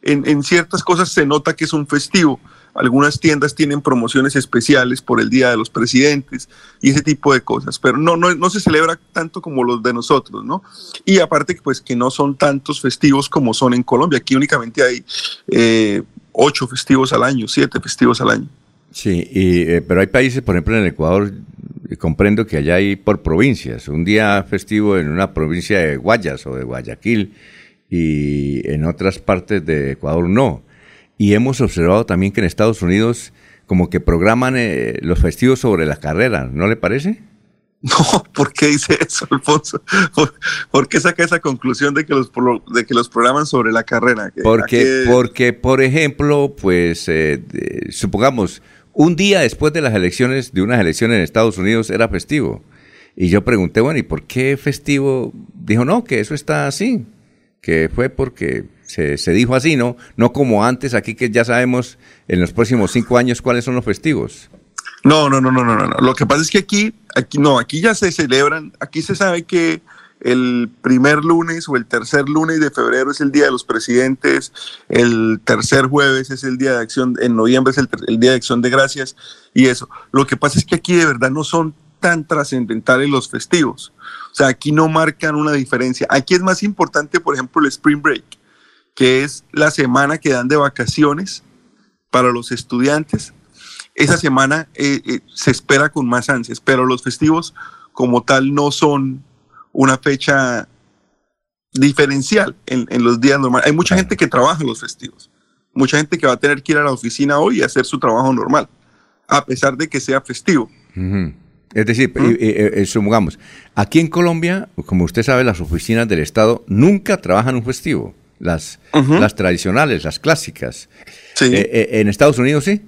en, en ciertas cosas se nota que es un festivo. Algunas tiendas tienen promociones especiales por el Día de los Presidentes y ese tipo de cosas, pero no, no, no se celebra tanto como los de nosotros, ¿no? Y aparte, pues que no son tantos festivos como son en Colombia. Aquí únicamente hay eh, ocho festivos al año, siete festivos al año. Sí, y, eh, pero hay países, por ejemplo en el Ecuador, eh, comprendo que allá hay por provincias. Un día festivo en una provincia de Guayas o de Guayaquil y en otras partes de Ecuador no. Y hemos observado también que en Estados Unidos como que programan eh, los festivos sobre la carrera, ¿no le parece? No, ¿por qué dice eso, Alfonso? ¿Por, por qué saca esa conclusión de que los, de que los programan sobre la carrera? ¿A Porque, porque por ejemplo, pues eh, supongamos, un día después de las elecciones, de unas elecciones en Estados Unidos, era festivo. Y yo pregunté, bueno, ¿y por qué festivo? Dijo, no, que eso está así, que fue porque se, dijo así, ¿no? No como antes, aquí que ya sabemos en los próximos cinco años cuáles son los festivos. No, no, no, no, no, no. Lo que pasa es que aquí, aquí no, aquí ya se celebran, aquí se sabe que el primer lunes o el tercer lunes de febrero es el Día de los Presidentes, el tercer jueves es el Día de Acción, en noviembre es el, el Día de Acción de Gracias y eso. Lo que pasa es que aquí de verdad no son tan trascendentales los festivos. O sea, aquí no marcan una diferencia. Aquí es más importante, por ejemplo, el Spring Break, que es la semana que dan de vacaciones para los estudiantes esa semana eh, eh, se espera con más ansias, pero los festivos como tal no son una fecha diferencial en, en los días normales. Hay mucha gente que trabaja en los festivos, mucha gente que va a tener que ir a la oficina hoy y hacer su trabajo normal, a pesar de que sea festivo. Es decir, eh, eh, eh, supongamos, aquí en Colombia, como usted sabe, las oficinas del Estado nunca trabajan un festivo. Las, las tradicionales, las clásicas. Eh, eh, en Estados Unidos sí.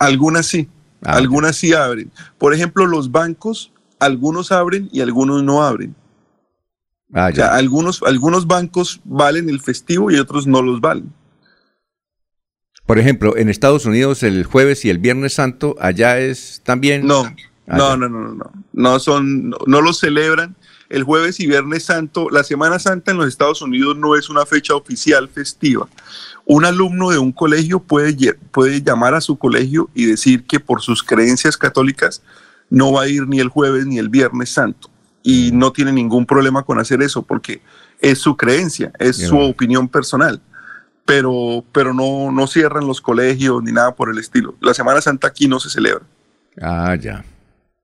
Algunas sí, algunas sí abren. Por ejemplo, los bancos, algunos abren y algunos no abren. Ah, O sea, algunos, algunos bancos valen el festivo y otros no los valen. Por ejemplo, en Estados Unidos el jueves y el viernes santo, allá es también. No, Ah, no, no, no, no, no. No son, no, no lo celebran. El jueves y viernes santo, la Semana Santa en los Estados Unidos no es una fecha oficial festiva. Un alumno de un colegio puede, puede llamar a su colegio y decir que por sus creencias católicas no va a ir ni el jueves ni el viernes santo. Y no tiene ningún problema con hacer eso porque es su creencia, es su opinión personal. Pero, pero no, no cierran los colegios ni nada por el estilo. La Semana Santa aquí no se celebra. Ah, ya.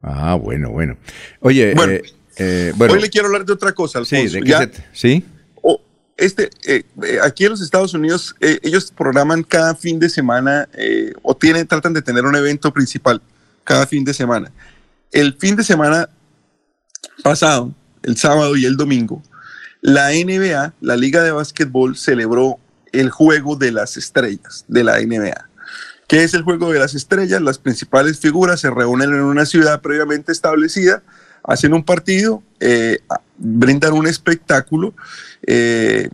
Ah, bueno, bueno. Oye, Bueno, eh, eh, bueno. Hoy le quiero hablar de otra cosa, sí, Alfonso. ¿de qué Ya- se ¿Sí? o- este, eh, eh, aquí en los Estados Unidos, eh, ellos programan cada fin de semana eh, o tienen, tratan de tener un evento principal cada fin de semana. El fin de semana pasado, el sábado y el domingo, la NBA, la Liga de Básquetbol, celebró el Juego de las Estrellas de la NBA. ¿Qué es el Juego de las Estrellas? Las principales figuras se reúnen en una ciudad previamente establecida, hacen un partido, eh, brindan un espectáculo, eh,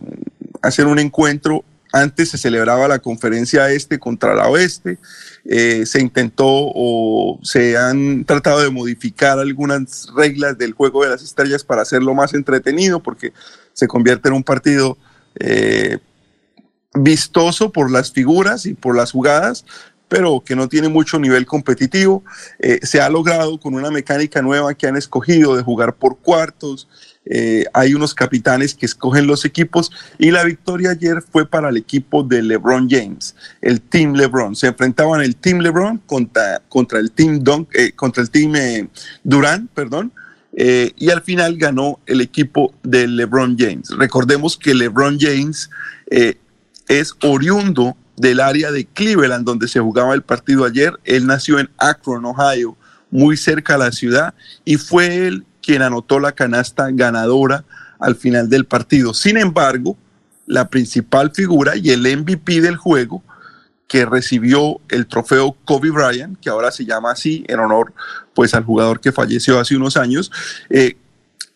hacen un encuentro. Antes se celebraba la conferencia este contra la oeste, eh, se intentó o se han tratado de modificar algunas reglas del juego de las estrellas para hacerlo más entretenido, porque se convierte en un partido eh, vistoso por las figuras y por las jugadas, pero que no tiene mucho nivel competitivo. Eh, se ha logrado con una mecánica nueva que han escogido de jugar por cuartos. Eh, hay unos capitanes que escogen los equipos y la victoria ayer fue para el equipo de LeBron James, el Team LeBron. Se enfrentaban el Team LeBron contra, contra el Team Dunk, eh, contra el Team eh, Durant, perdón. y al final ganó el equipo de LeBron James. Recordemos que LeBron James es oriundo del área de Cleveland donde se jugaba el partido ayer. Él nació en Akron, Ohio, muy cerca a la ciudad, y fue él quien anotó la canasta ganadora al final del partido. Sin embargo, la principal figura y el MVP del juego, que recibió el trofeo Kobe Bryant, que ahora se llama así en honor pues al jugador que falleció hace unos años, eh,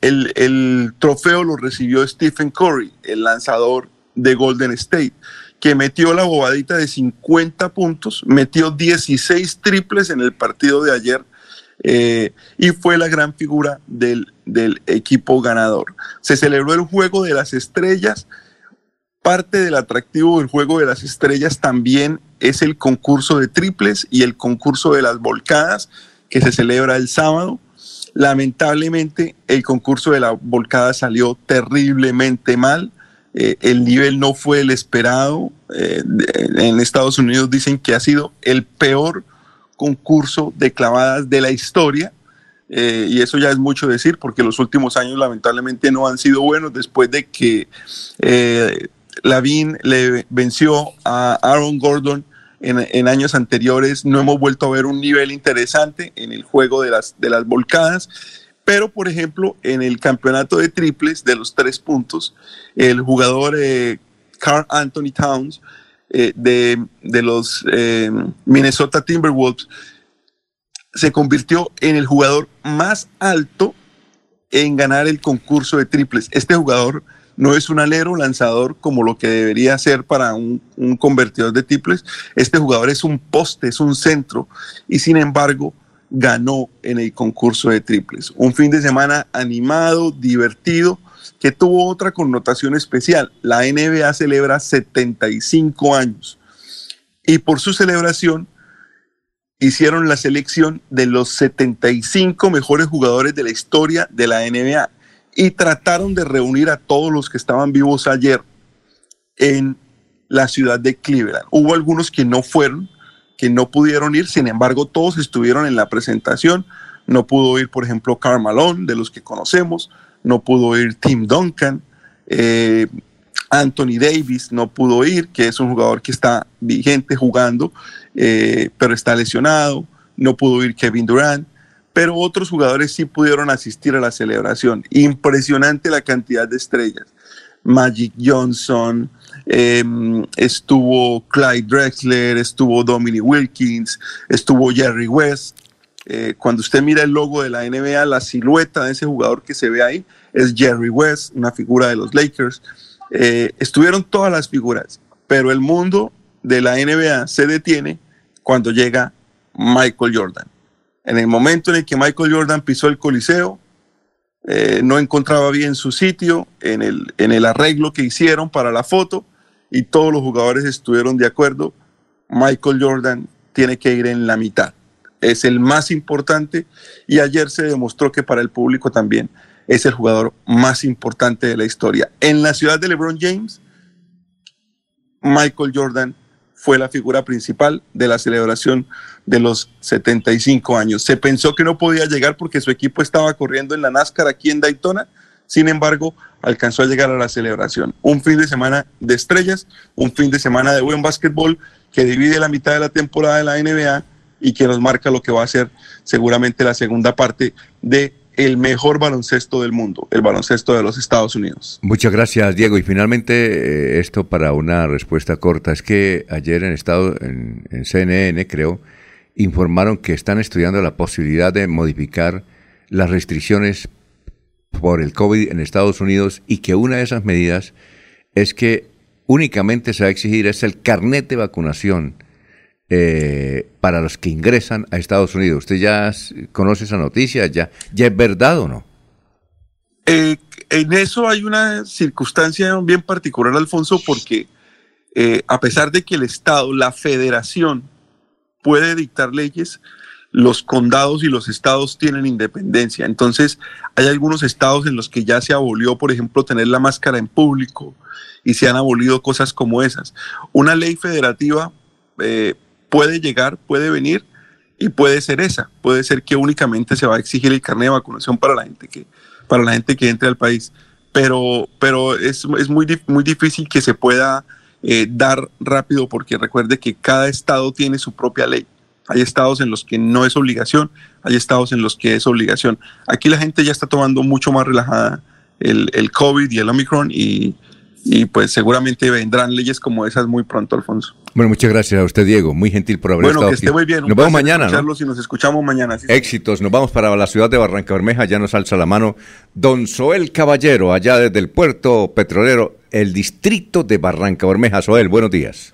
el, el trofeo lo recibió Stephen Curry, el lanzador de Golden State, que metió la bobadita de 50 puntos, metió 16 triples en el partido de ayer eh, y fue la gran figura del, del equipo ganador. Se celebró el Juego de las Estrellas. Parte del atractivo del Juego de las Estrellas también es el concurso de triples y el concurso de las volcadas que se celebra el sábado. Lamentablemente el concurso de la volcada salió terriblemente mal. Eh, el nivel no fue el esperado. Eh, en Estados Unidos dicen que ha sido el peor concurso de clavadas de la historia. Eh, y eso ya es mucho decir porque los últimos años lamentablemente no han sido buenos después de que Lavín le venció a Aaron Gordon en, en años anteriores. No hemos vuelto a ver un nivel interesante en el juego de las, de las volcadas. Pero, por ejemplo, en el campeonato de triples de los tres puntos, el jugador eh, Carl Anthony Towns eh, de, de los eh, Minnesota Timberwolves se convirtió en el jugador más alto en ganar el concurso de triples. Este jugador no es un alero lanzador como lo que debería ser para un, un convertidor de triples. Este jugador es un poste, es un centro y sin embargo ganó en el concurso de triples. Un fin de semana animado, divertido, que tuvo otra connotación especial. La NBA celebra 75 años y por su celebración hicieron la selección de los 75 mejores jugadores de la historia de la NBA y trataron de reunir a todos los que estaban vivos ayer en la ciudad de Cleveland. Hubo algunos que no fueron, que no pudieron ir, sin embargo todos estuvieron en la presentación. No pudo ir, por ejemplo, Karl Malone, de los que conocemos, no pudo ir Tim Duncan, eh, Anthony Davis no pudo ir, que es un jugador que está vigente jugando, eh, pero está lesionado, no pudo ir Kevin Durant, pero otros jugadores sí pudieron asistir a la celebración. Impresionante la cantidad de estrellas. Magic Johnson, eh, estuvo Clyde Drexler, estuvo Dominic Wilkins, estuvo Jerry West. Eh, cuando usted mira el logo de la NBA, la silueta de ese jugador que se ve ahí es Jerry West, una figura de los Lakers. Eh, estuvieron todas las figuras, pero el mundo de la NBA se detiene cuando llega Michael Jordan. En el momento en el que Michael Jordan pisó el Coliseo, eh, no encontraba bien su sitio en el, en el arreglo que hicieron para la foto y todos los jugadores estuvieron de acuerdo. Michael Jordan tiene que ir en la mitad. Es el más importante y ayer se demostró que para el público también es el jugador más importante de la historia. En la ciudad de LeBron James, Michael Jordan fue la figura principal de la celebración de los 75 años. Se pensó que no podía llegar porque su equipo estaba corriendo en la NASCAR aquí en Daytona, sin embargo, alcanzó a llegar a la celebración. Un fin de semana de estrellas, un fin de semana de buen básquetbol que divide la mitad de la temporada de la NBA y que nos marca lo que va a ser seguramente la segunda parte de el mejor baloncesto del mundo, el baloncesto de los Estados Unidos. Muchas gracias, Diego. Y finalmente, eh, esto para una respuesta corta. Es que ayer en, estado, en, en CNN, creo, informaron que están estudiando la posibilidad de modificar las restricciones por el COVID en Estados Unidos y que una de esas medidas es que únicamente se va a exigir es el carnet de vacunación eh, para los que ingresan a Estados Unidos. ¿Usted ya conoce esa noticia? ¿Ya, ya es verdad o no? Eh, en eso hay una circunstancia bien particular, Alfonso, porque eh, a pesar de que el Estado, la federación, puede dictar leyes, los condados y los estados tienen independencia. Entonces, hay algunos estados en los que ya se abolió, por ejemplo, tener la máscara en público y se han abolido cosas como esas. Una ley federativa eh, puede llegar, puede venir y puede ser esa. Puede ser que únicamente se va a exigir el carnet de vacunación para la gente que, para la gente que entre al país. Pero, pero es, es muy, muy difícil que se pueda eh, dar rápido porque recuerde que cada estado tiene su propia ley. Hay estados en los que no es obligación, hay estados en los que es obligación. Aquí la gente ya está tomando mucho más relajada el, el COVID y el Omicron y, y pues seguramente vendrán leyes como esas muy pronto, Alfonso. Bueno, muchas gracias a usted, Diego. Muy gentil por haber Bueno, estado que esté aquí. muy bien. un Nos vemos mañana, ¿no? y nos escuchamos mañana. sí. Éxitos. Nos vamos para la ciudad de Barranca Bermeja. Ya nos alza la mano Don Soel Caballero, allá desde el puerto petrolero, el distrito de Barranca Bermeja. Soel, buenos días.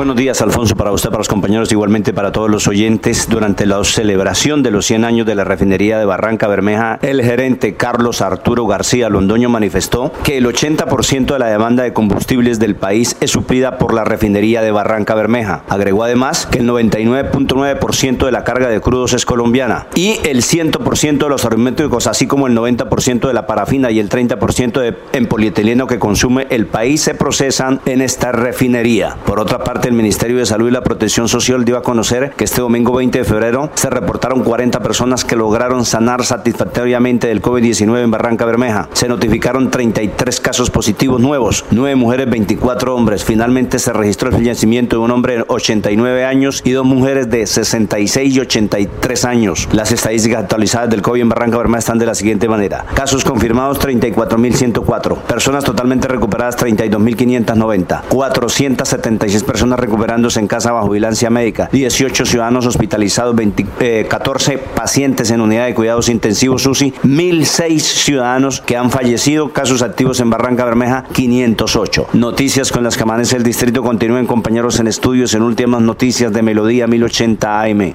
Buenos días, Alfonso, para usted, para los compañeros, igualmente para todos los oyentes. Durante la celebración de los 100 años de la refinería de Barranca Bermeja, el gerente Carlos Arturo García Londoño manifestó que el 80% de la demanda de combustibles del país es suplida por la refinería de Barranca Bermeja. Agregó además que el 99.9% de la carga de crudos es colombiana y el 100% de los aromáticos, así como el 90% de la parafina y el 30% de, en polietileno que consume el país se procesan en esta refinería. Por otra parte, el Ministerio de Salud y la Protección Social dio a conocer que este domingo 20 de febrero se reportaron 40 personas que lograron sanar satisfactoriamente del COVID-19 en Barranca Bermeja. Se notificaron 33 casos positivos nuevos, 9 mujeres, 24 hombres. Finalmente se registró el fallecimiento de un hombre de 89 años y dos mujeres de 66 y 83 años. Las estadísticas actualizadas del COVID en Barranca Bermeja están de la siguiente manera. Casos confirmados 34.104. Personas totalmente recuperadas 32.590. 476 personas recuperándose en casa bajo vigilancia médica. 18 ciudadanos hospitalizados, 20 eh, 14 pacientes en unidad de cuidados intensivos UCI. 1.006 ciudadanos que han fallecido. Casos activos en Barranca Bermeja 508. Noticias con las que amanece el distrito. Continúen compañeros en estudios en últimas noticias de Melodía 1080 AM.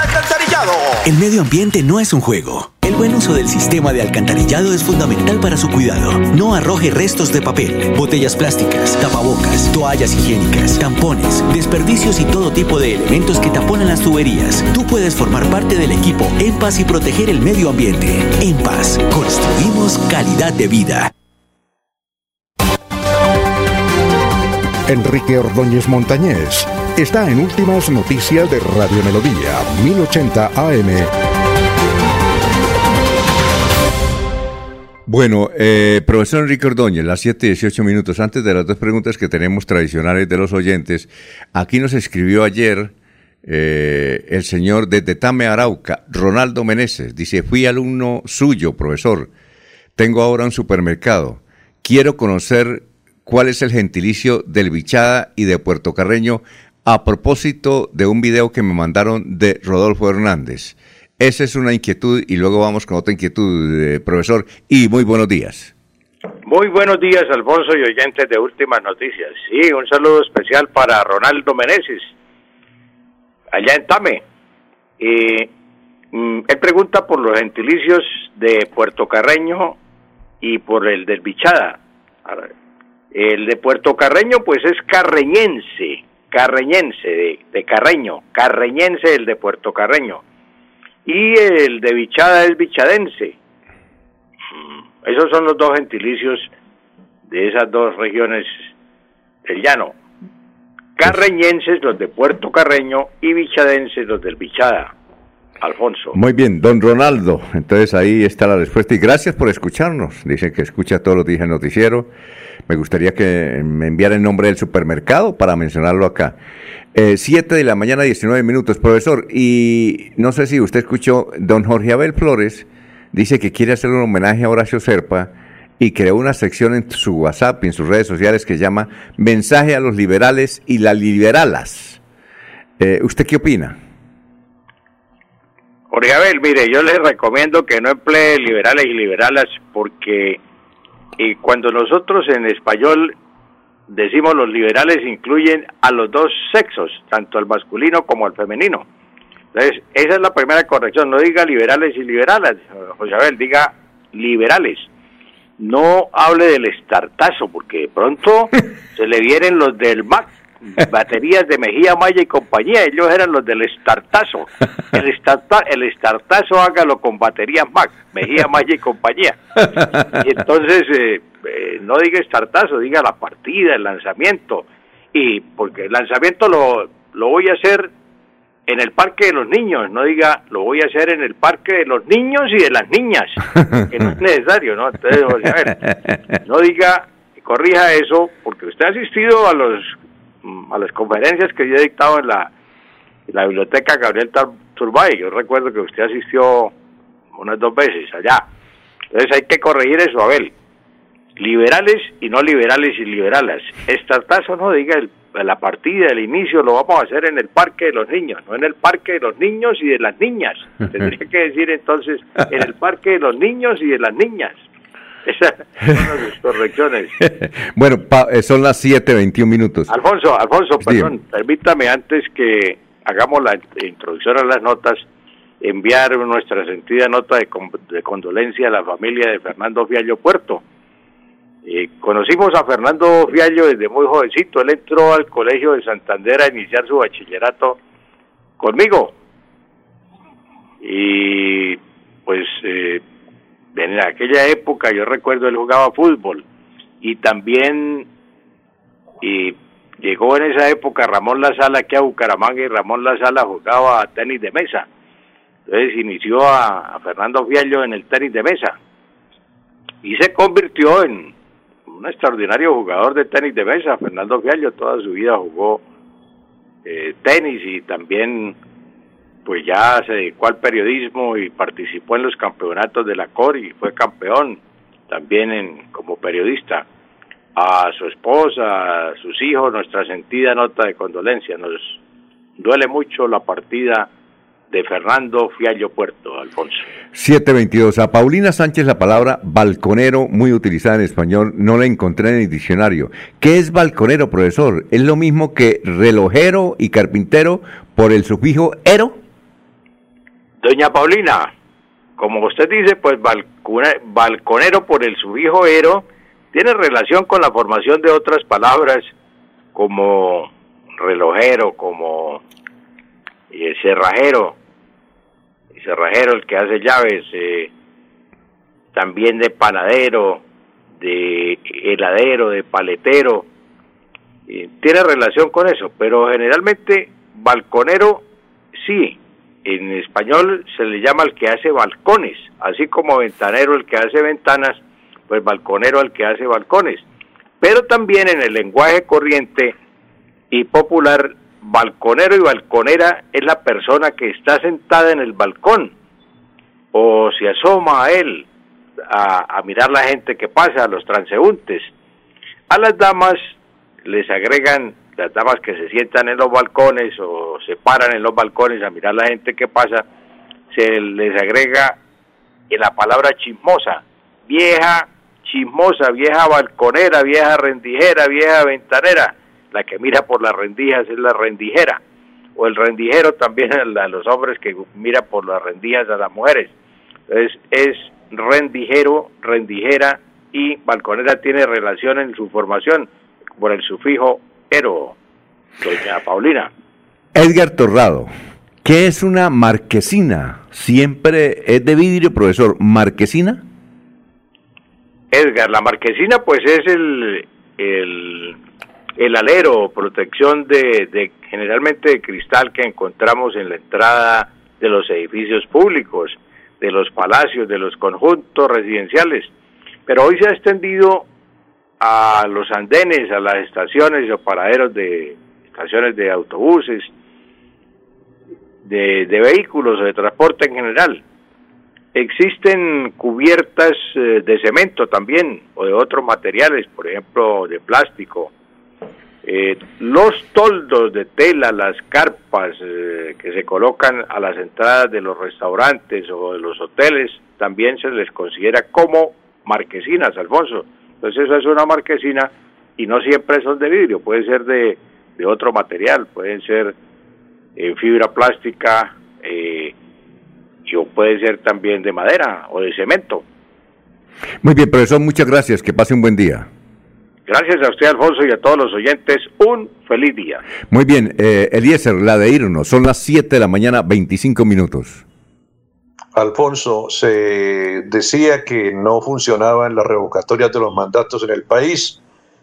alcantarillado. El medio ambiente no es un juego. El buen uso del sistema de alcantarillado es fundamental para su cuidado. No arroje restos de papel, botellas plásticas, tapabocas, toallas higiénicas, tampones, desperdicios y todo tipo de elementos que taponan las tuberías. Tú puedes formar parte del equipo En Paz y proteger el medio ambiente. En Paz, construimos calidad de vida. Enrique Ordóñez Montañés está en Últimas Noticias de Radio Melodía, 1080 AM. Bueno, eh, profesor Enrique Ordóñez, las 7 y 18 minutos. Antes de las dos preguntas que tenemos tradicionales de los oyentes, aquí nos escribió ayer eh, el señor desde Tame Arauca, Ronaldo Meneses, dice, fui alumno suyo, profesor, tengo ahora un supermercado, quiero conocer cuál es el gentilicio del Bichada y de Puerto Carreño a propósito de un video que me mandaron de Rodolfo Hernández. Esa es una inquietud y luego vamos con otra inquietud, eh, profesor. Y muy buenos días. Muy buenos días, Alfonso y oyentes de Últimas Noticias. Sí, un saludo especial para Ronaldo Meneses, allá en Tame. Mm, él pregunta por los gentilicios de Puerto Carreño y por el del Bichada. El de Puerto Carreño, pues es carreñense, carreñense, de, de Carreño, carreñense el de Puerto Carreño. Y el de Bichada es bichadense. Mm, Esos son los dos gentilicios de esas dos regiones del llano. Carreñenses los de Puerto Carreño y bichadenses los del Bichada. Alfonso. Muy bien, don Ronaldo. Entonces ahí está la respuesta y gracias por escucharnos. Dice que escucha todos los días el noticiero. Me gustaría que me enviara el nombre del supermercado para mencionarlo acá. Eh, 7 de la mañana, 19 minutos, profesor. Y no sé si usted escuchó, don Jorge Abel Flores dice que quiere hacer un homenaje a Horacio Serpa y creó una sección en su WhatsApp y en sus redes sociales que llama Mensaje a los liberales y las liberalas. Eh, ¿Usted qué opina? Jorge Abel, mire, yo les recomiendo que no emplee liberales y liberalas porque eh, cuando nosotros en español decimos los liberales incluyen a los dos sexos, tanto al masculino como al femenino. Entonces, esa es la primera corrección, no diga liberales y liberalas, José Abel, diga liberales. No hable del estartazo, porque de pronto se le vienen los del MAC, baterías de Mejía Maya y compañía, ellos eran los del estartazo. El, estarta, el estartazo hágalo con baterías Mac, Mejía Maya y compañía. Y entonces, eh, eh, no diga estartazo, diga la partida, el lanzamiento. Y porque el lanzamiento lo, lo voy a hacer en el parque de los niños, no diga lo voy a hacer en el parque de los niños y de las niñas, que no es necesario, ¿no? Entonces, José Abel, no diga, corrija eso, porque usted ha asistido a los a las conferencias que yo he dictado en la, en la biblioteca Gabriel Turbay. Yo recuerdo que usted asistió unas dos veces allá. Entonces hay que corregir eso, Abel. Liberales y no liberales y liberalas. Estartazo no diga el- la partida, el inicio, lo vamos a hacer en el parque de los niños, no en el parque de los niños y de las niñas. Tendría que decir entonces en el parque de los niños y de las niñas. Esas son las correcciones. bueno, pa- eh, son las 7.21 minutos. Alfonso, Alfonso, perdón, permítame antes que hagamos la introducción a las notas, enviar nuestra sentida nota de, de condolencia a la familia de Fernando Fiallo Puerto. Eh, conocimos a Fernando Fiallo desde muy jovencito, él entró al colegio de Santander a iniciar su bachillerato conmigo. Y pues eh, en aquella época yo recuerdo él jugaba fútbol y también y llegó en esa época Ramón La Sala aquí a Bucaramanga y Ramón La Sala jugaba tenis de mesa. Entonces inició a, Fernando Fiallo en el tenis de mesa y se convirtió en un extraordinario jugador de tenis de mesa. Fernando Fiallo toda su vida jugó eh, tenis y también pues ya se dedicó al periodismo y participó en los campeonatos de la COR y fue campeón también en, como periodista. A su esposa, a sus hijos, nuestra sentida nota de condolencia. Nos duele mucho la partida de Fernando Fiallo Puerto, Alfonso. 722. A Paulina Sánchez la palabra balconero, muy utilizada en español, no la encontré en el diccionario. ¿Qué es balconero, profesor? ¿Es lo mismo que relojero y carpintero por el sufijo ero? Doña Paulina, como usted dice, pues balcone- balconero por el sufijo ero tiene relación con la formación de otras palabras como relojero, como eh, cerrajero, cerrajero el que hace llaves, eh, también de panadero, de heladero, de paletero, tiene relación con eso, pero generalmente balconero sí, en español se le llama al que hace balcones, así como ventanero el que hace ventanas, pues balconero al que hace balcones. Pero también en el lenguaje corriente y popular, balconero y balconera es la persona que está sentada en el balcón o se asoma a él a, a mirar la gente que pasa, a los transeúntes. A las damas les agregan, las damas que se sientan en los balcones o se paran en los balcones a mirar la gente que pasa, se les agrega la palabra chismosa, vieja chismosa, vieja balconera, vieja rendijera, vieja ventanera. La que mira por las rendijas es la rendijera. O el rendijero también a los hombres que mira por las rendijas a las mujeres. Entonces es rendijero, rendijera y balconera tiene relación en su formación por el sufijo ero. Doña Paulina. Edgar Torrado. ¿Qué es una marquesina? Siempre es de vidrio, profesor. ¿Marquesina? Edgar, la marquesina pues es el, el, el alero o protección de, de generalmente de cristal que encontramos en la entrada de los edificios públicos, de los palacios, de los conjuntos residenciales. Pero hoy se ha extendido a los andenes, a las estaciones o paraderos de estaciones de autobuses, de, vehículos o de transporte en general. Existen cubiertas eh, de cemento también o de otros materiales, por ejemplo, de plástico. Eh, los toldos de tela, las carpas eh, que se colocan a las entradas de los restaurantes o de los hoteles, también se les considera como marquesinas, Alfonso. Entonces esa es una marquesina y no siempre son de vidrio, puede ser de, de otro material, pueden ser eh, fibra plástica, eh, y o puede ser también de madera o de cemento. Muy bien, profesor, muchas gracias. Que pase un buen día. Gracias a usted, Alfonso, y a todos los oyentes, un feliz día. Muy bien, eh, Eliezer, la de irnos. Son las 7 de la mañana, 25 minutos. Alfonso, se decía que no funcionaban las revocatorias de los mandatos en el país,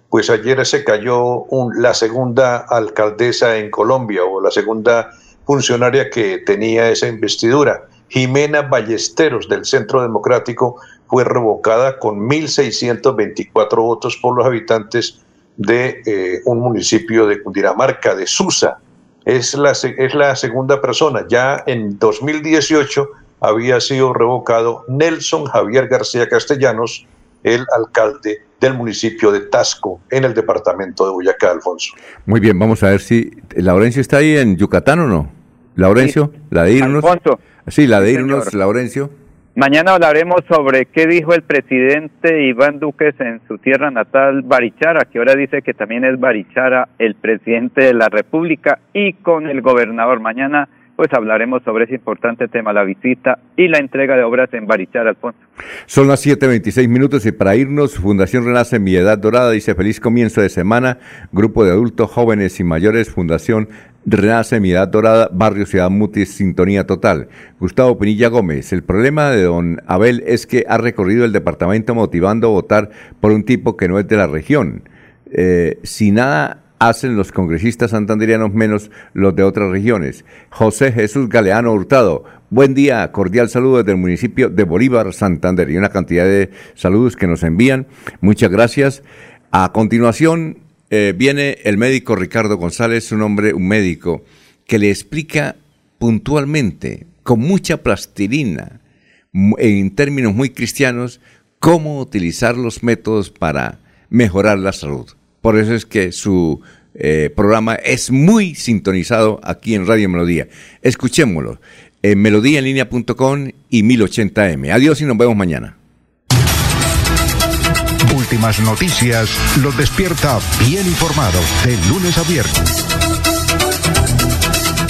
pues ayer se cayó la segunda alcaldesa en Colombia o la segunda funcionaria que tenía esa investidura. Jimena Ballesteros del Centro Democrático fue revocada con 1.624 votos por los habitantes de eh, un municipio de Cundinamarca, de Susa. Es la, es la segunda persona. Ya en 2018 había sido revocado Nelson Javier García Castellanos, el alcalde del municipio de Tasco, en el departamento de Boyacá, Alfonso. Muy bien, vamos a ver si. ¿Laurencio está ahí en Yucatán o no? ¿Laurencio? ¿La de irnos? Alfonso. Sí, la de Sí, irnos, señor. Laurencio. Mañana hablaremos sobre qué dijo el presidente Iván Duques en su tierra natal, Barichara, que ahora dice que también es Barichara el presidente de la República y con el gobernador. Mañana pues hablaremos sobre ese importante tema, la visita y la entrega de obras en Barichara, Alfonso. Son las 7.26 minutos y para irnos, Fundación Renace Mi Edad Dorada dice feliz comienzo de semana, grupo de adultos, jóvenes y mayores, Fundación Renace Mi Edad Dorada, Barrio Ciudad Mutis, Sintonía Total. Gustavo Pinilla Gómez, el problema de don Abel es que ha recorrido el departamento motivando a votar por un tipo que no es de la región. Eh, si nada hacen los congresistas santanderianos menos los de otras regiones. José Jesús Galeano Hurtado, buen día, cordial saludo desde el municipio de Bolívar, Santander, y una cantidad de saludos que nos envían. Muchas gracias. A continuación eh, viene el médico Ricardo González, un hombre, un médico, que le explica puntualmente, con mucha plastilina, en términos muy cristianos, cómo utilizar los métodos para mejorar la salud. Por eso es que su eh, programa es muy sintonizado aquí en Radio Melodía. Escuchémoslo. en melodíaenlínea.com y 1080m. Adiós y nos vemos mañana. Últimas noticias los despierta bien informados de lunes a viernes.